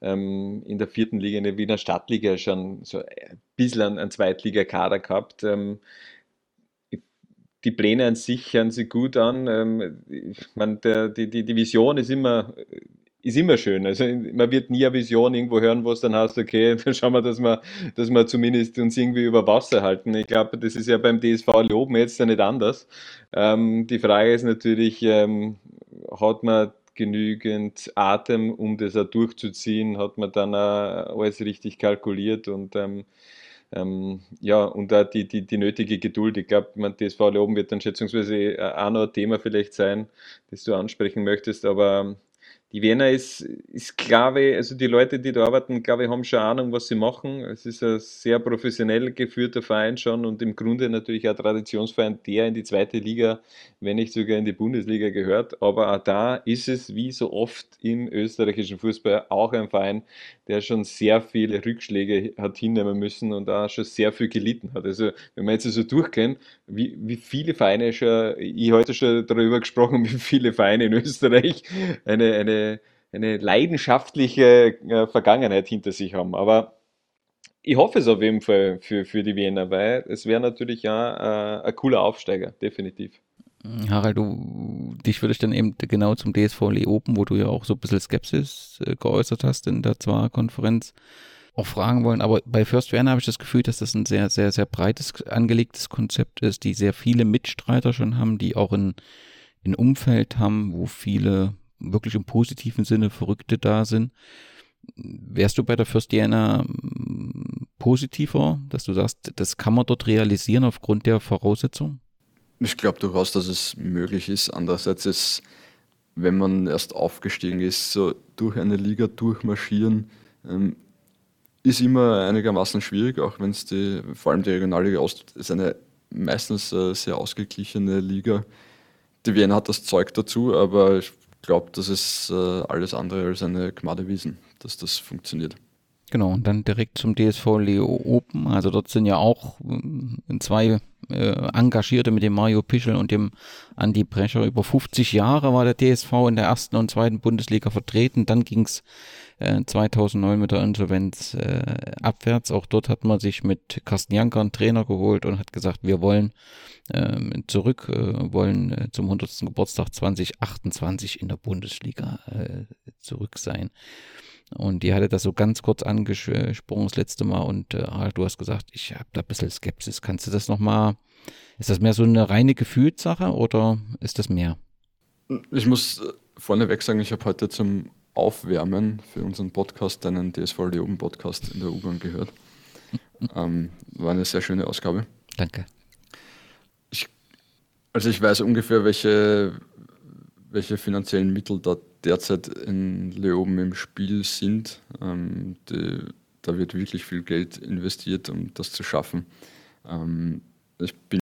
ähm, in der vierten Liga, in der Wiener Stadtliga schon so ein bisschen einen, Zweitligakader gehabt. Ähm, die Pläne an sich hören sich gut an. Ähm, ich meine, die, die, die Vision ist immer ist immer schön. Also man wird nie eine Vision irgendwo hören, wo es dann heißt, okay, [laughs] dann schauen wir, dass wir, dass wir zumindest uns irgendwie über Wasser halten. Ich glaube, das ist ja beim DSV Loben jetzt ja nicht anders. Ähm, die Frage ist natürlich, ähm, hat man genügend Atem, um das auch durchzuziehen? Hat man dann auch alles richtig kalkuliert und ähm, ähm, ja, und auch die, die, die nötige Geduld. Ich glaube, man, DSV Loben wird dann schätzungsweise auch noch ein Thema vielleicht sein, das du ansprechen möchtest, aber die Wiener ist, ist glaube also die Leute, die da arbeiten, glaube ich, haben schon Ahnung, was sie machen. Es ist ein sehr professionell geführter Verein schon und im Grunde natürlich ein Traditionsverein, der in die zweite Liga, wenn nicht sogar in die Bundesliga gehört. Aber auch da ist es, wie so oft im österreichischen Fußball, auch ein Verein, der schon sehr viele Rückschläge hat hinnehmen müssen und da schon sehr viel gelitten hat. Also, wenn wir jetzt so also durchgehen, wie, wie viele Vereine schon, ich heute schon darüber gesprochen, [laughs] wie viele Vereine in Österreich eine, eine eine, leidenschaftliche äh, Vergangenheit hinter sich haben. Aber ich hoffe es auf jeden Fall für, für die Wiener, weil es wäre natürlich ja äh, ein cooler Aufsteiger, definitiv. Harald, du, dich würde ich dann eben genau zum DSV Leoben, wo du ja auch so ein bisschen Skepsis äh, geäußert hast in der Zwar-Konferenz, auch fragen wollen. Aber bei First Werner habe ich das Gefühl, dass das ein sehr, sehr, sehr breites angelegtes Konzept ist, die sehr viele Mitstreiter schon haben, die auch ein, ein Umfeld haben, wo viele wirklich im positiven Sinne Verrückte da sind. Wärst du bei der First Diana hm, positiver, dass du sagst, das kann man dort realisieren aufgrund der Voraussetzungen? Ich glaube durchaus, dass es möglich ist. Andererseits ist, wenn man erst aufgestiegen ist, so durch eine Liga durchmarschieren, ähm, ist immer einigermaßen schwierig, auch wenn es die, vor allem die Regionalliga Ost ist eine meistens äh, sehr ausgeglichene Liga. Die Wiener hat das Zeug dazu, aber ich glaube, das ist äh, alles andere als eine Gmadewiesen, dass das funktioniert. Genau, und dann direkt zum DSV Leo Open. Also dort sind ja auch äh, zwei äh, Engagierte mit dem Mario Pischel und dem Andi Brecher. Über 50 Jahre war der DSV in der ersten und zweiten Bundesliga vertreten. Dann ging es äh, 2009 mit der Insolvenz äh, abwärts. Auch dort hat man sich mit Carsten Janker einen Trainer geholt und hat gesagt, wir wollen ähm, zurück, äh, wollen äh, zum 100. Geburtstag 2028 in der Bundesliga äh, zurück sein. Und die hatte das so ganz kurz angesprochen das letzte Mal und äh, du hast gesagt, ich habe da ein bisschen Skepsis. Kannst du das nochmal, ist das mehr so eine reine Gefühlssache oder ist das mehr? Ich muss äh, vorneweg sagen, ich habe heute zum Aufwärmen für unseren Podcast einen DSV Leoben Podcast in der U-Bahn gehört. [laughs] ähm, war eine sehr schöne Ausgabe. Danke. Ich, also ich weiß ungefähr, welche, welche finanziellen Mittel da derzeit in Leoben im Spiel sind. Ähm, die, da wird wirklich viel Geld investiert, um das zu schaffen. Ähm, ich bin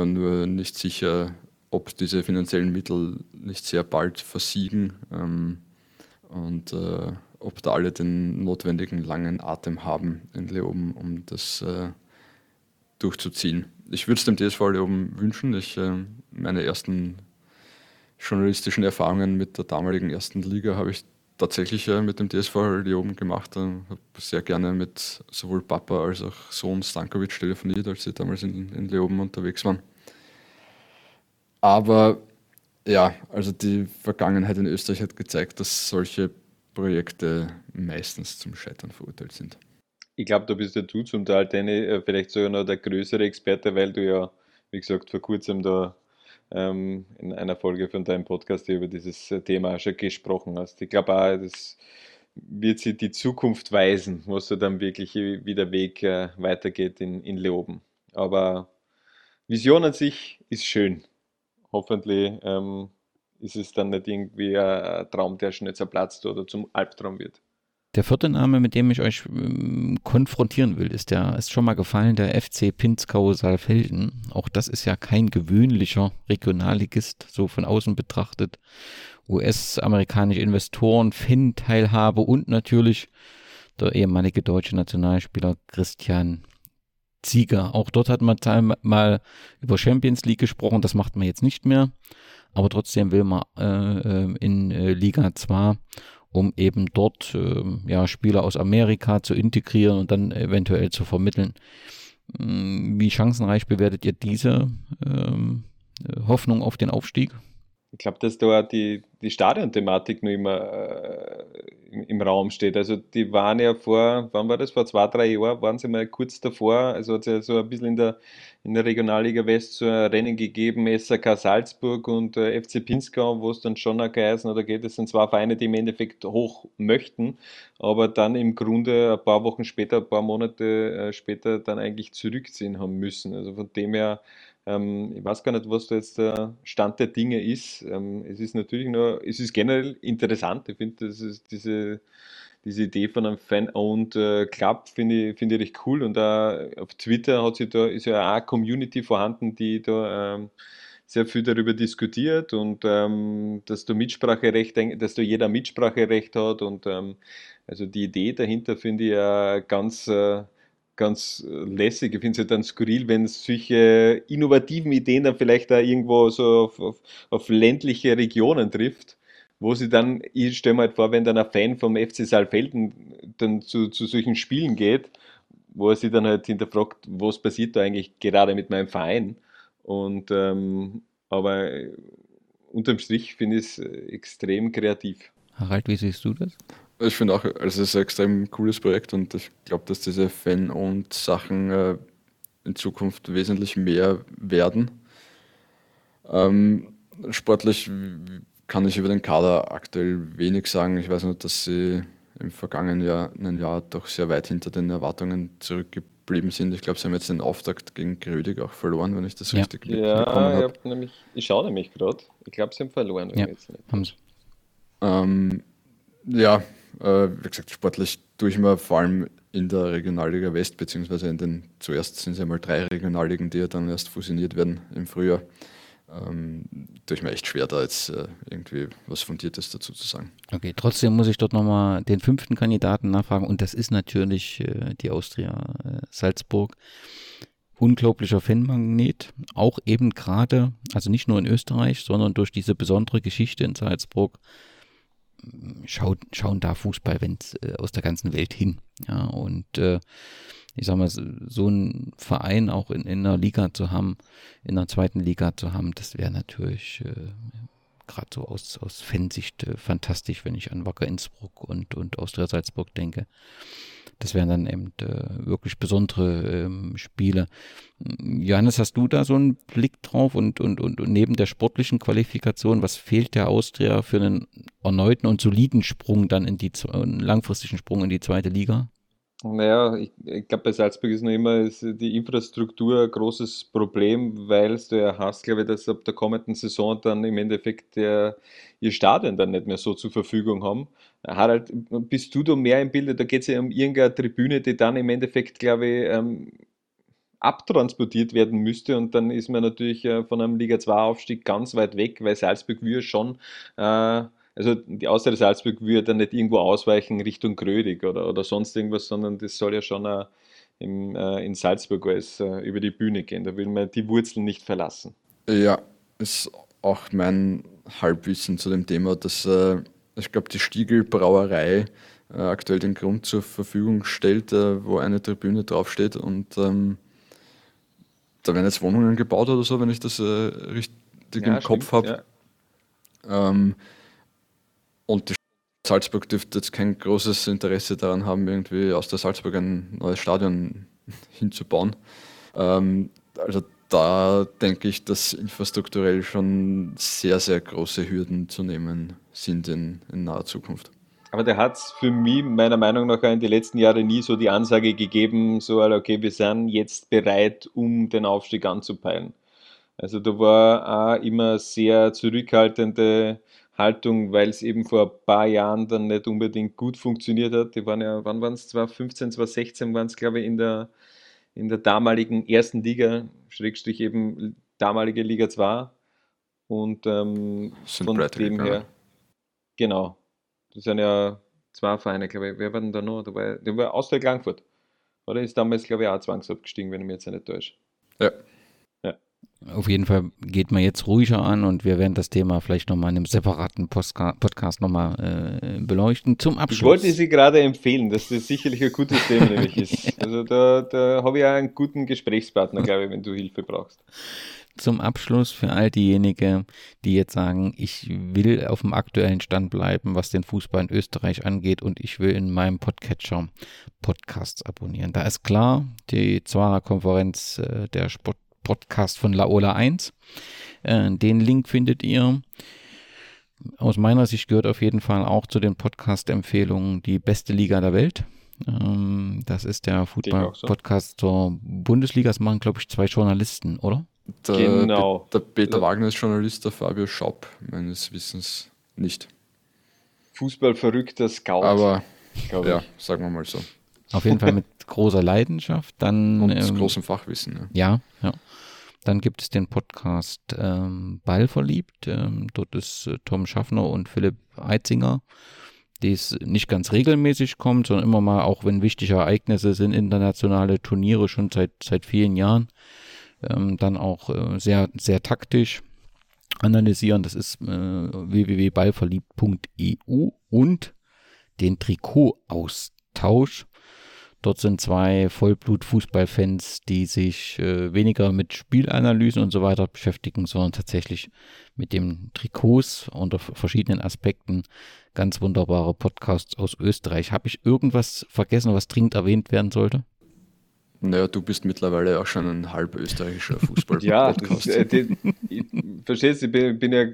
nur nicht sicher, ob diese finanziellen Mittel nicht sehr bald versiegen ähm, und äh, ob da alle den notwendigen langen Atem haben in Leoben, um das äh, durchzuziehen. Ich würde es dem DSV Leoben wünschen. Ich, äh, meine ersten journalistischen Erfahrungen mit der damaligen ersten Liga habe ich tatsächlich äh, mit dem DSV Leoben gemacht. Ich habe sehr gerne mit sowohl Papa als auch Sohn Stankovic telefoniert, als sie damals in, in Leoben unterwegs waren. Aber ja, also die Vergangenheit in Österreich hat gezeigt, dass solche Projekte meistens zum Scheitern verurteilt sind. Ich glaube, da bist ja du zum Teil deine, äh, vielleicht sogar noch der größere Experte, weil du ja, wie gesagt, vor kurzem da ähm, in einer Folge von deinem Podcast über dieses Thema schon gesprochen hast. Ich glaube auch, das wird sie die Zukunft weisen, wo so dann wirklich wie der Weg äh, weitergeht in, in Leoben. Aber Vision an sich ist schön. Hoffentlich ähm, ist es dann nicht irgendwie ein Traum, der schnell zerplatzt oder zum Albtraum wird. Der vierte Name, mit dem ich euch ähm, konfrontieren will, ist der, ist schon mal gefallen, der FC Pinzgau Saalfelden. Auch das ist ja kein gewöhnlicher Regionalligist, so von außen betrachtet. US-amerikanische Investoren, Fan-Teilhabe und natürlich der ehemalige deutsche Nationalspieler Christian Zieger. Auch dort hat man mal über Champions League gesprochen, das macht man jetzt nicht mehr. Aber trotzdem will man äh, äh in äh, Liga 2 um eben dort äh, ja, Spieler aus Amerika zu integrieren und dann eventuell zu vermitteln. Hm, wie chancenreich bewertet ihr diese ähm, Hoffnung auf den Aufstieg? Ich glaube, dass da die, die Stadionthematik noch immer äh, im, im, Raum steht. Also die waren ja vor, wann war das? Vor zwei, drei Jahren waren sie mal kurz davor. Also hat es ja so ein bisschen in der, in der Regionalliga West so ein Rennen gegeben, SAK Salzburg und äh, FC Pinzgau, wo es dann schon geheißen oder geht. Das sind zwei Vereine, die im Endeffekt hoch möchten, aber dann im Grunde ein paar Wochen später, ein paar Monate äh, später dann eigentlich zurückziehen haben müssen. Also von dem her ähm, ich weiß gar nicht, was da jetzt der Stand der Dinge ist. Ähm, es ist natürlich nur, es ist generell interessant. Ich finde, diese, diese Idee von einem Fan-owned äh, Club finde ich, finde ich recht cool. Und auch auf Twitter hat sich da, ist ja auch eine Community vorhanden, die da ähm, sehr viel darüber diskutiert und ähm, dass du Mitspracherecht, dass da jeder Mitspracherecht hat und ähm, also die Idee dahinter finde ich ja ganz äh, ganz äh, lässig. Ich finde es ja dann skurril, wenn solche innovativen Ideen dann vielleicht da irgendwo so auf, auf, auf ländliche Regionen trifft, wo sie dann, ich stelle mir halt vor, wenn dann ein Fan vom FC Saalfelden dann zu, zu solchen Spielen geht, wo er sich dann halt hinterfragt, was passiert da eigentlich gerade mit meinem Verein. Und ähm, aber unterm Strich finde ich es äh, extrem kreativ. Harald, wie siehst du das? Ich finde auch, also es ist ein extrem cooles Projekt und ich glaube, dass diese Fan- und Sachen äh, in Zukunft wesentlich mehr werden. Ähm, sportlich kann ich über den Kader aktuell wenig sagen. Ich weiß nur, dass sie im vergangenen Jahr, Jahr doch sehr weit hinter den Erwartungen zurückgeblieben sind. Ich glaube, sie haben jetzt den Auftakt gegen Grödig auch verloren, wenn ich das ja. richtig ja, mitbekommen habe. Nämlich, ich schaue nämlich gerade. Ich glaube, sie haben verloren. Ja, haben sie. Ähm, ja, äh, wie gesagt, sportlich tue ich mir vor allem in der Regionalliga West, beziehungsweise in den, zuerst sind es ja mal drei Regionalligen, die ja dann erst fusioniert werden im Frühjahr, ähm, tue ich mir echt schwer, da jetzt äh, irgendwie was Fundiertes dazu zu sagen. Okay, trotzdem muss ich dort nochmal den fünften Kandidaten nachfragen und das ist natürlich äh, die Austria äh, Salzburg. Unglaublicher Fanmagnet, auch eben gerade, also nicht nur in Österreich, sondern durch diese besondere Geschichte in Salzburg schaut, schauen da Fußballfans äh, aus der ganzen Welt hin. Ja, und äh, ich sag mal, so einen Verein auch in, in einer Liga zu haben, in einer zweiten Liga zu haben, das wäre natürlich äh, gerade so aus, aus Fansicht äh, fantastisch, wenn ich an Wacker Innsbruck und, und Austria Salzburg denke. Das wären dann eben äh, wirklich besondere ähm, Spiele. Johannes, hast du da so einen Blick drauf und, und, und, und neben der sportlichen Qualifikation, was fehlt der Austria für einen erneuten und soliden Sprung dann in die, einen langfristigen Sprung in die zweite Liga? Naja, ich, ich glaube, bei Salzburg ist noch immer ist die Infrastruktur ein großes Problem, weil du ja hast, glaube ich, dass ab der kommenden Saison dann im Endeffekt der, ihr Stadion dann nicht mehr so zur Verfügung haben. Harald, bist du da mehr im Bilde? Da geht es ja um irgendeine Tribüne, die dann im Endeffekt, glaube ich, ähm, abtransportiert werden müsste und dann ist man natürlich äh, von einem Liga 2 Aufstieg ganz weit weg, weil Salzburg wir schon äh, also die Austria Salzburg würde dann nicht irgendwo ausweichen Richtung Grödig oder, oder sonst irgendwas, sondern das soll ja schon äh, im, äh, in Salzburg alles äh, über die Bühne gehen. Da will man die Wurzeln nicht verlassen. Ja, ist auch mein Halbwissen zu dem Thema, dass äh, ich glaube, die Stiegel Brauerei äh, aktuell den Grund zur Verfügung stellt, äh, wo eine Tribüne draufsteht und ähm, da werden jetzt Wohnungen gebaut oder so, wenn ich das richtig ja, im Kopf habe. Ja. Ähm, und die Salzburg dürfte jetzt kein großes Interesse daran haben, irgendwie aus der Salzburg ein neues Stadion [laughs] hinzubauen. Ähm, also da denke ich, dass infrastrukturell schon sehr, sehr große Hürden zu nehmen sind in, in naher Zukunft. Aber der hat es für mich meiner Meinung nach in den letzten Jahren nie so die Ansage gegeben, so, okay, wir sind jetzt bereit, um den Aufstieg anzupeilen. Also da war auch immer sehr zurückhaltende Haltung, weil es eben vor ein paar Jahren dann nicht unbedingt gut funktioniert hat. Die waren ja, wann waren es? 2015, 2016 waren es, glaube ich, in der, in der damaligen ersten Liga, Schrägstrich eben damalige Liga 2. Und ähm, von dem her, genau, das sind ja zwei Vereine, glaube ich. Wer war denn da noch dabei? Der war Austria Klangfurt. Oder ist damals, glaube ich, auch zwangsabgestiegen, wenn ich mich jetzt nicht täusche. Ja. Auf jeden Fall geht man jetzt ruhiger an und wir werden das Thema vielleicht nochmal in einem separaten Postka Podcast nochmal äh, beleuchten. Zum Abschluss. Ich wollte Sie gerade empfehlen, dass das sicherlich ein gutes Thema nämlich ist. [laughs] Also da, da habe ich auch einen guten Gesprächspartner, glaube ich, wenn du Hilfe brauchst. zum Abschluss für all diejenigen, die jetzt sagen, ich will auf dem aktuellen Stand bleiben, was den Fußball in Österreich angeht und ich will in meinem Podcatcher Podcasts abonnieren. Da ist klar, die Zwarer Konferenz, äh, der Sport Podcast von Laola 1. Äh, den Link findet ihr. Aus meiner Sicht gehört auf jeden Fall auch zu den Podcast-Empfehlungen die beste Liga der Welt. Ähm, das ist der Football-Podcast so. zur Bundesliga. Das machen, glaube ich, zwei Journalisten, oder? Der, genau. Der Peter Wagner ist Journalist, der Fabio Schaub meines Wissens nicht. Fußballverrückter Scout. Aber ja, sagen wir mal so. Auf jeden Fall mit großer Leidenschaft. Dann, Und ähm, großem Fachwissen. Ja, ja. ja. Dann gibt es den Podcast ähm, Ball verliebt. Ähm, dort ist äh, Tom Schaffner und Philipp Eitzinger, die es nicht ganz regelmäßig kommt, sondern immer mal, auch wenn wichtige Ereignisse sind, internationale Turniere schon seit, seit vielen Jahren, ähm, dann auch äh, sehr, sehr taktisch analysieren. Das ist äh, www.ballverliebt.eu und den Trikotaustausch. Dort sind zwei Vollblut-Fußballfans, die sich äh, weniger mit Spielanalysen und so weiter beschäftigen, sondern tatsächlich mit dem Trikots unter verschiedenen Aspekten. Ganz wunderbare Podcasts aus Österreich. Habe ich irgendwas vergessen, was dringend erwähnt werden sollte? Naja, du bist mittlerweile auch schon ein halb österreichischer [laughs] Fußball-Podcast. ja, das, äh, die, ich, verstehst du, ich bin, bin, ja,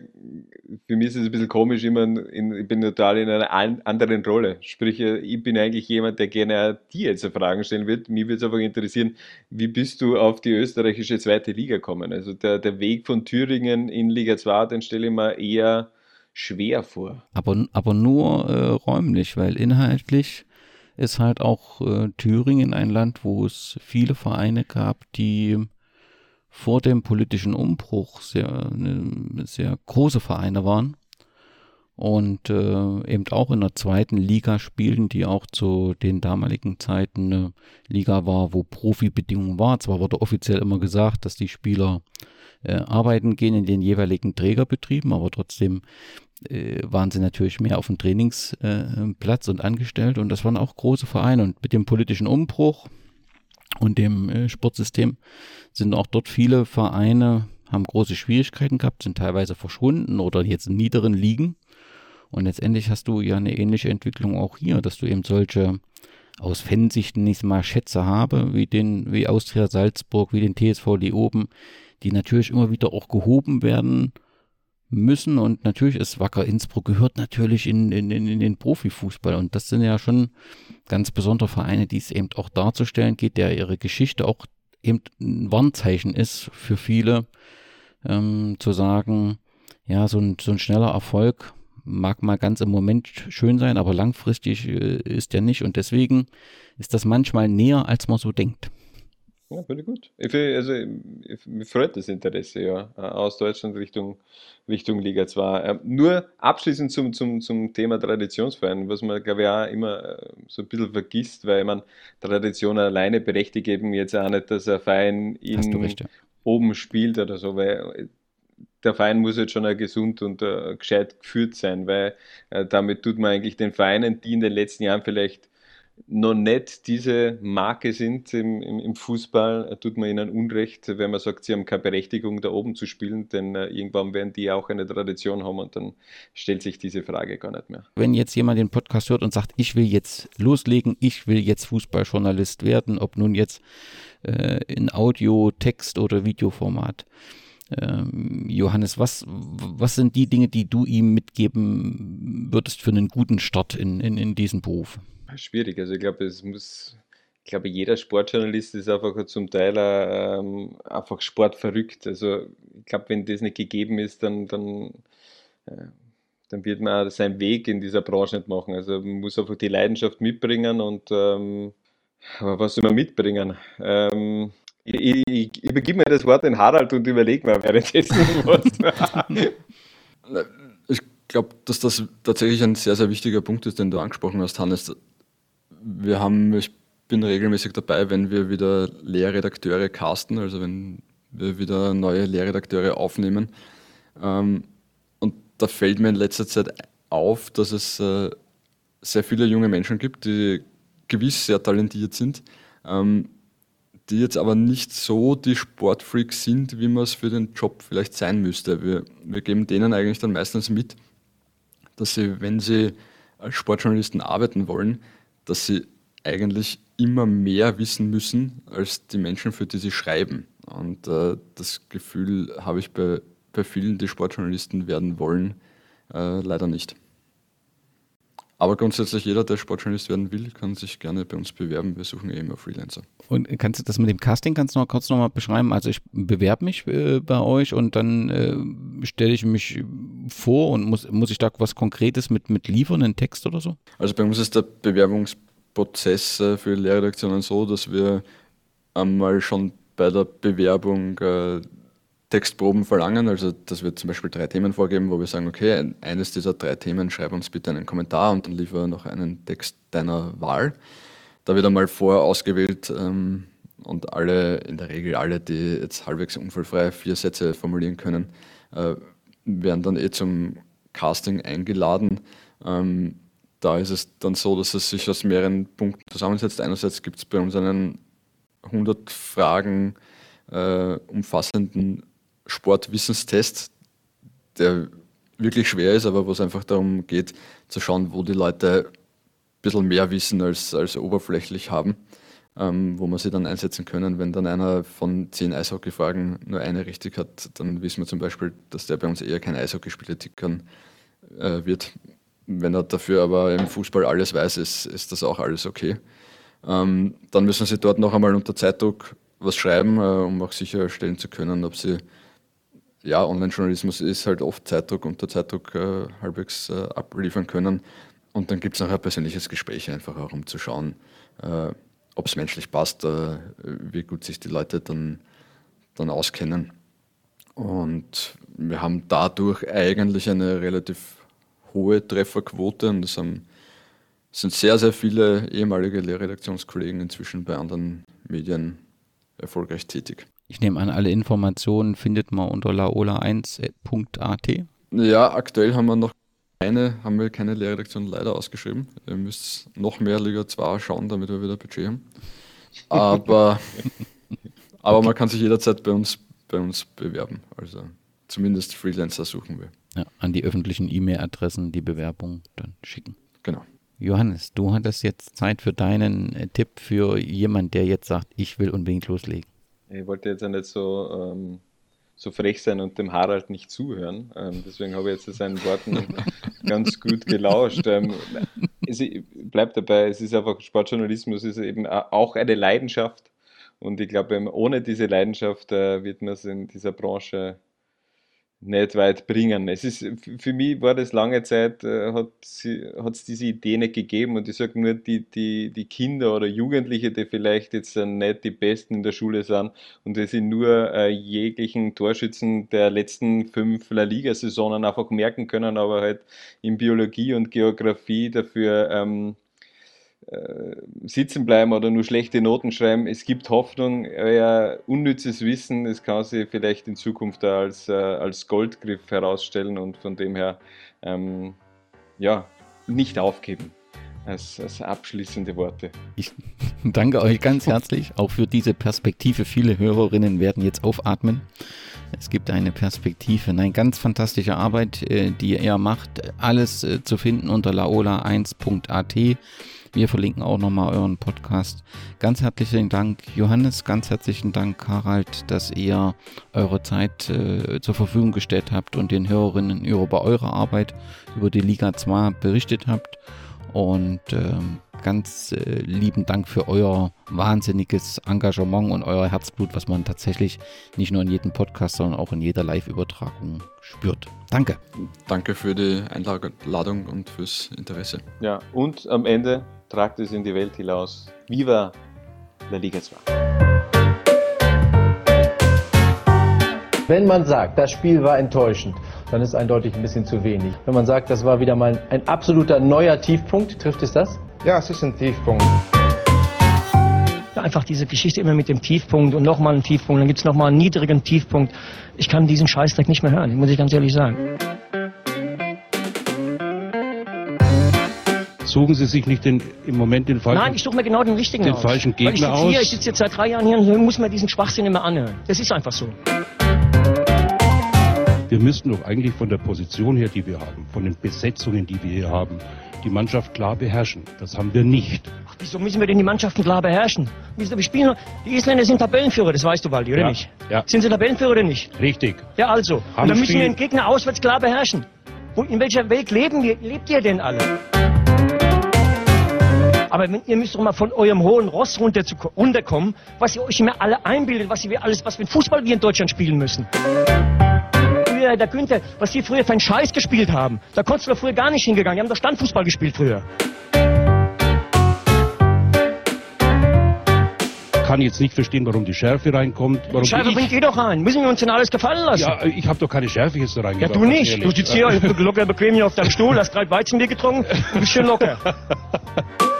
für mich ist es ein bisschen komisch, immer in, ich bin total in einer anderen Rolle. Sprich, äh, ich bin eigentlich jemand, der gerne dir jetzt Fragen stellen wird. Mir würde es einfach interessieren, wie bist du auf die österreichische zweite Liga gekommen? Also der, der Weg von Thüringen in Liga 2, den stelle ich mir eher schwer vor. Aber, aber nur äh, räumlich, weil inhaltlich ist halt auch äh, Thüringen ein Land, wo es viele Vereine gab, die vor dem politischen Umbruch sehr, ne, sehr große Vereine waren und äh, eben auch in der zweiten Liga spielen, die auch zu den damaligen Zeiten eine Liga war, wo Profibedingungen war. Zwar wurde offiziell immer gesagt, dass die Spieler äh, arbeiten gehen in den jeweiligen Trägerbetrieben, aber trotzdem waren sie natürlich mehr auf dem Trainingsplatz äh, und angestellt. Und das waren auch große Vereine. Und mit dem politischen Umbruch und dem äh, Sportsystem sind auch dort viele Vereine, haben große Schwierigkeiten gehabt, sind teilweise verschwunden oder jetzt in niederen Ligen. Und letztendlich hast du ja eine ähnliche Entwicklung auch hier, dass du eben solche aus Fansicht nicht mal Schätze habe, wie den, wie Austria Salzburg, wie den TSV Leoben, die natürlich immer wieder auch gehoben werden müssen. Und natürlich ist Wacker Innsbruck gehört natürlich in, in, in den Profifußball. Und das sind ja schon ganz besondere Vereine, die es eben auch darzustellen geht, der ihre Geschichte auch eben ein Warnzeichen ist für viele, ähm, zu sagen, ja, so ein, so ein schneller Erfolg mag mal ganz im Moment schön sein, aber langfristig äh, ist der nicht. Und deswegen ist das manchmal näher, als man so denkt. Ja, ich gut. Ich also, ich, mich freut das Interesse ja äh, aus Deutschland Richtung, Richtung Liga 2. Ähm, nur abschließend zum, zum, zum Thema Traditionsverein, was man, glaube ich, auch immer äh, so ein bisschen vergisst, weil man Tradition alleine berechtigt eben jetzt auch nicht, dass ein Verein in recht, ja. oben spielt oder so, weil der Verein muss jetzt schon auch gesund und uh, gescheit geführt sein, weil uh, damit tut man eigentlich den Vereinen, die in den letzten Jahren vielleicht noch nicht diese Marke sind im, im, im, Fußball, tut man ihnen Unrecht, wenn man sagt, sie haben keine Berechtigung, da oben zu spielen, denn äh, irgendwann werden die auch eine Tradition haben und dann stellt sich diese Frage gar nicht mehr. Wenn jetzt jemand den Podcast hört und sagt, ich will jetzt loslegen, ich will jetzt Fußballjournalist werden, ob nun jetzt äh, in Audio, Text oder Videoformat. Ähm, Johannes, was, was sind die Dinge, die du ihm mitgeben würdest für einen guten Start in, in, in diesen Beruf? Schwierig. Also ich glaube, es muss, ich glaube, jeder Sportjournalist ist einfach zum Teil ähm, einfach sportverrückt. Also ich glaube, wenn das nicht gegeben ist, dann, dann, äh, dann wird man seinen Weg in dieser Branche nicht machen. Also man muss einfach die Leidenschaft mitbringen und ähm, aber was soll man mitbringen? Ähm, ich, ich, übergebe mir das Wort an Harald und überlege mir währenddessen was. ich glaube, dass das tatsächlich ein sehr, sehr wichtiger Punkt ist, den du angesprochen hast, Hannes wir haben, ich bin regelmäßig dabei, wenn wir wieder Lehrredakteure casten, also wenn wir wieder neue Lehrredakteure aufnehmen. Ähm, und da fällt mir in letzter Zeit auf, dass es äh, sehr viele junge Menschen gibt, die gewiss sehr talentiert sind, ähm, die jetzt aber nicht so die Sportfreaks sind, wie man es für den Job vielleicht sein müsste. Wir, wir geben denen eigentlich dann meistens mit, dass sie, wenn sie als Sportjournalisten arbeiten wollen, dass sie eigentlich immer mehr wissen müssen als die Menschen, für die sie schreiben. Und äh, das Gefühl habe ich bei, bei vielen, die Sportjournalisten werden wollen, äh, leider nicht. Aber grundsätzlich jeder, der Sportjournalist werden will, kann sich gerne bei uns bewerben. Wir suchen eh immer Freelancer. Und kannst du das mit dem Casting ganz noch kurz nochmal beschreiben? Also ich bewerbe mich äh, bei euch und dann äh, stelle ich mich vor und muss, muss ich da was Konkretes mit, mit liefern, einen Text oder so? Also bei uns ist der Bewerbungsprozess äh, für Lehrredaktionen so, dass wir einmal schon bei der Bewerbung äh, Textproben verlangen. Also, dass wir zum Beispiel drei Themen vorgeben, wo wir sagen, okay, eines dieser drei Themen, schreib uns bitte einen Kommentar und dann liefere noch einen Text deiner Wahl. Da wird einmal vorher ausgewählt ähm, und alle, in der Regel alle, die jetzt halbwegs unfallfrei vier Sätze formulieren können, äh, werden dann eh zum Casting eingeladen. Ähm, da ist es dann so, dass es sich aus mehreren Punkten zusammensetzt. Einerseits gibt es bei uns einen 100 Fragen äh, umfassenden Sportwissenstest, der wirklich schwer ist, aber wo es einfach darum geht, zu schauen, wo die Leute ein bisschen mehr wissen als, als oberflächlich haben, ähm, wo man sie dann einsetzen können. Wenn dann einer von zehn Eishockey-Fragen nur eine richtig hat, dann wissen wir zum Beispiel, dass der bei uns eher kein Eishockeyspieler tickern äh, wird. Wenn er dafür aber im Fußball alles weiß, ist, ist das auch alles okay. Ähm, dann müssen sie dort noch einmal unter Zeitdruck was schreiben, äh, um auch sicherstellen zu können, ob sie ja, Online-Journalismus ist halt oft Zeitdruck unter Zeitdruck äh, halbwegs äh, abliefern können. Und dann gibt es ein persönliches Gespräch, einfach auch um zu schauen, äh, ob es menschlich passt, äh, wie gut sich die Leute dann, dann auskennen. Und wir haben dadurch eigentlich eine relativ hohe Trefferquote und es sind sehr, sehr viele ehemalige Lehrredaktionskollegen inzwischen bei anderen Medien erfolgreich tätig. Ich nehme an, alle Informationen findet man unter laola1.at. Ja, aktuell haben wir noch keine, haben wir keine Lehrredaktion leider ausgeschrieben. Ihr müsst noch mehr Liga 2 schauen, damit wir wieder Budget haben. Aber, [laughs] aber okay. man kann sich jederzeit bei uns, bei uns bewerben. Also zumindest Freelancer suchen wir. Ja, an die öffentlichen E-Mail-Adressen die Bewerbung dann schicken. Genau. Johannes, du hattest jetzt Zeit für deinen äh, Tipp für jemanden, der jetzt sagt, ich will unbedingt loslegen. Ich wollte jetzt ja nicht so, ähm, so frech sein und dem Harald nicht zuhören. Ähm, deswegen habe ich jetzt seinen Worten [laughs] ganz gut gelauscht. Ähm, es bleibt dabei, es ist einfach Sportjournalismus, ist eben auch eine Leidenschaft. Und ich glaube, ohne diese Leidenschaft äh, wird man es in dieser Branche nicht weit bringen. Es ist, für mich war das lange Zeit, äh, hat es diese Idee nicht gegeben und ich sage nur, die, die, die Kinder oder Jugendliche, die vielleicht jetzt nicht die Besten in der Schule sind und die sich nur äh, jeglichen Torschützen der letzten fünf La Liga-Saisonen einfach merken können, aber halt in Biologie und Geografie dafür ähm, äh, sitzen bleiben oder nur schlechte Noten schreiben. Es gibt Hoffnung, euer unnützes Wissen, es kann sich vielleicht in Zukunft als, äh, als Goldgriff herausstellen und von dem her ähm, ja, nicht aufgeben. Als, als, abschließende Worte. Ich [laughs] danke euch ganz herzlich, auch für diese Perspektive. Viele Hörerinnen werden jetzt aufatmen. Es gibt eine Perspektive, eine ganz fantastische Arbeit, äh, die ihr macht. Alles zu finden unter laola1.at. Wir verlinken auch nochmal euren Podcast. Ganz herzlichen Dank, Johannes. Ganz herzlichen Dank, Harald, dass ihr eure Zeit äh, zur Verfügung gestellt habt und den Hörerinnen über eure Arbeit über die Liga 2 berichtet habt. Und ähm, ganz äh, lieben Dank für euer wahnsinniges Engagement und euer Herzblut, was man tatsächlich nicht nur in jedem Podcast, sondern auch in jeder Live-Übertragung spürt. Danke. Danke für die Einladung und fürs Interesse. Ja, und am Ende tragt es in die Welt hinaus. Viva la Liga 2. Wenn man sagt, das Spiel war enttäuschend, dann ist eindeutig ein bisschen zu wenig. Wenn man sagt, das war wieder mal ein absoluter neuer Tiefpunkt, trifft es das? Ja, es ist ein Tiefpunkt. Einfach diese Geschichte immer mit dem Tiefpunkt und nochmal einen Tiefpunkt, dann gibt es nochmal einen niedrigen Tiefpunkt. Ich kann diesen Scheißdreck nicht mehr hören, muss ich ganz ehrlich sagen. Suchen Sie sich nicht den, im Moment den falschen, Nein, ich suche mir genau den richtigen den aus. falschen Weil ich Gegner sitze hier, aus. ich sitze jetzt seit drei Jahren hier und muss mir diesen Schwachsinn immer anhören. Das ist einfach so. Wir müssten doch eigentlich von der Position her, die wir haben, von den Besetzungen, die wir hier haben, die Mannschaft klar beherrschen. Das haben wir nicht. Wieso müssen wir denn die Mannschaften klar beherrschen? Wieso, wir spielen, die Isländer sind Tabellenführer, das weißt du, Waldi, oder Ja, nicht? ja. Sind sie Tabellenführer oder nicht? Richtig. Ja, also. Und Haben dann müssen wir den Gegner auswärts klar beherrschen. Wo, in welcher Welt leben wir, lebt ihr denn alle? Aber wenn, ihr müsst doch mal von eurem hohen Ross runter zu, runterkommen, was ihr euch immer alle einbildet, was ihr alles, was für ein Fußball wir in Deutschland spielen müssen. Früher, der Günther, was die früher für einen Scheiß gespielt haben, da konntest du früher gar nicht hingegangen. Die haben doch Standfußball gespielt früher. Kann jetzt nicht verstehen, warum die Schärfe reinkommt. Warum ich, bringt ihr doch rein. Müssen wir uns denn alles gefallen lassen? ja, ich habe doch keine Schärfe jetzt da Ja, reingebracht. du ganz nicht. ehrlich. Du sitzt hier locker bequem hier auf deinem Stuhl, hast drei Weizenbier getrunken und bist schön locker. [laughs]